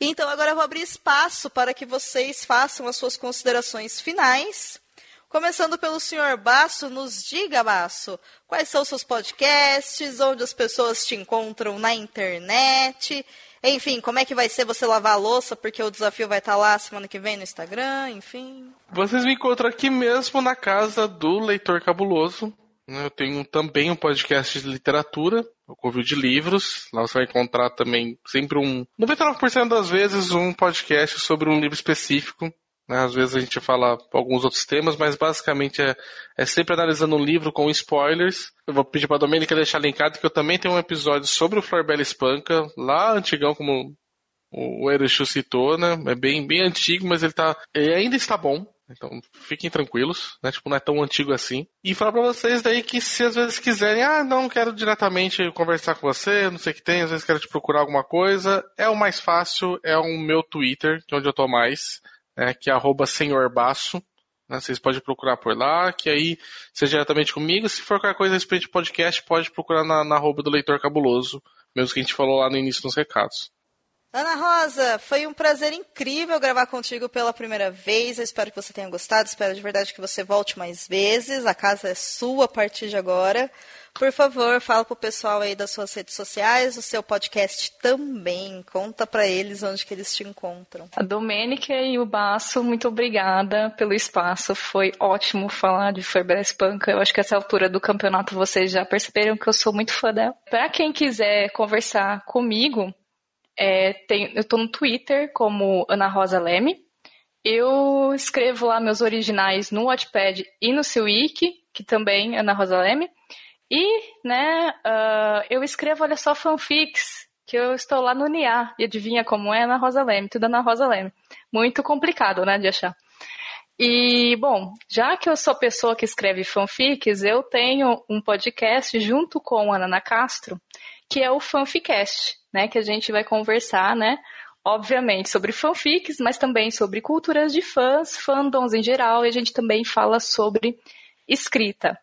Então agora eu vou abrir espaço para que vocês façam as suas considerações finais. Começando pelo senhor Basso, nos diga, Basso, quais são os seus podcasts, onde as pessoas te encontram na internet enfim, como é que vai ser você lavar a louça? Porque o desafio vai estar lá semana que vem no Instagram, enfim. Vocês me encontram aqui mesmo na casa do Leitor Cabuloso. Eu tenho também um podcast de literatura, Covil de Livros. Lá você vai encontrar também sempre um. 99% das vezes um podcast sobre um livro específico. Né? Às vezes a gente fala alguns outros temas, mas basicamente é, é sempre analisando um livro com spoilers. Eu vou pedir para a Domênica deixar linkado que eu também tenho um episódio sobre o Florbela Espanca, lá antigão, como o Erechu citou, né? É bem, bem antigo, mas ele tá. Ele ainda está bom. Então, fiquem tranquilos, né? Tipo, não é tão antigo assim. E falar pra vocês daí que se às vezes quiserem, ah, não quero diretamente conversar com você, não sei o que tem, às vezes quero te procurar alguma coisa, é o mais fácil, é o meu Twitter, que é onde eu tô mais é, que é arroba senhorbaço. Né? Vocês podem procurar por lá, que aí seja diretamente comigo. Se for qualquer coisa a respeito de podcast, pode procurar na, na arroba do Leitor Cabuloso, mesmo que a gente falou lá no início nos recados. Ana Rosa, foi um prazer incrível gravar contigo pela primeira vez. Eu espero que você tenha gostado. Espero de verdade que você volte mais vezes. A casa é sua a partir de agora. Por favor, fala pro pessoal aí das suas redes sociais, o seu podcast também. Conta para eles onde que eles te encontram. A Domênica e o Baço, muito obrigada pelo espaço. Foi ótimo falar de Ferbera Espanca. Eu acho que essa altura do campeonato vocês já perceberam que eu sou muito fã dela. Para quem quiser conversar comigo, é, tem, eu estou no Twitter como Ana Rosa Leme. Eu escrevo lá meus originais no Wattpad e no seu wiki, que também é Ana Rosa Leme. E, né, uh, eu escrevo, olha só, fanfics, que eu estou lá no NIA. E adivinha como é Ana Rosa Leme, tudo Ana Rosa Leme. Muito complicado, né, de achar. E, bom, já que eu sou pessoa que escreve fanfics, eu tenho um podcast junto com a Ana Castro, que é o Fanficast né, que a gente vai conversar, né, obviamente sobre fanfics, mas também sobre culturas de fãs, fandoms em geral, e a gente também fala sobre escrita.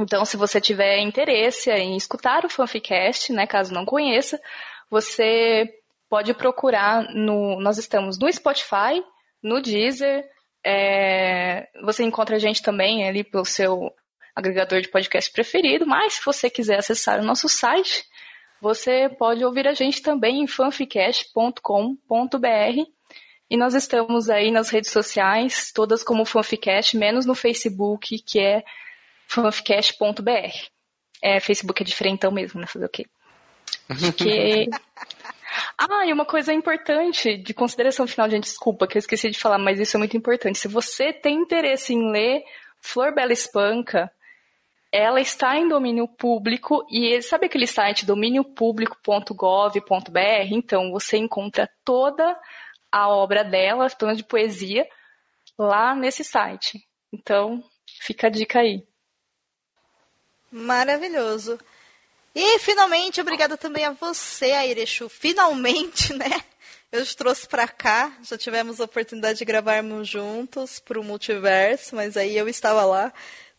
Então, se você tiver interesse em escutar o Fanficast, né, caso não conheça, você pode procurar no. Nós estamos no Spotify, no Deezer. É, você encontra a gente também ali pelo seu agregador de podcast preferido, mas se você quiser acessar o nosso site, você pode ouvir a gente também em fanficast.com.br e nós estamos aí nas redes sociais, todas como Fanficast, menos no Facebook, que é fanficast.br. É, Facebook é diferentão mesmo, né? Fazer o quê? Que... Ah, e uma coisa importante de consideração final, gente, desculpa que eu esqueci de falar, mas isso é muito importante. Se você tem interesse em ler Flor Bela Espanca, ela está em domínio público e sabe aquele site domíniopublico.gov.br? Então você encontra toda a obra dela, toda de poesia, lá nesse site. Então fica a dica aí. Maravilhoso. E finalmente, obrigada também a você, Airechu. Finalmente, né? Eu te trouxe para cá. Já tivemos a oportunidade de gravarmos juntos para o multiverso, mas aí eu estava lá.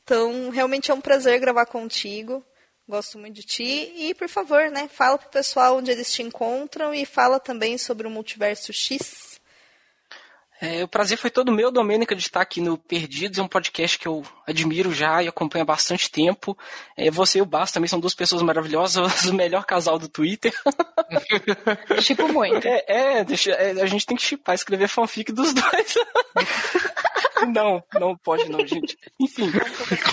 Então, realmente é um prazer gravar contigo. Gosto muito de ti. E, por favor, né, fala pro pessoal onde eles te encontram e fala também sobre o Multiverso X. É, o prazer foi todo meu, Domênica, de estar aqui no Perdidos. É um podcast que eu admiro já e acompanho há bastante tempo. É, você e o Bass também são duas pessoas maravilhosas, o melhor casal do Twitter. tipo muito. É, é, deixa, é, a gente tem que chipar, escrever fanfic dos dois. Não, não pode não, gente. Enfim.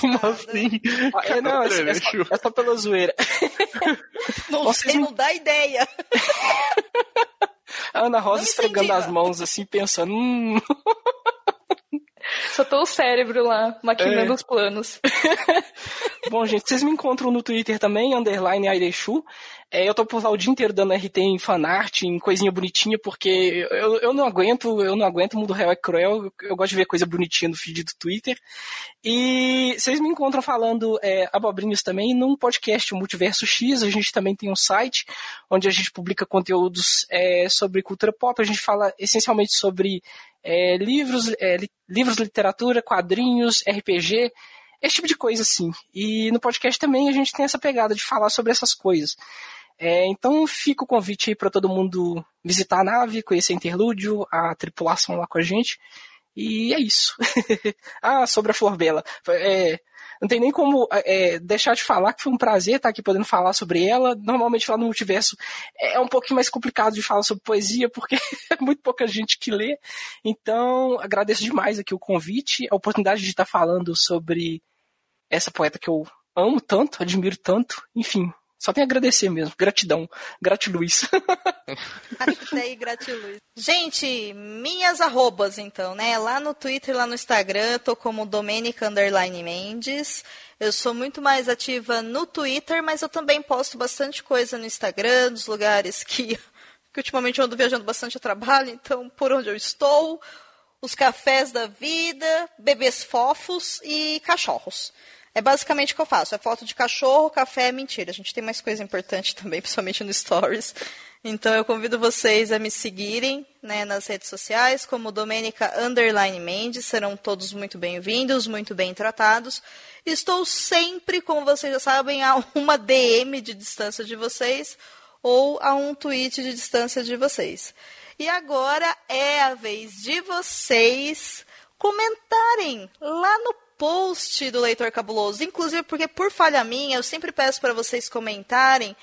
Como assim? É, não, é, é, só, é só pela zoeira. Não Vocês sei, não dá ideia. A Ana Rosa não esfregando as mãos assim, pensando. Hum. Só tô o cérebro lá, maquinando é. os planos. Bom, gente, vocês me encontram no Twitter também, underline Airechu. É, eu tô por lá o dia inteiro dando RT em fanart, em coisinha bonitinha, porque eu, eu não aguento, eu não aguento, o mundo real é cruel, eu, eu, gosto de ver coisa bonitinha no feed do Twitter. E vocês me encontram falando é, abobrinhos também num podcast Multiverso X, a gente também tem um site onde a gente publica conteúdos é, sobre cultura pop, a gente fala essencialmente sobre é, livros, é, li, livros, literatura, quadrinhos, RPG, esse tipo de coisa assim. E no podcast também a gente tem essa pegada de falar sobre essas coisas. É, então fica o convite aí para todo mundo visitar a nave, conhecer a Interlúdio, a tripulação lá com a gente. E é isso. ah, sobre a Flor Bela. É, não tem nem como é, deixar de falar que foi um prazer estar aqui podendo falar sobre ela. Normalmente lá no multiverso é um pouquinho mais complicado de falar sobre poesia, porque é muito pouca gente que lê. Então, agradeço demais aqui o convite, a oportunidade de estar falando sobre essa poeta que eu amo tanto, admiro tanto. Enfim, só tenho a agradecer mesmo. Gratidão. Gratiluz. Achei gratiluz. Gente, minhas arrobas, então, né? Lá no Twitter, lá no Instagram, tô como Domenica Underline Mendes. Eu sou muito mais ativa no Twitter, mas eu também posto bastante coisa no Instagram, dos lugares que, que ultimamente eu ando viajando bastante a trabalho, então por onde eu estou, os cafés da vida, bebês fofos e cachorros. É basicamente o que eu faço. É foto de cachorro, café, mentira. A gente tem mais coisa importante também, principalmente no Stories. Então eu convido vocês a me seguirem né, nas redes sociais, como Domênica Underline Mendes. Serão todos muito bem-vindos, muito bem tratados. Estou sempre, como vocês já sabem, a uma DM de distância de vocês. ou a um tweet de distância de vocês. E agora é a vez de vocês comentarem lá no post do Leitor Cabuloso. Inclusive, porque por falha minha, eu sempre peço para vocês comentarem.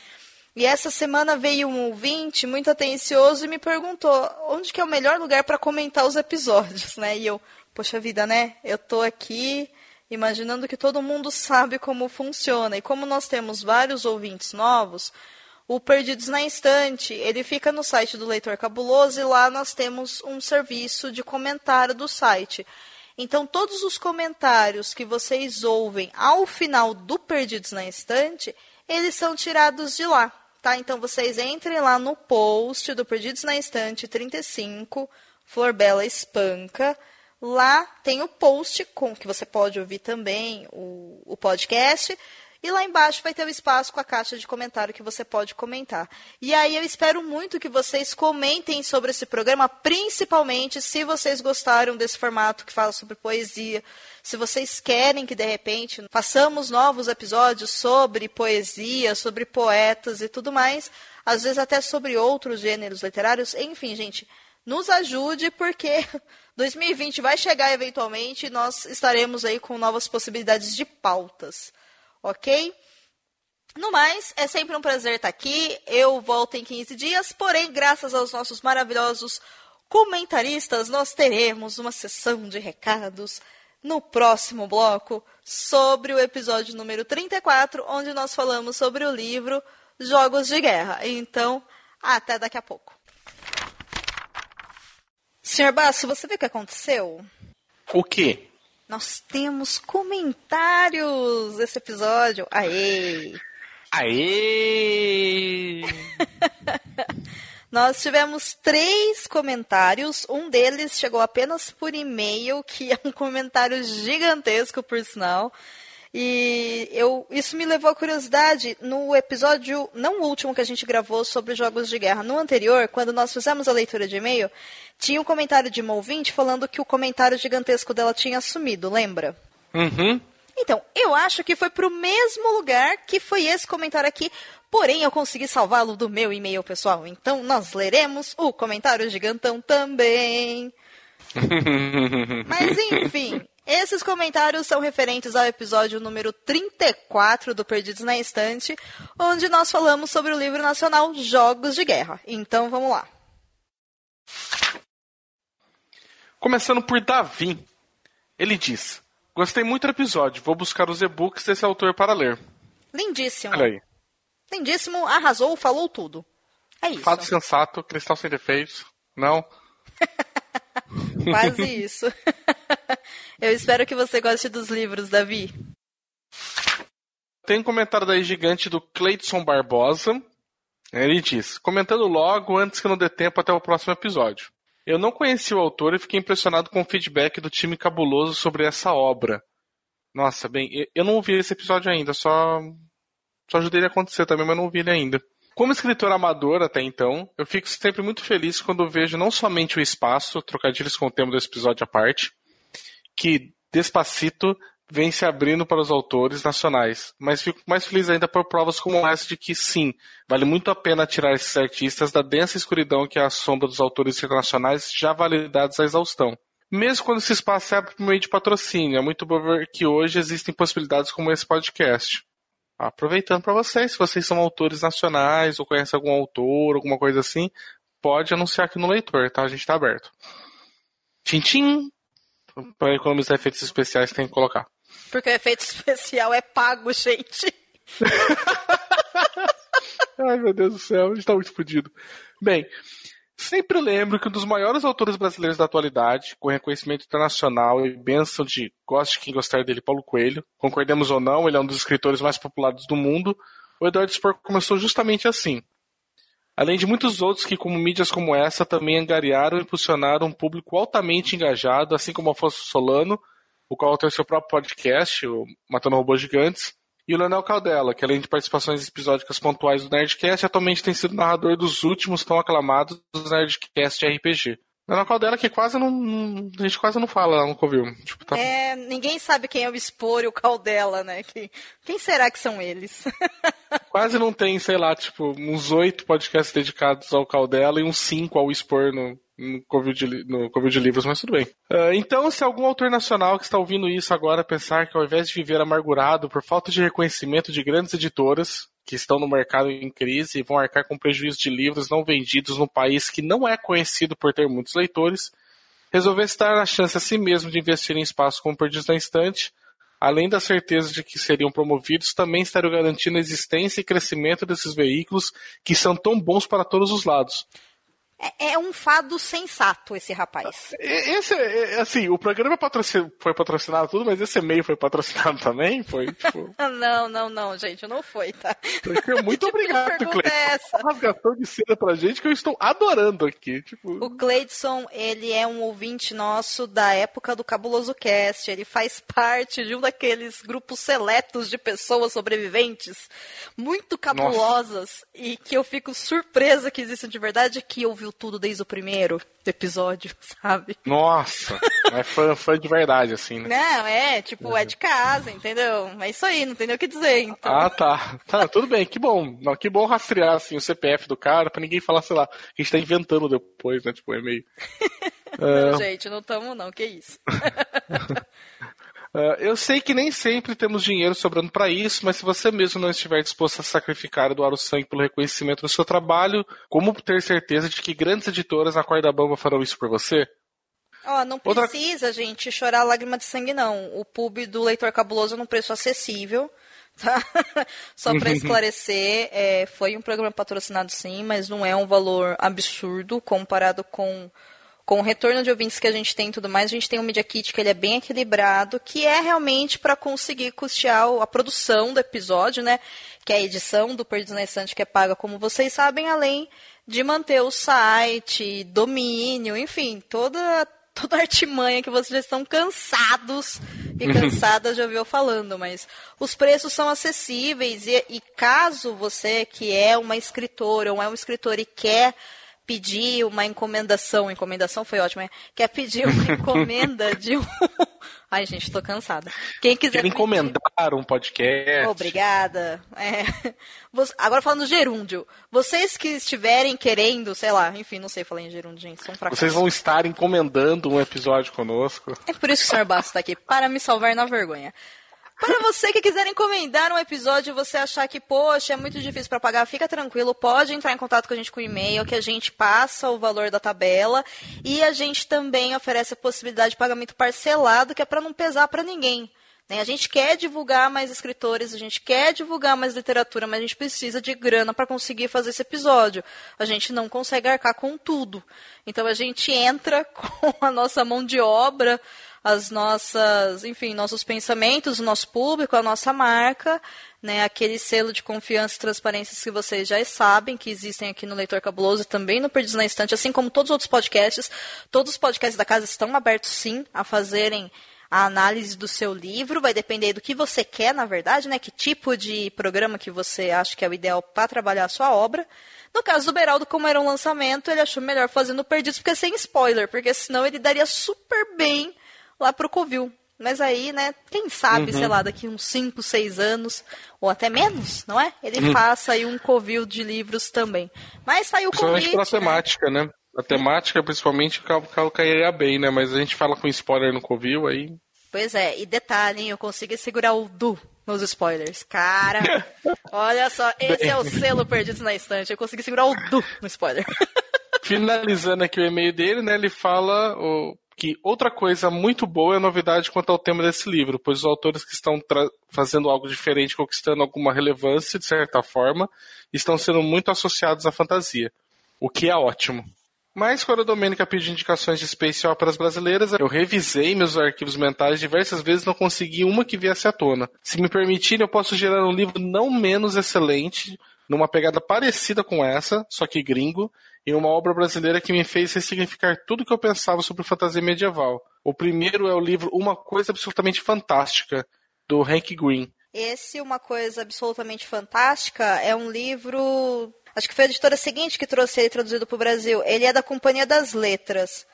E essa semana veio um ouvinte muito atencioso e me perguntou onde que é o melhor lugar para comentar os episódios, né? E eu, poxa vida, né? Eu tô aqui imaginando que todo mundo sabe como funciona. E como nós temos vários ouvintes novos, o Perdidos na Estante, ele fica no site do Leitor Cabuloso e lá nós temos um serviço de comentário do site. Então, todos os comentários que vocês ouvem ao final do Perdidos na Estante, eles são tirados de lá, tá? Então, vocês entrem lá no post do Perdidos na Estante 35, Flor Bela Espanca. Lá tem o post com que você pode ouvir também o, o podcast. E lá embaixo vai ter o espaço com a caixa de comentário que você pode comentar. E aí eu espero muito que vocês comentem sobre esse programa, principalmente se vocês gostaram desse formato que fala sobre poesia. Se vocês querem que de repente façamos novos episódios sobre poesia, sobre poetas e tudo mais, às vezes até sobre outros gêneros literários, enfim, gente, nos ajude porque 2020 vai chegar eventualmente e nós estaremos aí com novas possibilidades de pautas ok? No mais, é sempre um prazer estar aqui. Eu volto em 15 dias, porém, graças aos nossos maravilhosos comentaristas, nós teremos uma sessão de recados no próximo bloco sobre o episódio número 34, onde nós falamos sobre o livro Jogos de Guerra. Então, até daqui a pouco. Senhor Basso, você viu o que aconteceu? O quê? Nós temos comentários desse episódio. Aê! Aê! Nós tivemos três comentários. Um deles chegou apenas por e-mail, que é um comentário gigantesco, por sinal. E eu, isso me levou à curiosidade no episódio, não o último que a gente gravou sobre jogos de guerra, no anterior, quando nós fizemos a leitura de e-mail, tinha um comentário de uma ouvinte falando que o comentário gigantesco dela tinha sumido, lembra? Uhum. Então, eu acho que foi para o mesmo lugar que foi esse comentário aqui, porém eu consegui salvá-lo do meu e-mail pessoal. Então, nós leremos o comentário gigantão também. Mas, enfim, esses comentários são referentes ao episódio número 34 do Perdidos na Estante, onde nós falamos sobre o livro nacional Jogos de Guerra. Então vamos lá. Começando por Davi. Ele diz: Gostei muito do episódio, vou buscar os e-books desse autor para ler. Lindíssimo. Olha aí. Lindíssimo, arrasou, falou tudo. É isso. Fato sensato, cristal sem defeitos. Não? Quase isso. Eu espero que você goste dos livros, Davi. Tem um comentário daí gigante do Cleidson Barbosa. Ele diz: comentando logo antes que não dê tempo até o próximo episódio. Eu não conheci o autor e fiquei impressionado com o feedback do time cabuloso sobre essa obra. Nossa, bem, eu não ouvi esse episódio ainda, só só ajudei ele a acontecer também, mas não ouvi ele ainda. Como escritor amador até então, eu fico sempre muito feliz quando vejo não somente o espaço, trocadilhos com o tema desse episódio à parte, que Despacito vem se abrindo para os autores nacionais, mas fico mais feliz ainda por provas como essa de que sim, vale muito a pena tirar esses artistas da densa escuridão que é a sombra dos autores internacionais já validados à exaustão. Mesmo quando esse espaço se abre por meio de patrocínio, é muito bom ver que hoje existem possibilidades como esse podcast aproveitando para vocês, se vocês são autores nacionais ou conhecem algum autor, alguma coisa assim, pode anunciar aqui no leitor, tá? A gente tá aberto. Tintim! Para economizar efeitos especiais tem que colocar. Porque o efeito especial é pago, gente. Ai, meu Deus do céu, a gente tá muito fodido. Bem, Sempre lembro que um dos maiores autores brasileiros da atualidade, com reconhecimento internacional e bênção de goste quem gostar dele, Paulo Coelho, concordemos ou não, ele é um dos escritores mais populares do mundo, o Eduardo Spor começou justamente assim. Além de muitos outros que, como mídias como essa, também angariaram e impulsionaram um público altamente engajado, assim como Afonso Solano, o qual tem seu próprio podcast, o Matando Robôs Gigantes, e o Leonel Caldela, que além de participações episódicas pontuais do Nerdcast, atualmente tem sido narrador dos últimos tão aclamados Nerdcast RPG. Na Caldela que quase não. A gente quase não fala no Covil. Tipo, tá... É, ninguém sabe quem é o Expor e o Caldela, né? Quem, quem será que são eles? quase não tem, sei lá, tipo, uns oito podcasts dedicados ao Caldela e uns cinco ao Expor no, no Covil de, no Covil de Livros, mas tudo bem. Uh, então, se algum autor nacional que está ouvindo isso agora pensar que ao invés de viver amargurado por falta de reconhecimento de grandes editoras, que estão no mercado em crise e vão arcar com prejuízo de livros não vendidos num país que não é conhecido por ter muitos leitores, resolvesse dar a chance a si mesmo de investir em espaços como Perdidos na Estante, além da certeza de que seriam promovidos, também estariam garantindo a existência e crescimento desses veículos que são tão bons para todos os lados. É, é um fado sensato esse rapaz. Esse, é, assim, o programa foi patrocinado tudo, mas esse e-mail foi patrocinado também? Foi, tipo... não, não, não, gente, não foi, tá? Muito obrigado, tipo Cleiton. É essa? Rasgação de seda pra gente que eu estou adorando aqui. Tipo... O Cleidson, ele é um ouvinte nosso da época do Cabuloso Cast. Ele faz parte de um daqueles grupos seletos de pessoas sobreviventes muito cabulosas Nossa. e que eu fico surpresa que existem de verdade que ouviu tudo desde o primeiro episódio, sabe? Nossa, é fã, fã de verdade, assim, né? Não, é, tipo, uhum. é de casa, entendeu? É isso aí, não tem nem o que dizer, então. Ah, tá. Tá, tudo bem, que bom. Não, que bom rastrear, assim, o CPF do cara, pra ninguém falar, sei lá, que a gente tá inventando depois, né, tipo, é meio... não, uh... gente, não tamo não, que isso. Uh, eu sei que nem sempre temos dinheiro sobrando para isso, mas se você mesmo não estiver disposto a sacrificar e doar o sangue pelo reconhecimento do seu trabalho, como ter certeza de que grandes editoras na corda bamba farão isso por você? Ó, oh, não Outra... precisa, gente, chorar lágrima de sangue, não. O pub do Leitor Cabuloso é num preço acessível. Tá? Só para esclarecer, é, foi um programa patrocinado sim, mas não é um valor absurdo comparado com com o retorno de ouvintes que a gente tem e tudo mais, a gente tem um Media Kit que ele é bem equilibrado, que é realmente para conseguir custear a produção do episódio, né? Que é a edição do Perdidos na Estante que é paga, como vocês sabem, além de manter o site, domínio, enfim, toda toda a artimanha que vocês já estão cansados e cansadas de ouvir eu falando, mas os preços são acessíveis e, e caso você que é uma escritora ou é um escritor e quer pedir uma encomendação, encomendação foi ótima, quer pedir uma encomenda de um. Ai, gente, tô cansada. Quem quiser. Quer encomendar pedir... um podcast. Obrigada. É. Agora falando do gerúndio. Vocês que estiverem querendo, sei lá, enfim, não sei falar em gerúndio, gente, são fracassos. Vocês vão estar encomendando um episódio conosco. É por isso que o Sr. Basso está aqui, para me salvar na vergonha. Para você que quiser encomendar um episódio e você achar que, poxa, é muito difícil para pagar, fica tranquilo, pode entrar em contato com a gente com e-mail, que a gente passa o valor da tabela e a gente também oferece a possibilidade de pagamento parcelado, que é para não pesar para ninguém. Né? A gente quer divulgar mais escritores, a gente quer divulgar mais literatura, mas a gente precisa de grana para conseguir fazer esse episódio. A gente não consegue arcar com tudo. Então a gente entra com a nossa mão de obra as nossas, enfim, nossos pensamentos, o nosso público, a nossa marca, né, aquele selo de confiança e transparência que vocês já sabem que existem aqui no Leitor Cabuloso e também no Perdidos na Estante, assim como todos os outros podcasts. Todos os podcasts da casa estão abertos sim a fazerem a análise do seu livro, vai depender do que você quer, na verdade, né? Que tipo de programa que você acha que é o ideal para trabalhar a sua obra. No caso do Beraldo, como era um lançamento, ele achou melhor fazendo Perdidos, porque sem spoiler, porque senão ele daria super bem lá pro Covil. Mas aí, né, quem sabe, uhum. sei lá, daqui uns 5, 6 anos, ou até menos, não é? Ele uhum. faça aí um Covil de livros também. Mas saiu o Principalmente pela né? temática, né? A temática, principalmente, o cairia bem, né? Mas a gente fala com spoiler no Covil, aí... Pois é, e detalhe, hein, eu consegui segurar o Du nos spoilers. Cara, olha só, esse é o selo perdido na estante. Eu consegui segurar o Du no spoiler. Finalizando aqui o e-mail dele, né? Ele fala o, que outra coisa muito boa é a novidade quanto ao tema desse livro, pois os autores que estão fazendo algo diferente, conquistando alguma relevância de certa forma, estão sendo muito associados à fantasia, o que é ótimo. Mas quando a Domênica pediu indicações de space operas brasileiras, eu revisei meus arquivos mentais diversas vezes e não consegui uma que viesse à tona. Se me permitirem, eu posso gerar um livro não menos excelente, numa pegada parecida com essa, só que gringo, em uma obra brasileira que me fez ressignificar tudo que eu pensava sobre fantasia medieval. O primeiro é o livro Uma Coisa Absolutamente Fantástica, do Hank Green. Esse Uma Coisa Absolutamente Fantástica é um livro. Acho que foi a editora seguinte que trouxe ele traduzido para o Brasil. Ele é da Companhia das Letras.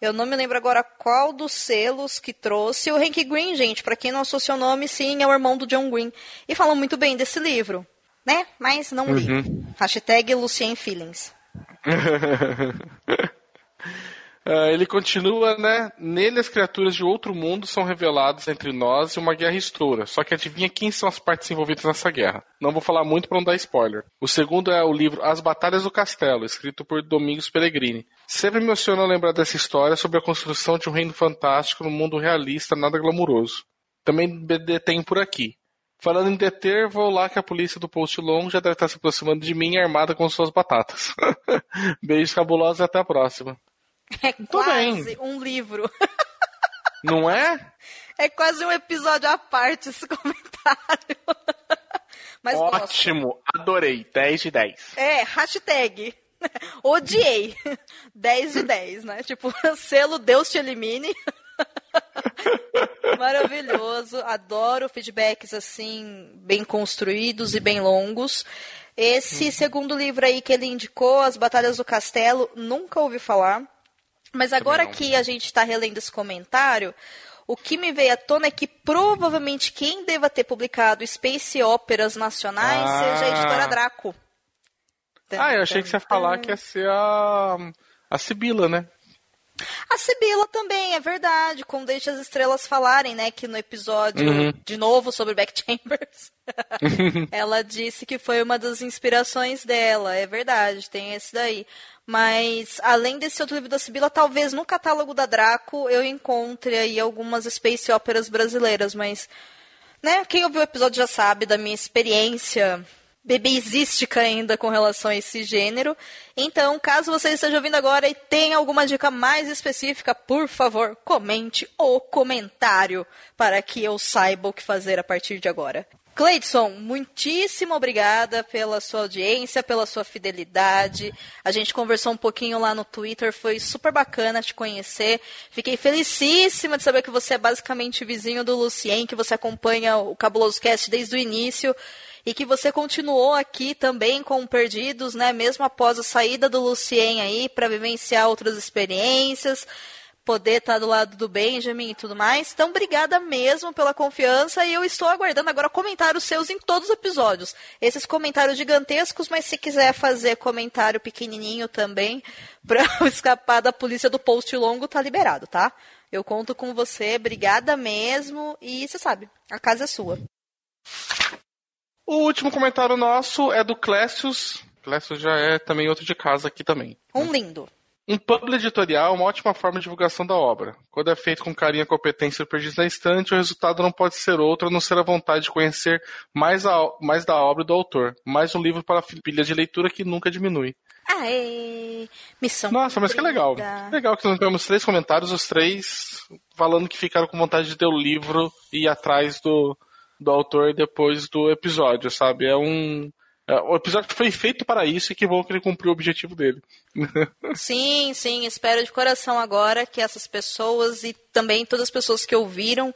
Eu não me lembro agora qual dos selos que trouxe. O Hank Green, gente, para quem não associou o nome, sim, é o irmão do John Green. E falam muito bem desse livro, né? Mas não li. Uhum. Hashtag Lucien Feelings. Ah, ele continua, né? Nele as criaturas de outro mundo são reveladas entre nós e uma guerra estoura. Só que adivinha quem são as partes envolvidas nessa guerra. Não vou falar muito para não dar spoiler. O segundo é o livro As Batalhas do Castelo, escrito por Domingos Peregrini. Sempre me emociona lembrar dessa história sobre a construção de um reino fantástico no mundo realista, nada glamuroso. Também detém por aqui. Falando em deter, vou lá que a polícia do Post Long já deve estar se aproximando de mim armada com suas batatas. Beijos cabulosos e até a próxima. É quase bem. um livro. Não é? É quase um episódio à parte esse comentário. Mas gosto. Ótimo, adorei. 10 de 10. É, hashtag. Odiei. 10 de 10, né? Tipo, selo Deus te elimine. Maravilhoso. Adoro feedbacks assim, bem construídos e bem longos. Esse segundo livro aí que ele indicou, As Batalhas do Castelo, nunca ouvi falar. Mas agora que a gente está relendo esse comentário, o que me veio à tona é que provavelmente quem deva ter publicado Space Óperas Nacionais Ah. seja a editora Draco. Ah, eu achei que você ia falar que ia ser a. A Sibila, né? A Sibila também, é verdade. Com Deixe as Estrelas falarem, né? Que no episódio, Uhum. de novo, sobre Back Chambers, ela disse que foi uma das inspirações dela. É verdade, tem esse daí. Mas, além desse outro livro da Sibila, talvez no catálogo da Draco eu encontre aí algumas space óperas brasileiras, mas... Né, quem ouviu o episódio já sabe da minha experiência bebezística ainda com relação a esse gênero. Então, caso você esteja ouvindo agora e tenha alguma dica mais específica, por favor, comente o comentário para que eu saiba o que fazer a partir de agora. Cleidson, muitíssimo obrigada pela sua audiência, pela sua fidelidade. A gente conversou um pouquinho lá no Twitter, foi super bacana te conhecer. Fiquei felicíssima de saber que você é basicamente vizinho do Lucien, que você acompanha o Cabuloso Cast desde o início e que você continuou aqui também com Perdidos, né? Mesmo após a saída do Lucien aí para vivenciar outras experiências, poder estar do lado do Benjamin e tudo mais. Então, obrigada mesmo pela confiança e eu estou aguardando agora comentários seus em todos os episódios. Esses comentários gigantescos, mas se quiser fazer comentário pequenininho também para escapar da polícia do post longo, tá liberado, tá? Eu conto com você, obrigada mesmo e você sabe, a casa é sua. O último comentário nosso é do Clécius. Clécius já é também outro de casa aqui também. Um lindo. Um publi editorial é uma ótima forma de divulgação da obra. Quando é feito com carinho e competência perdidos na estante, o resultado não pode ser outro a não ser a vontade de conhecer mais, a, mais da obra do autor. Mais um livro para a pilha de leitura que nunca diminui. Aê! Missão. Nossa, mas que legal. Legal que nós tivemos três comentários, os três falando que ficaram com vontade de ter o livro e ir atrás do, do autor depois do episódio, sabe? É um. É, o episódio foi feito para isso e que bom que ele cumpriu o objetivo dele. Sim, sim, espero de coração agora que essas pessoas e também todas as pessoas que ouviram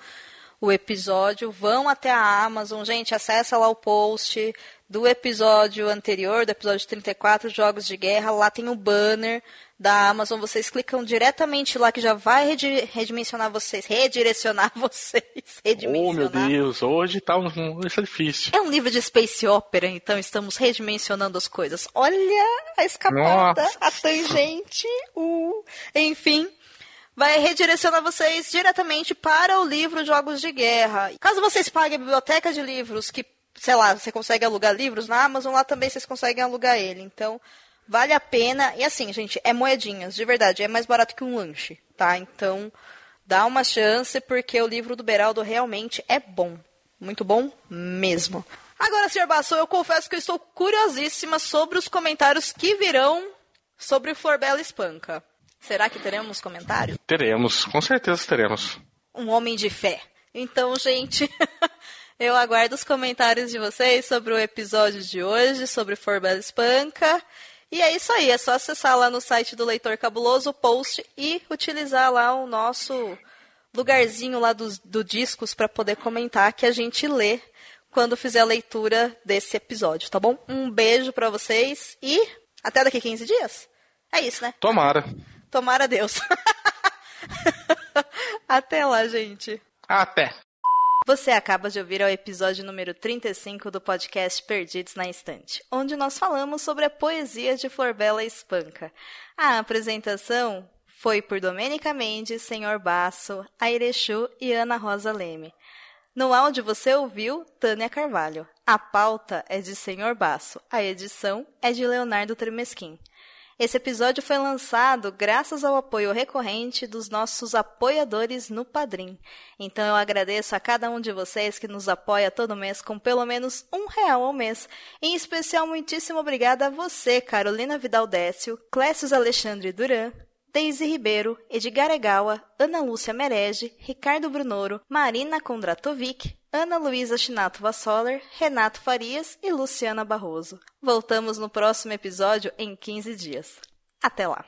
o episódio vão até a Amazon. Gente, acessa lá o post do episódio anterior, do episódio 34, Jogos de Guerra. Lá tem o banner da Amazon. Vocês clicam diretamente lá que já vai redi- redimensionar vocês, redirecionar vocês. oh, meu Redimensionar. Deus, hoje tá um, isso é difícil. É um livro de space opera, então estamos redimensionando as coisas. Olha a escapada, Nossa. a tangente, o... Enfim, vai redirecionar vocês diretamente para o livro Jogos de Guerra. Caso vocês paguem a biblioteca de livros, que, sei lá, você consegue alugar livros na Amazon, lá também vocês conseguem alugar ele. Então, vale a pena. E assim, gente, é moedinhas, de verdade, é mais barato que um lanche, tá? Então, dá uma chance, porque o livro do Beraldo realmente é bom. Muito bom mesmo. Agora, Sr. Basso, eu confesso que eu estou curiosíssima sobre os comentários que virão sobre o Florbela Espanca. Será que teremos comentário? Teremos, com certeza teremos. Um homem de fé. Então, gente, eu aguardo os comentários de vocês sobre o episódio de hoje, sobre Florbela Espanca. E é isso aí, é só acessar lá no site do Leitor Cabuloso o post e utilizar lá o nosso lugarzinho lá dos do discos para poder comentar que a gente lê quando fizer a leitura desse episódio, tá bom? Um beijo para vocês e até daqui 15 dias. É isso, né? Tomara. Tomara Deus. Até lá, gente. Até. Você acaba de ouvir o episódio número 35 do podcast Perdidos na Estante, onde nós falamos sobre a poesia de Florbela Espanca. A apresentação foi por Domênica Mendes, Senhor Basso, Airechu e Ana Rosa Leme. No áudio você ouviu Tânia Carvalho. A pauta é de Senhor Basso, a edição é de Leonardo Tremesquim. Esse episódio foi lançado graças ao apoio recorrente dos nossos apoiadores no Padrim. Então eu agradeço a cada um de vocês que nos apoia todo mês com pelo menos um real ao mês. Em especial, muitíssimo obrigada a você, Carolina Vidal Décio, Clécius Alexandre Duran, Deise Ribeiro, Edgar Egawa, Ana Lúcia Merege, Ricardo Brunoro, Marina Kondratovic, Ana Luísa Chinato Vassoller, Renato Farias e Luciana Barroso. Voltamos no próximo episódio em 15 dias. Até lá!